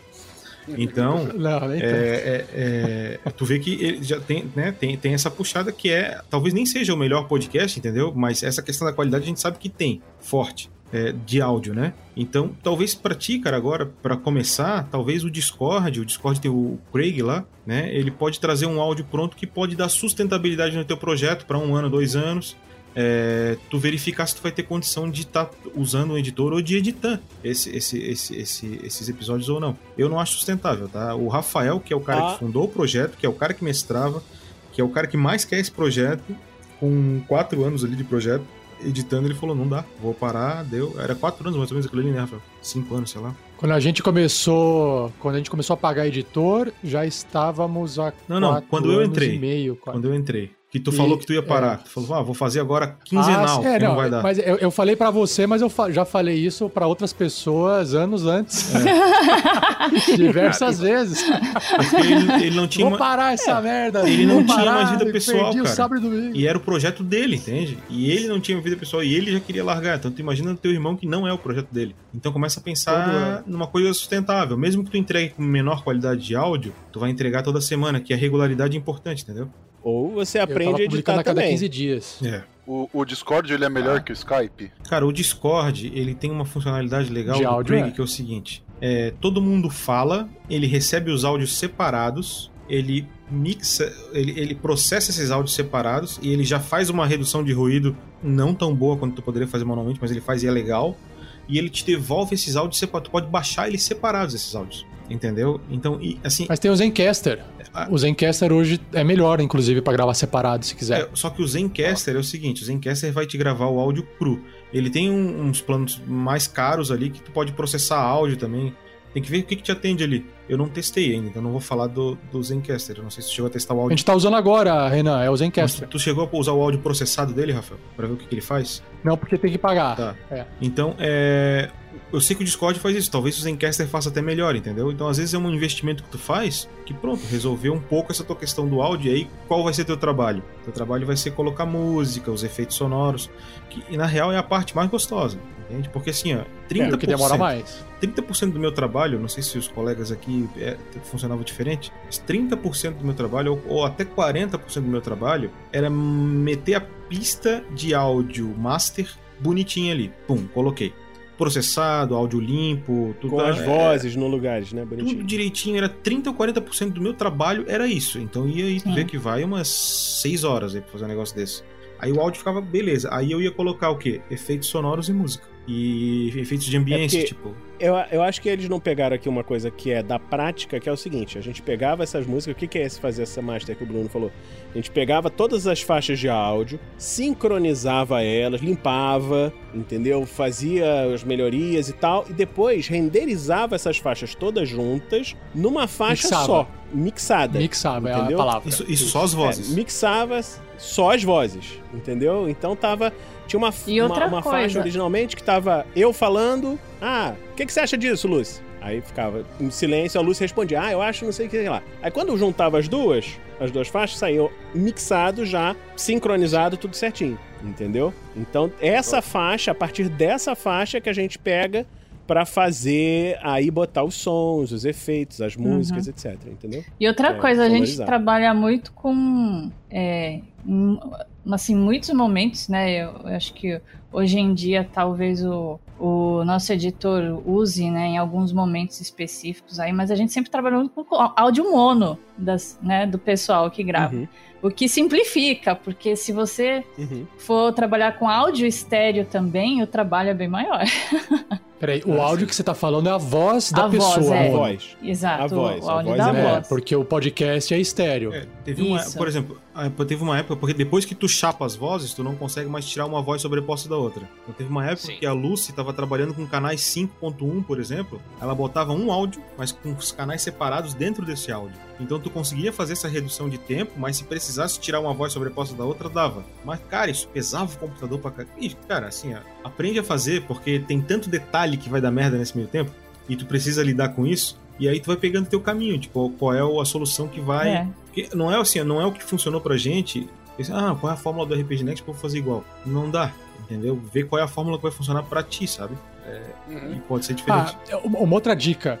Então, Não, nem tanto. é, é, é, tu vê que ele já tem, né, tem, tem essa puxada que é. Talvez nem seja o melhor podcast, entendeu? Mas essa questão da qualidade a gente sabe que tem, forte, é, de áudio, né? Então, talvez pra ti, cara, agora, pra começar, talvez o Discord, o Discord tem o Craig lá, né? Ele pode trazer um áudio pronto que pode dar sustentabilidade no teu projeto pra um ano, dois anos. É, tu verificar se tu vai ter condição de estar usando um editor ou de editar esse, esse, esse, esse- esses episódios ou não. Eu não acho sustentável, tá? O Rafael, que é o cara Ah. que fundou o projeto, que é o cara que mestrava, que é o cara que mais quer esse projeto, com quatro anos ali de projeto, editando, ele falou, não dá, vou parar, deu. Era quatro anos mais ou menos aquilo ali, né, Rafael? Cinco anos, sei lá. Quando a gente começou, quando a gente começou a pagar editor, já estávamos a Não, não, quando eu entrei. meio. Quando eu entrei. Que tu E- falou que tu ia parar. é. Tu falou, ah, vou fazer agora quinzenal, Ah, é, não, não, vai dar. Mas eu, eu falei pra você, mas eu fa- já falei isso pra outras pessoas anos antes. <laughs> Diversas vezes. Porque ele, ele não tinha Vou uma- parar essa merda. Ele não tinha parar, mais vida pessoal, cara. E era o projeto dele, entende? E ele não tinha vida pessoal e ele já queria largar. Então tu imagina teu irmão que não é o projeto dele. Então começa a pensar numa coisa sustentável. Mesmo que tu entregue com menor qualidade de áudio, tu vai entregar toda semana, que a regularidade é importante, entendeu? Ou você aprende a editar a cada também. 15 dias. É. O, o Discord ele é melhor Ah. que o Skype? Cara, o Discord, ele tem uma funcionalidade legal De do áudio, é. que é o seguinte. É, todo mundo fala, ele recebe os áudios separados, ele mixa, ele, ele processa esses áudios separados e ele já faz uma redução de ruído não tão boa quanto tu poderia fazer manualmente, mas ele faz e é legal. E ele te devolve esses áudios separados. Tu pode baixar eles separados, esses áudios. Entendeu? Então, e, assim. Mas tem o Zencaster. Ah. O Zencaster hoje é melhor, inclusive, pra gravar separado, se quiser. É, só que o Zencaster é o seguinte, o Zencaster vai te gravar o áudio cru. Ele tem um- uns planos mais caros ali que tu pode processar áudio também. Tem que ver o que, que te atende ali. Eu não testei ainda, então não vou falar do, do Zencaster. Eu não sei se tu chegou a testar o A áudio. gente tá usando agora, Renan, é o Mas Zencaster. tu chegou a usar o áudio processado dele, Rafael? Pra ver o que, que ele faz? Não, porque tem que pagar. Tá. É. Então, é... eu sei que o Discord faz isso. Talvez o Zencaster faça até melhor, entendeu? Então, às vezes é um investimento que tu faz que, pronto, resolveu um pouco essa tua questão do áudio. E aí, qual vai ser teu trabalho? Teu trabalho vai ser colocar música, os efeitos sonoros, que e, na real é a parte mais gostosa, entende? Porque assim, ó, 30%, É, que demora mais. 30% do meu trabalho, não sei se os colegas aqui é, funcionava diferente, mas 30% do meu trabalho, ou, ou até 40% do meu trabalho, era meter a pista de áudio master bonitinha ali. Pum, coloquei. Processado, áudio limpo, tudo. Com as é, vozes no lugares, né? Tudo Bonitinho. direitinho, era 30 ou 40% do meu trabalho era isso. Então ia aí tu Sim. vê que vai umas 6 horas aí pra fazer um negócio desse. Aí o áudio ficava beleza. Aí eu ia colocar o quê? Efeitos sonoros e música. E efeitos de ambiente, É tipo. Eu, eu acho que eles não pegaram aqui uma coisa que é da prática, que é o seguinte: a gente pegava essas músicas, o que, que é esse fazer essa master que o Bruno falou? A gente pegava todas as faixas de áudio, sincronizava elas, limpava, entendeu? Fazia as melhorias e tal, e depois renderizava essas faixas todas juntas numa faixa Mixava. só, mixada. Mixava, é a Entendeu? palavra. Isso, isso só as vozes. É, mixava só as vozes, entendeu? Então tava. Tinha uma, E uma, outra uma coisa. faixa originalmente que tava eu falando. Ah, o que, que você acha disso, Lúcia? Aí ficava em silêncio, a Lúcia respondia, ah, eu acho não sei o que lá. Aí quando eu juntava as duas, as duas faixas, saiu mixado já, sincronizado, tudo certinho. Entendeu? Então, essa faixa, a partir dessa faixa que a gente pega pra fazer aí botar os sons, os efeitos, as músicas, etc. Entendeu? E outra É, coisa, a gente trabalha muito com, é, assim, muitos momentos, né? Eu, eu acho que hoje em dia talvez o, o nosso editor use, né, em alguns momentos específicos aí, mas a gente sempre trabalhou com áudio mono das, né, do pessoal que grava. Uhum, O que simplifica, porque se você uhum. for trabalhar com áudio estéreo também, o trabalho é bem maior. <laughs> Peraí, o áudio que você tá falando é a voz da A voz, pessoa. é. A voz. Exato, A voz, o a áudio voz da é- É, voz. porque o podcast é estéreo. É, teve uma, por exemplo, ah, teve uma época, porque depois que tu chapa as vozes, tu não consegue mais tirar uma voz sobreposta da outra. Então teve uma época Sim. que a Lucy tava trabalhando com canais 5.1, por exemplo, ela botava um áudio, mas com os canais separados dentro desse áudio. Então tu conseguia fazer essa redução de tempo, mas se precisasse tirar uma voz sobreposta da outra, dava. Mas, cara, isso pesava o computador pra cá. E, cara, assim, aprende a fazer, porque tem tanto detalhe que vai dar merda nesse meio tempo, e tu precisa lidar com isso, e aí tu vai pegando teu caminho, tipo, qual é a solução que vai É. porque não é assim, não é o que funcionou pra gente. Ah, qual é a fórmula do RPG Next pra eu fazer igual? Não dá, entendeu? Ver qual é a fórmula que vai funcionar pra ti, sabe? Uhum. E pode ser diferente. Ah, uma uma outra dica.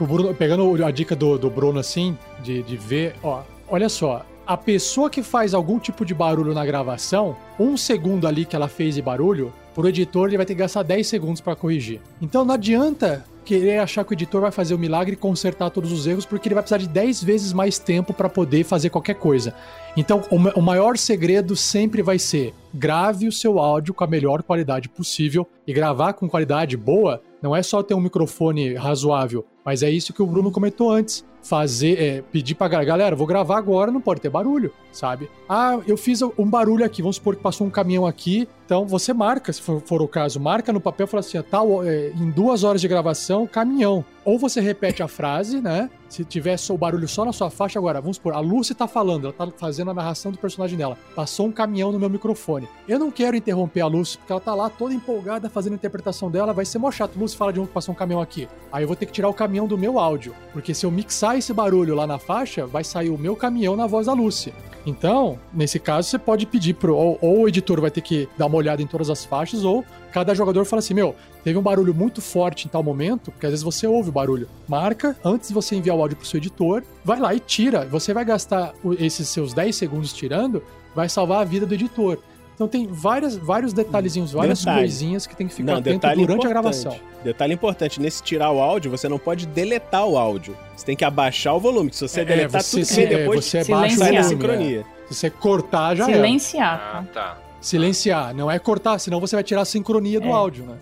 O Bruno- pegando a dica do, do Bruno assim, de, de ver, ó, olha só. A pessoa que faz algum tipo de barulho na gravação, um segundo ali que ela fez de barulho, pro editor ele vai ter que gastar 10 segundos pra corrigir. Então não adianta querer achar que o editor vai fazer o milagre e consertar todos os erros, porque ele vai precisar de 10 vezes mais tempo pra poder fazer qualquer coisa. Então, o maior segredo sempre vai ser grave o seu áudio com a melhor qualidade possível. E gravar com qualidade boa não é só ter um microfone razoável, mas é isso que o Bruno comentou antes. Fazer, é, pedir pra galera, vou gravar agora, não pode ter barulho, sabe? Ah, eu fiz um barulho aqui, vamos supor que passou um caminhão aqui, então você marca, se for, for o caso, marca no papel e fala assim, tal, é, em duas horas de gravação, caminhão. Ou você repete a frase, né? Se tiver o barulho só na sua faixa, agora, vamos supor, a Lucy tá falando, ela tá fazendo a narração do personagem dela. Passou um caminhão no meu microfone. Eu não quero interromper a Lucy, porque ela tá lá toda empolgada fazendo a interpretação dela, vai ser mó chato. Lucy fala de um que passou um caminhão aqui. Aí eu vou ter que tirar o caminhão do meu áudio. Porque se eu mixar esse barulho lá na faixa, vai sair o meu caminhão na voz da Lucy. Então, nesse caso, você pode pedir pro. Ou, ou o editor vai ter que dar uma olhada em todas as faixas, ou cada jogador fala assim: meu, teve um barulho muito forte em tal momento, porque às vezes você ouve o barulho. Marca, antes de você enviar o áudio pro seu editor, vai lá e tira. Você vai gastar esses seus 10 segundos tirando, vai salvar a vida do editor. Então tem várias, vários detalhezinhos, várias Detalhe. coisinhas que tem que ficar Não, atento durante a importante. gravação. Detalhe importante, nesse tirar o áudio, você não pode deletar o áudio. Você tem que abaixar o volume, se você É, deletar você, tudo se- que vem é, depois, você silenciar. baixa sai da volume, sincronia. é. Se você cortar, já é. Silenciar. Ah, tá? Silenciar, não é cortar, senão você vai tirar a sincronia do É. áudio, né?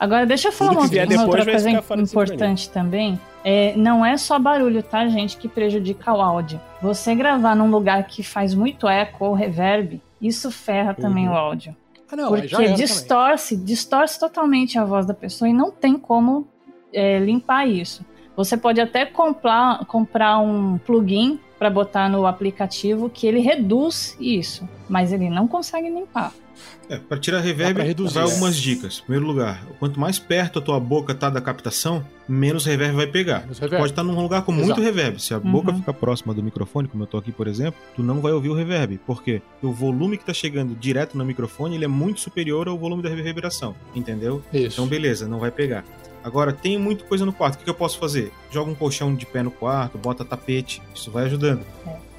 Agora, deixa eu falar uma, uma outra coisa importante também. É, não é só barulho, tá, gente, que prejudica o áudio. Você gravar num lugar que faz muito eco ou reverb, isso ferra também Uhum. o áudio. Ah, não, porque já era também. distorce, distorce totalmente a voz da pessoa e não tem como é, limpar isso. Você pode até comprar, comprar um plugin para botar no aplicativo que ele reduz isso, mas ele não consegue limpar. É, pra tirar reverb, vai é. algumas dicas. Em primeiro lugar, quanto mais perto a tua boca tá da captação, menos reverb vai pegar. Reverb. Pode estar num lugar com muito Exato. reverb. Se a Uhum. boca ficar próxima do microfone, como eu tô aqui, por exemplo, tu não vai ouvir o reverb. Por quê? Porque o volume que tá chegando direto no microfone, ele é muito superior ao volume da reverberação. Entendeu? Isso. Então, beleza, não vai pegar. Agora, tem muita coisa no quarto. O que, que eu posso fazer? Joga um colchão de pé no quarto, bota tapete. Isso vai ajudando.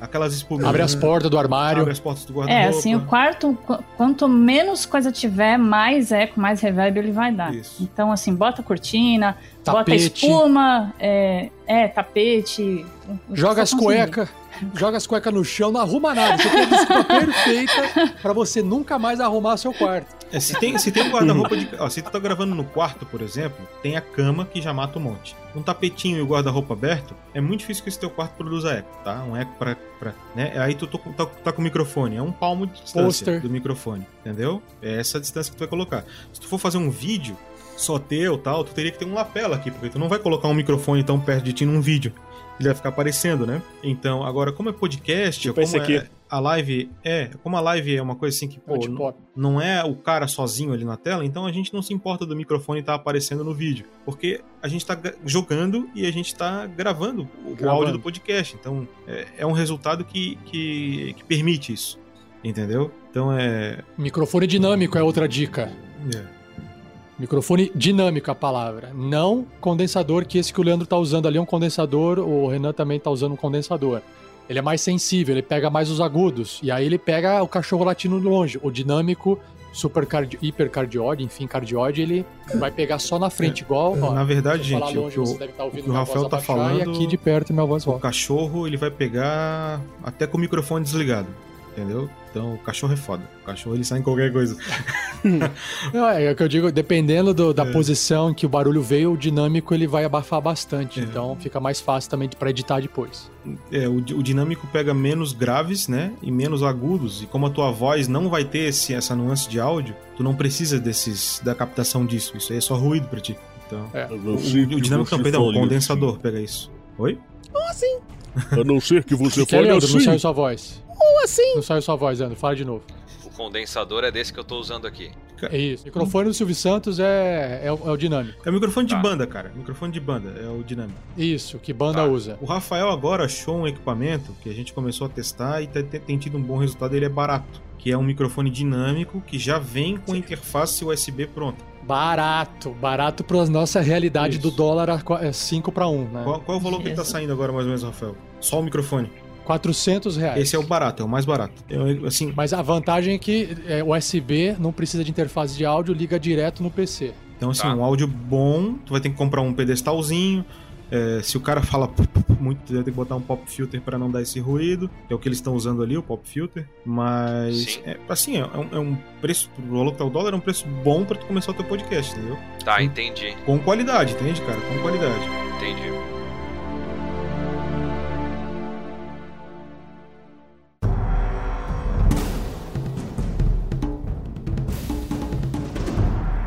Aquelas espuminhas. Abre as portas do armário. Abre as portas do guarda-roupa. É, assim, o quarto, qu- quanto menos coisa tiver, mais eco, mais reverb ele vai dar. Isso. Então, assim, bota cortina, bota Tapete. espuma, é, é, tapete. Joga as cuecas. Joga as cuecas no chão, não arruma nada. Você tem a desculpa <laughs> perfeita pra você nunca mais arrumar seu quarto. É, se tem, se tem um guarda-roupa de. Ó, se tu tá gravando no quarto, por exemplo, tem a cama que já mata um monte. Um tapetinho e o guarda-roupa aberto, é muito difícil que esse teu quarto produza eco, tá? Um eco pra. pra né? Aí tu tô- tá, tá com o microfone, é um palmo de distância Pôster. do microfone, entendeu? É essa a distância que tu vai colocar. Se tu for fazer um vídeo só teu tal, tu teria que ter um lapela aqui, porque tu não vai colocar um microfone tão perto de ti num vídeo. Ele vai ficar aparecendo, né? Então, agora, como é podcast, Tipo como esse aqui. é a live é, como a live é uma coisa assim que, pô, pop. não é o cara sozinho ali na tela, então a gente não se importa do microfone estar aparecendo no vídeo. Porque a gente tá gra- jogando e a gente tá gravando o, o Gravando. áudio do podcast. Então é, é um resultado que, que, que permite isso. Entendeu? Então é. Microfone dinâmico é outra dica. é. Microfone dinâmico a palavra. Não condensador, que esse que o Leandro tá usando ali é um condensador, o Renan também tá usando um condensador. Ele é mais sensível, ele pega mais os agudos. E aí ele pega o cachorro latindo de longe. O dinâmico, supercardi hipercardiode, enfim, cardiode, ele vai pegar só na frente, igual. Ó, Na verdade, gente, o longe, que o- ouvindo o que o minha Rafael tá falando- E aqui de perto minha voz O volta. cachorro ele vai pegar até com o microfone desligado. Entendeu? Então o cachorro é foda. O cachorro ele sai em qualquer coisa. <laughs> Não, é o que eu digo, dependendo do- da É. posição em que o barulho veio, o dinâmico ele vai abafar bastante. É. Então fica mais fácil também para editar depois. É, o, o dinâmico pega menos graves, né? E menos agudos. E como a tua voz não vai ter esse, essa nuance de áudio, tu não precisa desses da captação disso. Isso aí é só ruído pra ti. Então, É. o, o dinâmico não, perdão, o condensador pega isso. Oi? A não ser que você Que fale Leandro, não assim. saiu sua voz. Como assim? Não saiu sua voz, Leandro. Fala de novo. O condensador é desse que eu tô usando aqui. É isso. O microfone do Silvio Santos é, é, o, é o dinâmico. É o microfone de Tá. banda, cara. Microfone de banda, é o dinâmico. Isso, que banda Tá. usa. O Rafael agora achou um equipamento que a gente começou a testar e tá- tem, tem tido um bom resultado. Ele é barato. Que é um microfone dinâmico que já vem com interface USB pronta. Barato. Barato pra nossa realidade Isso. do dólar a 5 para 1, né? Qual, qual é o valor que ele tá Isso. saindo agora, mais ou menos, Rafael? Só o microfone. 400 reais. Esse é o barato, é o mais barato. Eu, assim, Mas a vantagem é que é, USB não precisa de interface de áudio, liga direto no PC. Então, assim, Tá. um áudio bom, tu vai ter que comprar um pedestalzinho. É, se o cara fala muito, ter que botar um pop filter pra não dar esse ruído. É o que eles estão usando ali, o pop filter. Mas, é, assim, é um, é um preço, pro valor que tá o dólar, é um preço bom pra tu começar o teu podcast, entendeu? Tá, entendi, Com qualidade, entende, cara? Com qualidade. entendi.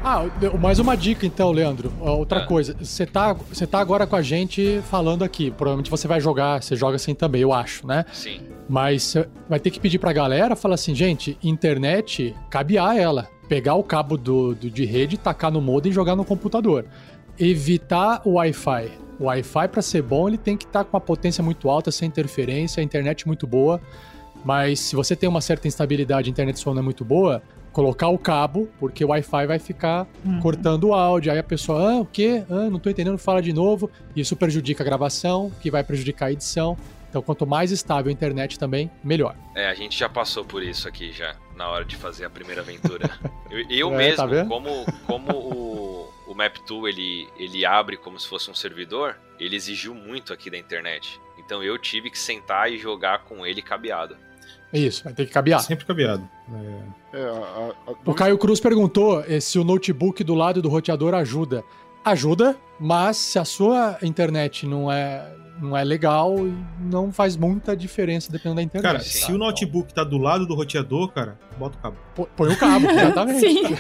Ah, mais uma dica então, Leandro. Outra Ah. coisa, você tá, você tá agora com a gente falando aqui. Provavelmente você vai jogar, você joga assim também, eu acho, né? Sim. Mas você vai ter que pedir pra galera, falar assim, gente, internet, cabear ela. Pegar o cabo do, do- de rede, tacar no modem e jogar no computador. Evitar o Wi-Fi. O Wi-Fi, pra ser bom, ele tem que estar com uma potência muito alta, sem interferência, a internet muito boa. Mas se você tem uma certa instabilidade, a internet sua não é muito boa, colocar o cabo, porque o Wi-Fi vai ficar Uhum. cortando o áudio. Aí a pessoa, ah, o quê? Ah, não tô entendendo, fala de novo. Isso prejudica a gravação, que vai prejudicar a edição. Então, quanto mais estável a internet também, melhor. É, a gente já passou por isso aqui já, na hora de fazer a primeira aventura. <laughs> eu eu É, mesmo, tá como, como o, o Map2 ele, ele abre como se fosse um servidor, ele exigiu muito aqui da internet. Então eu tive que sentar e jogar com ele cabeado. É Isso, vai ter que cabear. Sempre cabeado. É, É, a- a- O Caio Cruz perguntou eh, se o notebook do lado do roteador ajuda. Ajuda, mas se a sua internet não é, não é legal, não faz muita diferença dependendo da internet. Cara, tá? se o notebook tá do lado do roteador, cara, bota o cabo. Então, põe o cabo, <laughs> exatamente. Sim. <laughs>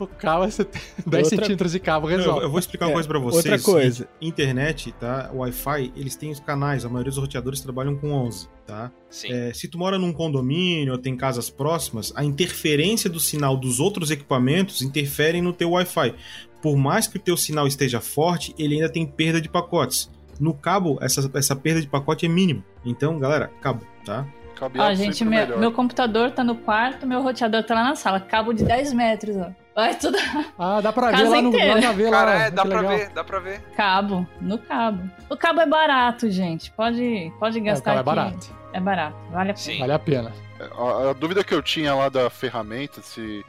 O cabo, você tem 10 Outra- centímetros de cabo, resolve. eu, eu vou explicar uma É, coisa pra vocês. outra coisa. Internet, tá? Wi-Fi, eles têm os canais. A maioria dos roteadores trabalham com 11, tá? Sim. É, se tu mora num condomínio ou tem casas próximas, a interferência do sinal dos outros equipamentos interferem no teu Wi-Fi. Por mais que o teu sinal esteja forte, ele ainda tem perda de pacotes. No cabo, essa, essa perda de pacote é mínima. Então, galera, cabo, tá? cabeado Ó, gente, meu, melhor. meu computador tá no quarto, meu roteador tá lá na sala. Cabo de 10 metros, ó. Vai tudo Ah, dá pra ver lá no, inteira. na ver, Cara, lá, é, dá pra legal. ver, dá pra ver. cabo, no cabo. O cabo é barato, gente. Pode, pode É, o gastar cabo é aqui. barato, É barato, vale a pena. Sim. vale a pena. A, a dúvida que eu tinha lá da ferramenta, se,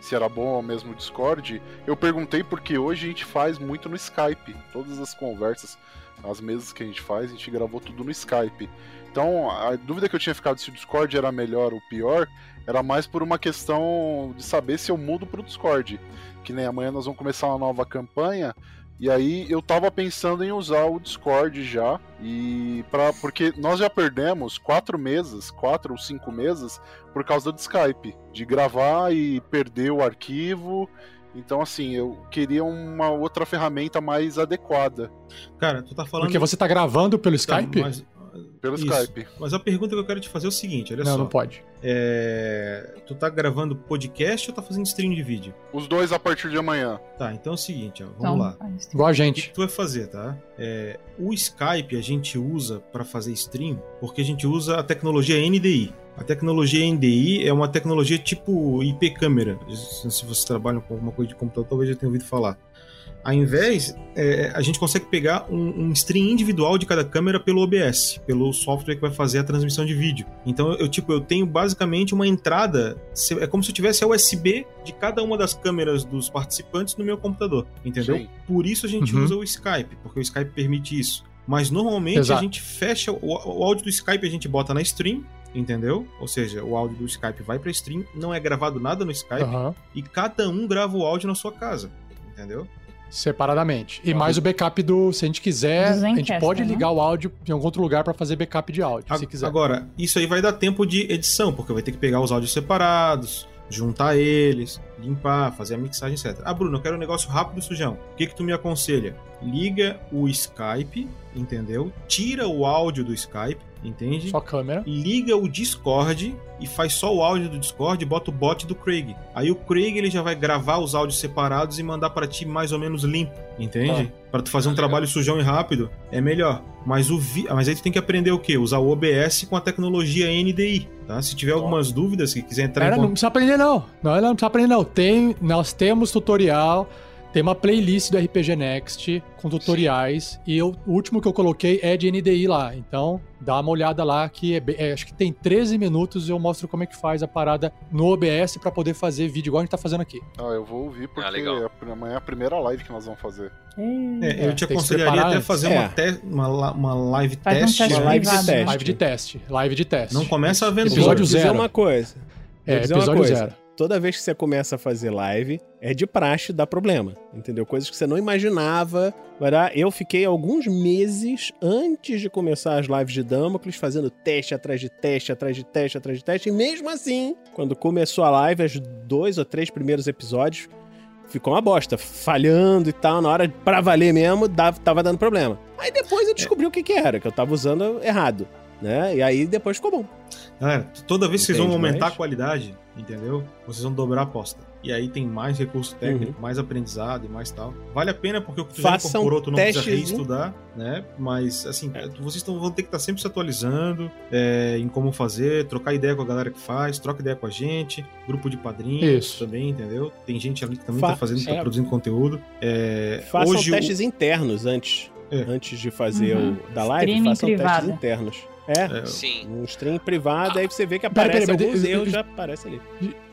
se era bom ou mesmo o Discord, eu perguntei porque hoje a gente faz muito no Skype. Todas as conversas as mesas que a gente faz, a gente gravou tudo no Skype. Então, a dúvida que eu tinha ficado se o Discord era melhor ou pior, era mais por uma questão de saber se eu mudo pro Discord. Que nem amanhã nós vamos começar uma nova campanha. E aí eu tava pensando em usar o Discord já. E para porque nós já perdemos quatro meses, quatro ou cinco meses, por causa do Skype. De gravar e perder o arquivo. Então, assim, eu queria uma outra ferramenta mais adequada. Cara, tu tá falando. Porque você tá gravando pelo Tá, Skype? mas- Pelo Isso. Skype. Mas a pergunta que eu quero te fazer é o seguinte: olha não, só. não pode. É, Tu tá gravando podcast ou tá fazendo stream de vídeo? Os dois a partir de amanhã. Tá, então é o seguinte, ó, vamos Então, lá. Igual a O que, gente. que tu vai fazer, tá? É, o Skype a gente usa para fazer stream porque a gente usa a tecnologia NDI. A tecnologia NDI é uma tecnologia tipo IP câmera. Se você trabalha com alguma coisa de computador, talvez já tenha ouvido falar. Ao invés, é, a gente consegue pegar um, um stream individual de cada câmera pelo OBS, pelo software que vai fazer a transmissão de vídeo. Então, eu tipo, eu tenho basicamente uma entrada, é como se eu tivesse a USB de cada uma das câmeras dos participantes no meu computador, entendeu? Sim. Por isso a gente Uhum. usa o Skype, porque o Skype permite isso. Mas normalmente Exato. a gente fecha o, o áudio do Skype, a gente bota na stream, entendeu? Ou seja, o áudio do Skype vai pra stream, não é gravado nada no Skype Aham. e cada um grava o áudio na sua casa, entendeu? Separadamente. E Ah. mais o backup do. Se a gente quiser, Do a gente pode né? ligar o áudio em algum outro lugar pra fazer backup de áudio, se A- quiser. Agora, isso aí vai dar tempo de edição, porque vai ter que pegar os áudios separados, juntar eles, limpar, fazer a mixagem, etc. Ah, Bruno, eu quero um negócio rápido e sujão. O que que tu me aconselha? Liga o Skype, entendeu? Tira o áudio do Skype, entende? Só câmera. liga o Discord e faz só o áudio do Discord e bota o bot do Craig. Aí o Craig ele já vai gravar os áudios separados e mandar pra ti mais ou menos limpo, entende? Pra tu fazer um Ah, legal. trabalho sujão e rápido é melhor. Mas o vi... mas aí tu tem que aprender o quê? Usar o OBS com a tecnologia NDI, tá? Se tiver algumas dúvidas, se quiser entrar Era, em não contato, precisa aprender, não. Não, não precisa aprender, não. Tem, nós temos tutorial, tem uma playlist do RPG Next com tutoriais. E eu- o último que eu coloquei é de NDI lá. Então, dá uma olhada lá que é, bem- é, acho que tem 13 minutos e eu mostro como é que faz a parada no OBS pra poder fazer vídeo, igual a gente tá fazendo aqui. Ah, eu vou ouvir porque Ah, legal. é a- amanhã é a primeira live que nós vamos fazer. é, eu É, te aconselharia até fazer É. uma, te- uma, uma live Faz um teste. teste Uma live de teste. Live de teste. Live de teste. Não começa vendo Episódio Vou dizer zero. uma coisa. É, episódio coisa. zero. Toda vez que você começa a fazer live, é de praxe dar problema. Entendeu? Coisas que você não imaginava. Eu fiquei alguns meses antes de começar as lives de Damocles fazendo teste atrás de teste, atrás de teste, atrás de teste. E mesmo assim, quando começou a live, os dois ou três primeiros episódios, ficou uma bosta. Falhando e tal. Na hora, pra valer mesmo, dava, tava dando problema. Aí depois eu descobri o que, que era, que eu tava usando errado. Né? E aí depois ficou bom. Galera, toda vez que vocês vão aumentar mais? a qualidade, entendeu? Vocês vão dobrar a aposta. E aí tem mais recurso técnico, mais aprendizado e mais tal. Vale a pena porque o que tu já incorporou, tu não precisa testes, hein? reestudar, né? Mas, assim, vocês tão, vão ter que estar sempre se atualizando é, em como fazer, trocar ideia com a galera que faz, troca ideia com a gente, grupo de padrinhos Isso. também, entendeu? Tem gente ali que também Fa- tá fazendo, tá é. produzindo conteúdo. É, Façam hoje o- testes internos antes. É. Antes de fazer Uhum. o da live, Streaming façam testes privado. internos. É, é, Sim. um stream privado, aí você vê que aparece peraí, mas alguns erros, já aparece ali.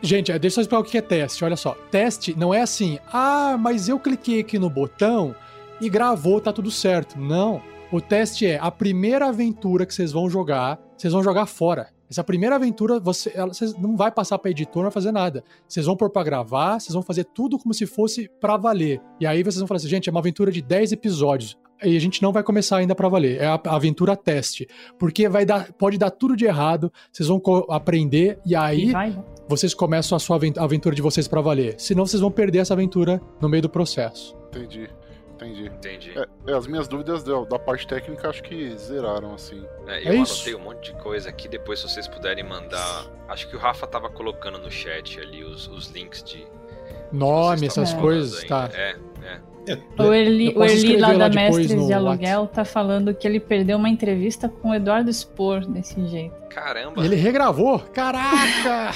Gente, deixa eu só explicar o que é teste. Olha só. Teste não é assim, ah, mas eu cliquei aqui no botão e gravou, tá tudo certo. Não. O teste é a primeira aventura que vocês vão jogar, vocês vão jogar fora. Essa primeira aventura, você, ela, vocês não vai passar pra editor, não vai fazer nada. Vocês vão pôr pra gravar, vocês vão fazer tudo como se fosse pra valer. E aí vocês vão falar assim, gente, é uma aventura de 10 episódios. E a gente não vai começar ainda pra valer. É a aventura teste. Porque vai dar, pode dar tudo de errado, vocês vão aprender, e aí E vai, né? vocês começam a sua aventura de vocês pra valer. Senão vocês vão perder essa aventura no meio do processo. Entendi, entendi. Entendi. É, é, as minhas dúvidas da, da parte técnica acho que zeraram, assim. É, É eu isso. anotei um monte de coisa aqui, depois se vocês puderem mandar. Acho que o Rafa tava colocando no chat ali os, os links de. Nome, essas coisas, tá. aí. É, é. O Eli, o Eli lá lá da Mestres de Whats. Aluguel tá falando que ele perdeu uma entrevista com o Eduardo Spor desse jeito. Caramba. Ele regravou? Caraca!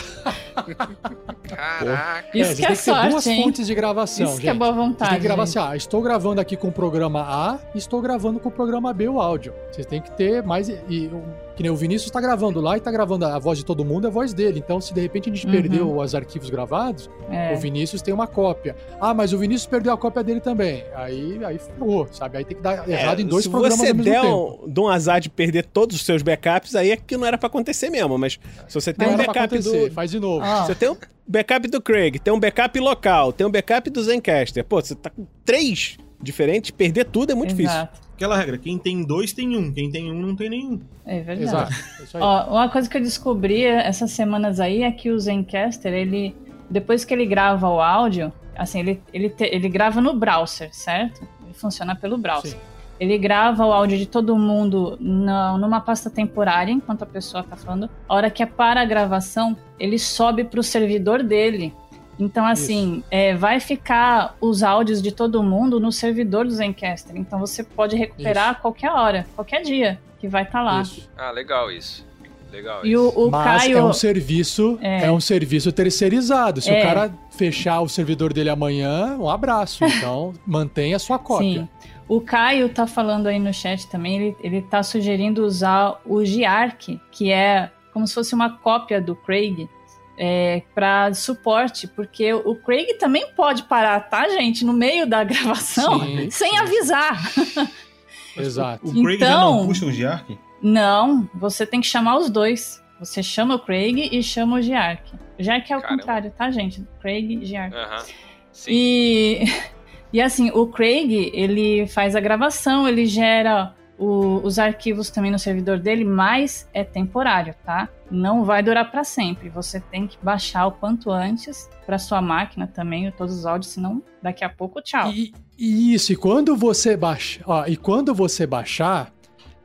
Caraca. Isso É, que você é tem que ter duas hein? fontes de gravação, Isso gente. que é boa Você vontade. tem que gravar gente. assim, ah, estou gravando aqui com o programa A e estou gravando com o programa B o áudio. Vocês têm que ter mais. E, e o- que nem o Vinícius está gravando lá e está gravando a voz de todo mundo, é a voz dele. Então, se de repente a gente Uhum. perdeu os arquivos gravados, É. o Vinícius tem uma cópia. Ah, mas o Vinícius perdeu a cópia dele também. Aí, aí ferrou, sabe? Aí tem que dar errado em dois É, se programas você ao mesmo der tempo. um, de um azar de perder todos os seus backups, aí é que não era pra acontecer mesmo. Mas se você tem Não um backup do. faz de novo. Ó, Você tem um backup do Craig, tem um backup local, tem um backup do Zencaster. Pô, você tá com três diferentes, perder tudo é muito difícil. Exato. Aquela regra, quem tem dois tem um, quem tem um não tem nenhum. É verdade. Exato. É. Ó, uma coisa que eu descobri essas semanas aí é que o Zencaster, ele depois que ele grava o áudio, assim, ele, ele, te- ele grava no browser, certo? Ele funciona pelo browser. Sim. Ele grava o áudio de todo mundo na- numa pasta temporária, enquanto a pessoa tá falando. A hora que é para a gravação, ele sobe pro servidor dele. Então, assim, é, vai ficar os áudios de todo mundo no servidor do Zencaster. Então, você pode recuperar a qualquer hora, qualquer dia, que vai estar lá. Isso. Ah, legal isso. Legal E isso. o, o Mas Caio. é um serviço, é. É. um serviço terceirizado. Se É. o cara fechar o servidor dele amanhã, um abraço. <laughs> Então, mantenha a sua cópia. Sim. O Caio tá falando aí no chat também, ele, ele tá sugerindo usar o Giarc, que é como se fosse uma cópia do Craig, é, para suporte, porque o Craig também pode parar, tá, gente, no meio da <laughs> gravação, Sim, sem sim. avisar. <laughs> Exato. O Craig já Então- não puxa o Giark? Não, você tem que chamar os dois. Você chama o Craig e chama o Giarc. Giarc é o contrário, tá, gente? Craig e Giarc. Aham. Sim. E, <laughs> e assim, o Craig, ele faz a gravação, ele gera o- os arquivos também no servidor dele, mas é temporário, tá? Não vai durar para sempre. Você tem que baixar o quanto antes para sua máquina também, todos os áudios, senão daqui a pouco, tchau. E, e isso, e quando você baixa, ó, e quando você baixar,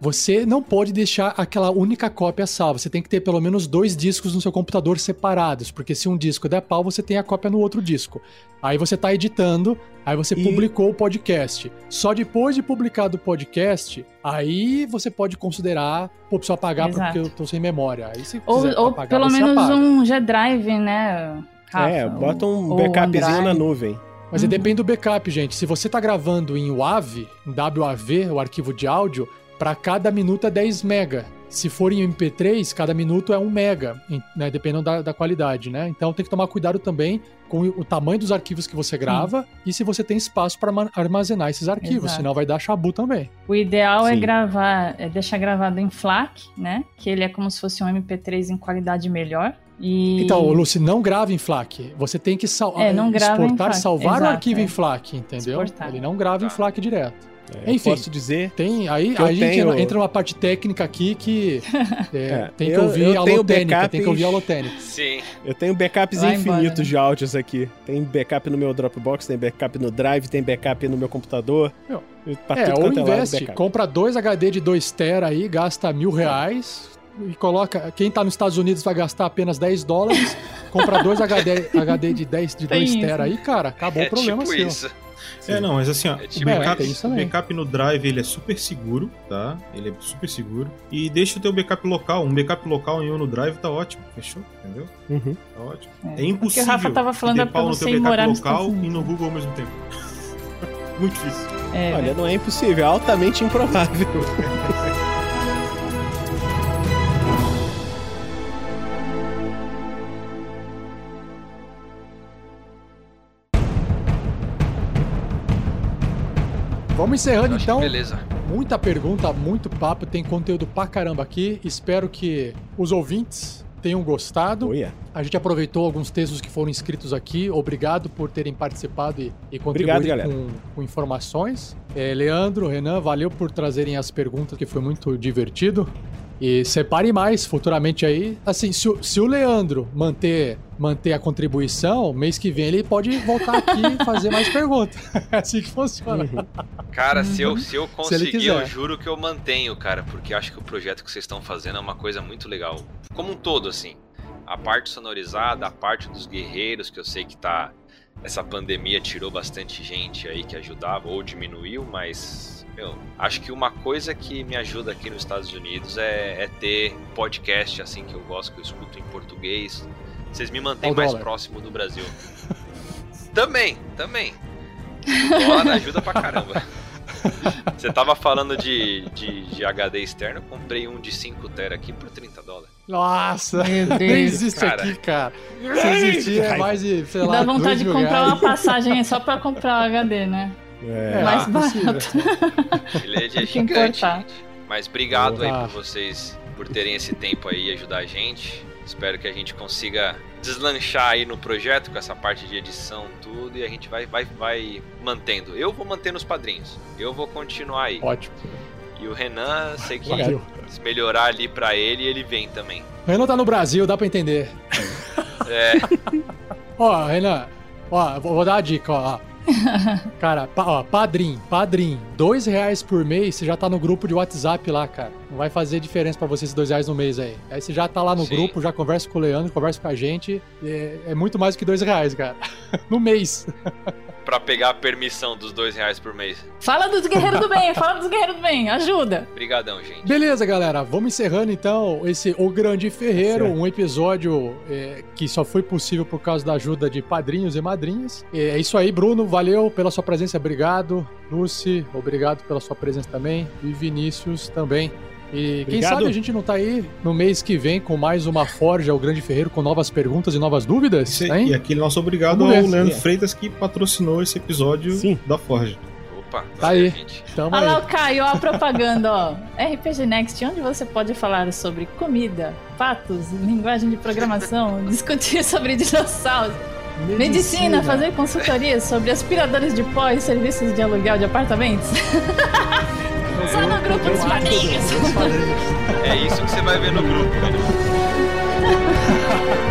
você não pode deixar aquela única cópia salva. Você tem que ter pelo menos dois discos no seu computador separados, porque se um disco der pau, você tem a cópia no outro disco. Aí você tá editando, aí você E- publicou o podcast. Só depois de publicado o podcast, aí você pode considerar, pô, preciso apagar Exato. porque eu tô sem memória. Aí se Ou, ou apagar, pelo você menos apaga. um G-Drive, né? Rafa? é, bota um Ou backupzinho na nuvem. Mas aí depende do backup, gente. Se você tá gravando em WAV, em WAV, o arquivo de áudio, para cada minuto é 10 mega. Se for em MP3, cada minuto é 1 mega, né, dependendo da, da qualidade, né? Então tem que tomar cuidado também com o tamanho dos arquivos que você grava e se você tem espaço para armazenar esses arquivos, Exato. senão vai dar chabu também. O ideal é Sim. gravar, é deixar gravado em FLAC, né? Que ele é como se fosse um MP3 em qualidade melhor. E... Então, Lucy, não grava em FLAC. Você tem que sal É, não grava em exportar, salvar o Exato, arquivo é. em FLAC, entendeu? Exportar. Ele não grava em Tá. FLAC direto. É, Enfim. Posso dizer. Tem, aí, a gente tenho- entra numa parte técnica aqui que é, É, tem que eu- ouvir eu a tenho backups- tem que ouvir a lotênica. Sim. Eu tenho backups Vai embora, infinitos né? de áudios aqui. Tem backup no meu Dropbox, tem backup no Drive, tem backup no meu computador. Meu, Pra É, ou é lado, investe, backup. compra dois HD de 2 tera aí, gasta mil reais e coloca. Quem tá nos Estados Unidos vai gastar apenas 10 dólares, compra dois HD, HD de 10 de Tem 2 isso. tera aí, cara, acabou É o problema tipo seu. isso. É, não, mas assim, ó, É o, tipo backup, tem isso o backup no Drive ele é super seguro, tá? Ele é super seguro. E deixa o teu backup local. Um backup local em um no Drive tá ótimo, fechou? Entendeu? Uhum. Tá ótimo. É. É, O que impossível o Rafa tava falando é pra pau no você teu backup local e no Google ao mesmo tempo. <laughs> Muito difícil. É, Olha, não é impossível, é altamente improvável. <laughs> Vamos encerrando então. Beleza. Muita pergunta, muito papo, tem conteúdo pra caramba aqui. Espero que os ouvintes tenham gostado. Olha. A gente aproveitou alguns textos que foram escritos aqui. Obrigado por terem participado e, e contribuído com, com informações. É, Leandro, Renan, valeu por trazerem as perguntas, que foi muito divertido. E separe mais futuramente aí. Assim, se, se o Leandro manter, manter a contribuição, mês que vem ele pode voltar aqui <laughs> e fazer mais perguntas. <laughs> É assim que funciona. Uhum. Cara, se eu, se eu conseguir, quiser. eu juro que eu mantenho, cara, porque eu acho que o projeto que vocês estão fazendo é uma coisa muito legal. Como um todo, assim. A parte sonorizada, a parte dos guerreiros, que eu sei que tá essa pandemia tirou bastante gente aí que ajudava ou diminuiu, mas meu, acho que uma coisa que me ajuda aqui nos Estados Unidos é, é ter podcast assim que eu gosto, que eu escuto em português. Vocês me mantêm mais dólar. próximo do Brasil. <laughs> também, também. <laughs> Dólar ajuda pra caramba. Você tava falando de, de, de HD externo, eu comprei um de 5 tera aqui por 30 dólares. Nossa, nem existe cara. aqui, cara. Se existir é mais de, sei lá, Dá vontade de comprar reais. uma passagem só pra comprar o HD, né? É, mais possível. barato. Ele é, é <laughs> gigante. Mas obrigado aí Ah. por vocês, por terem esse tempo aí e ajudar a gente. Espero que a gente consiga deslanchar aí no projeto com essa parte de edição, tudo, e a gente vai, vai, vai mantendo. Eu vou mantendo os padrinhos. Eu vou continuar aí. Ótimo. E o Renan, sei que Valeu. se melhorar ali pra ele, ele vem também. O Renan tá no Brasil, dá pra entender. É, <laughs> Ó, Renan, ó, vou vou dar a dica, ó. <laughs> Cara, ó, padrim, padrim, dois reais por mês, você já tá no grupo de WhatsApp lá, cara. Não vai fazer diferença pra você esses dois reais no mês aí. Aí você já tá lá no Sim. grupo, já conversa com o Leandro, conversa com a gente. É, é muito mais do que dois reais, cara. <laughs> no mês. Pra pegar a permissão dos dois reais por mês. Fala dos guerreiros do bem, fala dos guerreiros do bem, ajuda. Obrigadão, gente. Beleza, galera, vamos encerrando então esse O Grande Ferreiro, um episódio é, que só foi possível por causa da ajuda de padrinhos e madrinhas. É, é isso aí, Bruno, valeu pela sua presença, obrigado. Lucy, obrigado pela sua presença também. E Vinícius também. E quem Obrigado. sabe a gente não tá aí no mês que vem com mais uma Forja, o Grande Ferreiro, com novas perguntas e novas dúvidas, Esse- hein? e aquele nosso obrigado Vamos ao ver. Leandro. Freitas que patrocinou esse episódio Sim. da Forja. Opa, Tá aí. gente. Tamo Olha lá aí. o Caio, a propaganda, ó. <laughs> RPG Next, onde você pode falar sobre comida, fatos, linguagem de programação, <laughs> discutir sobre dinossauros, medicina, fazer consultorias sobre aspiradores de pó e serviços de aluguel de apartamentos. <laughs> Só no grupo dos padrinhos. É isso que você vai ver no grupo, velho. <laughs>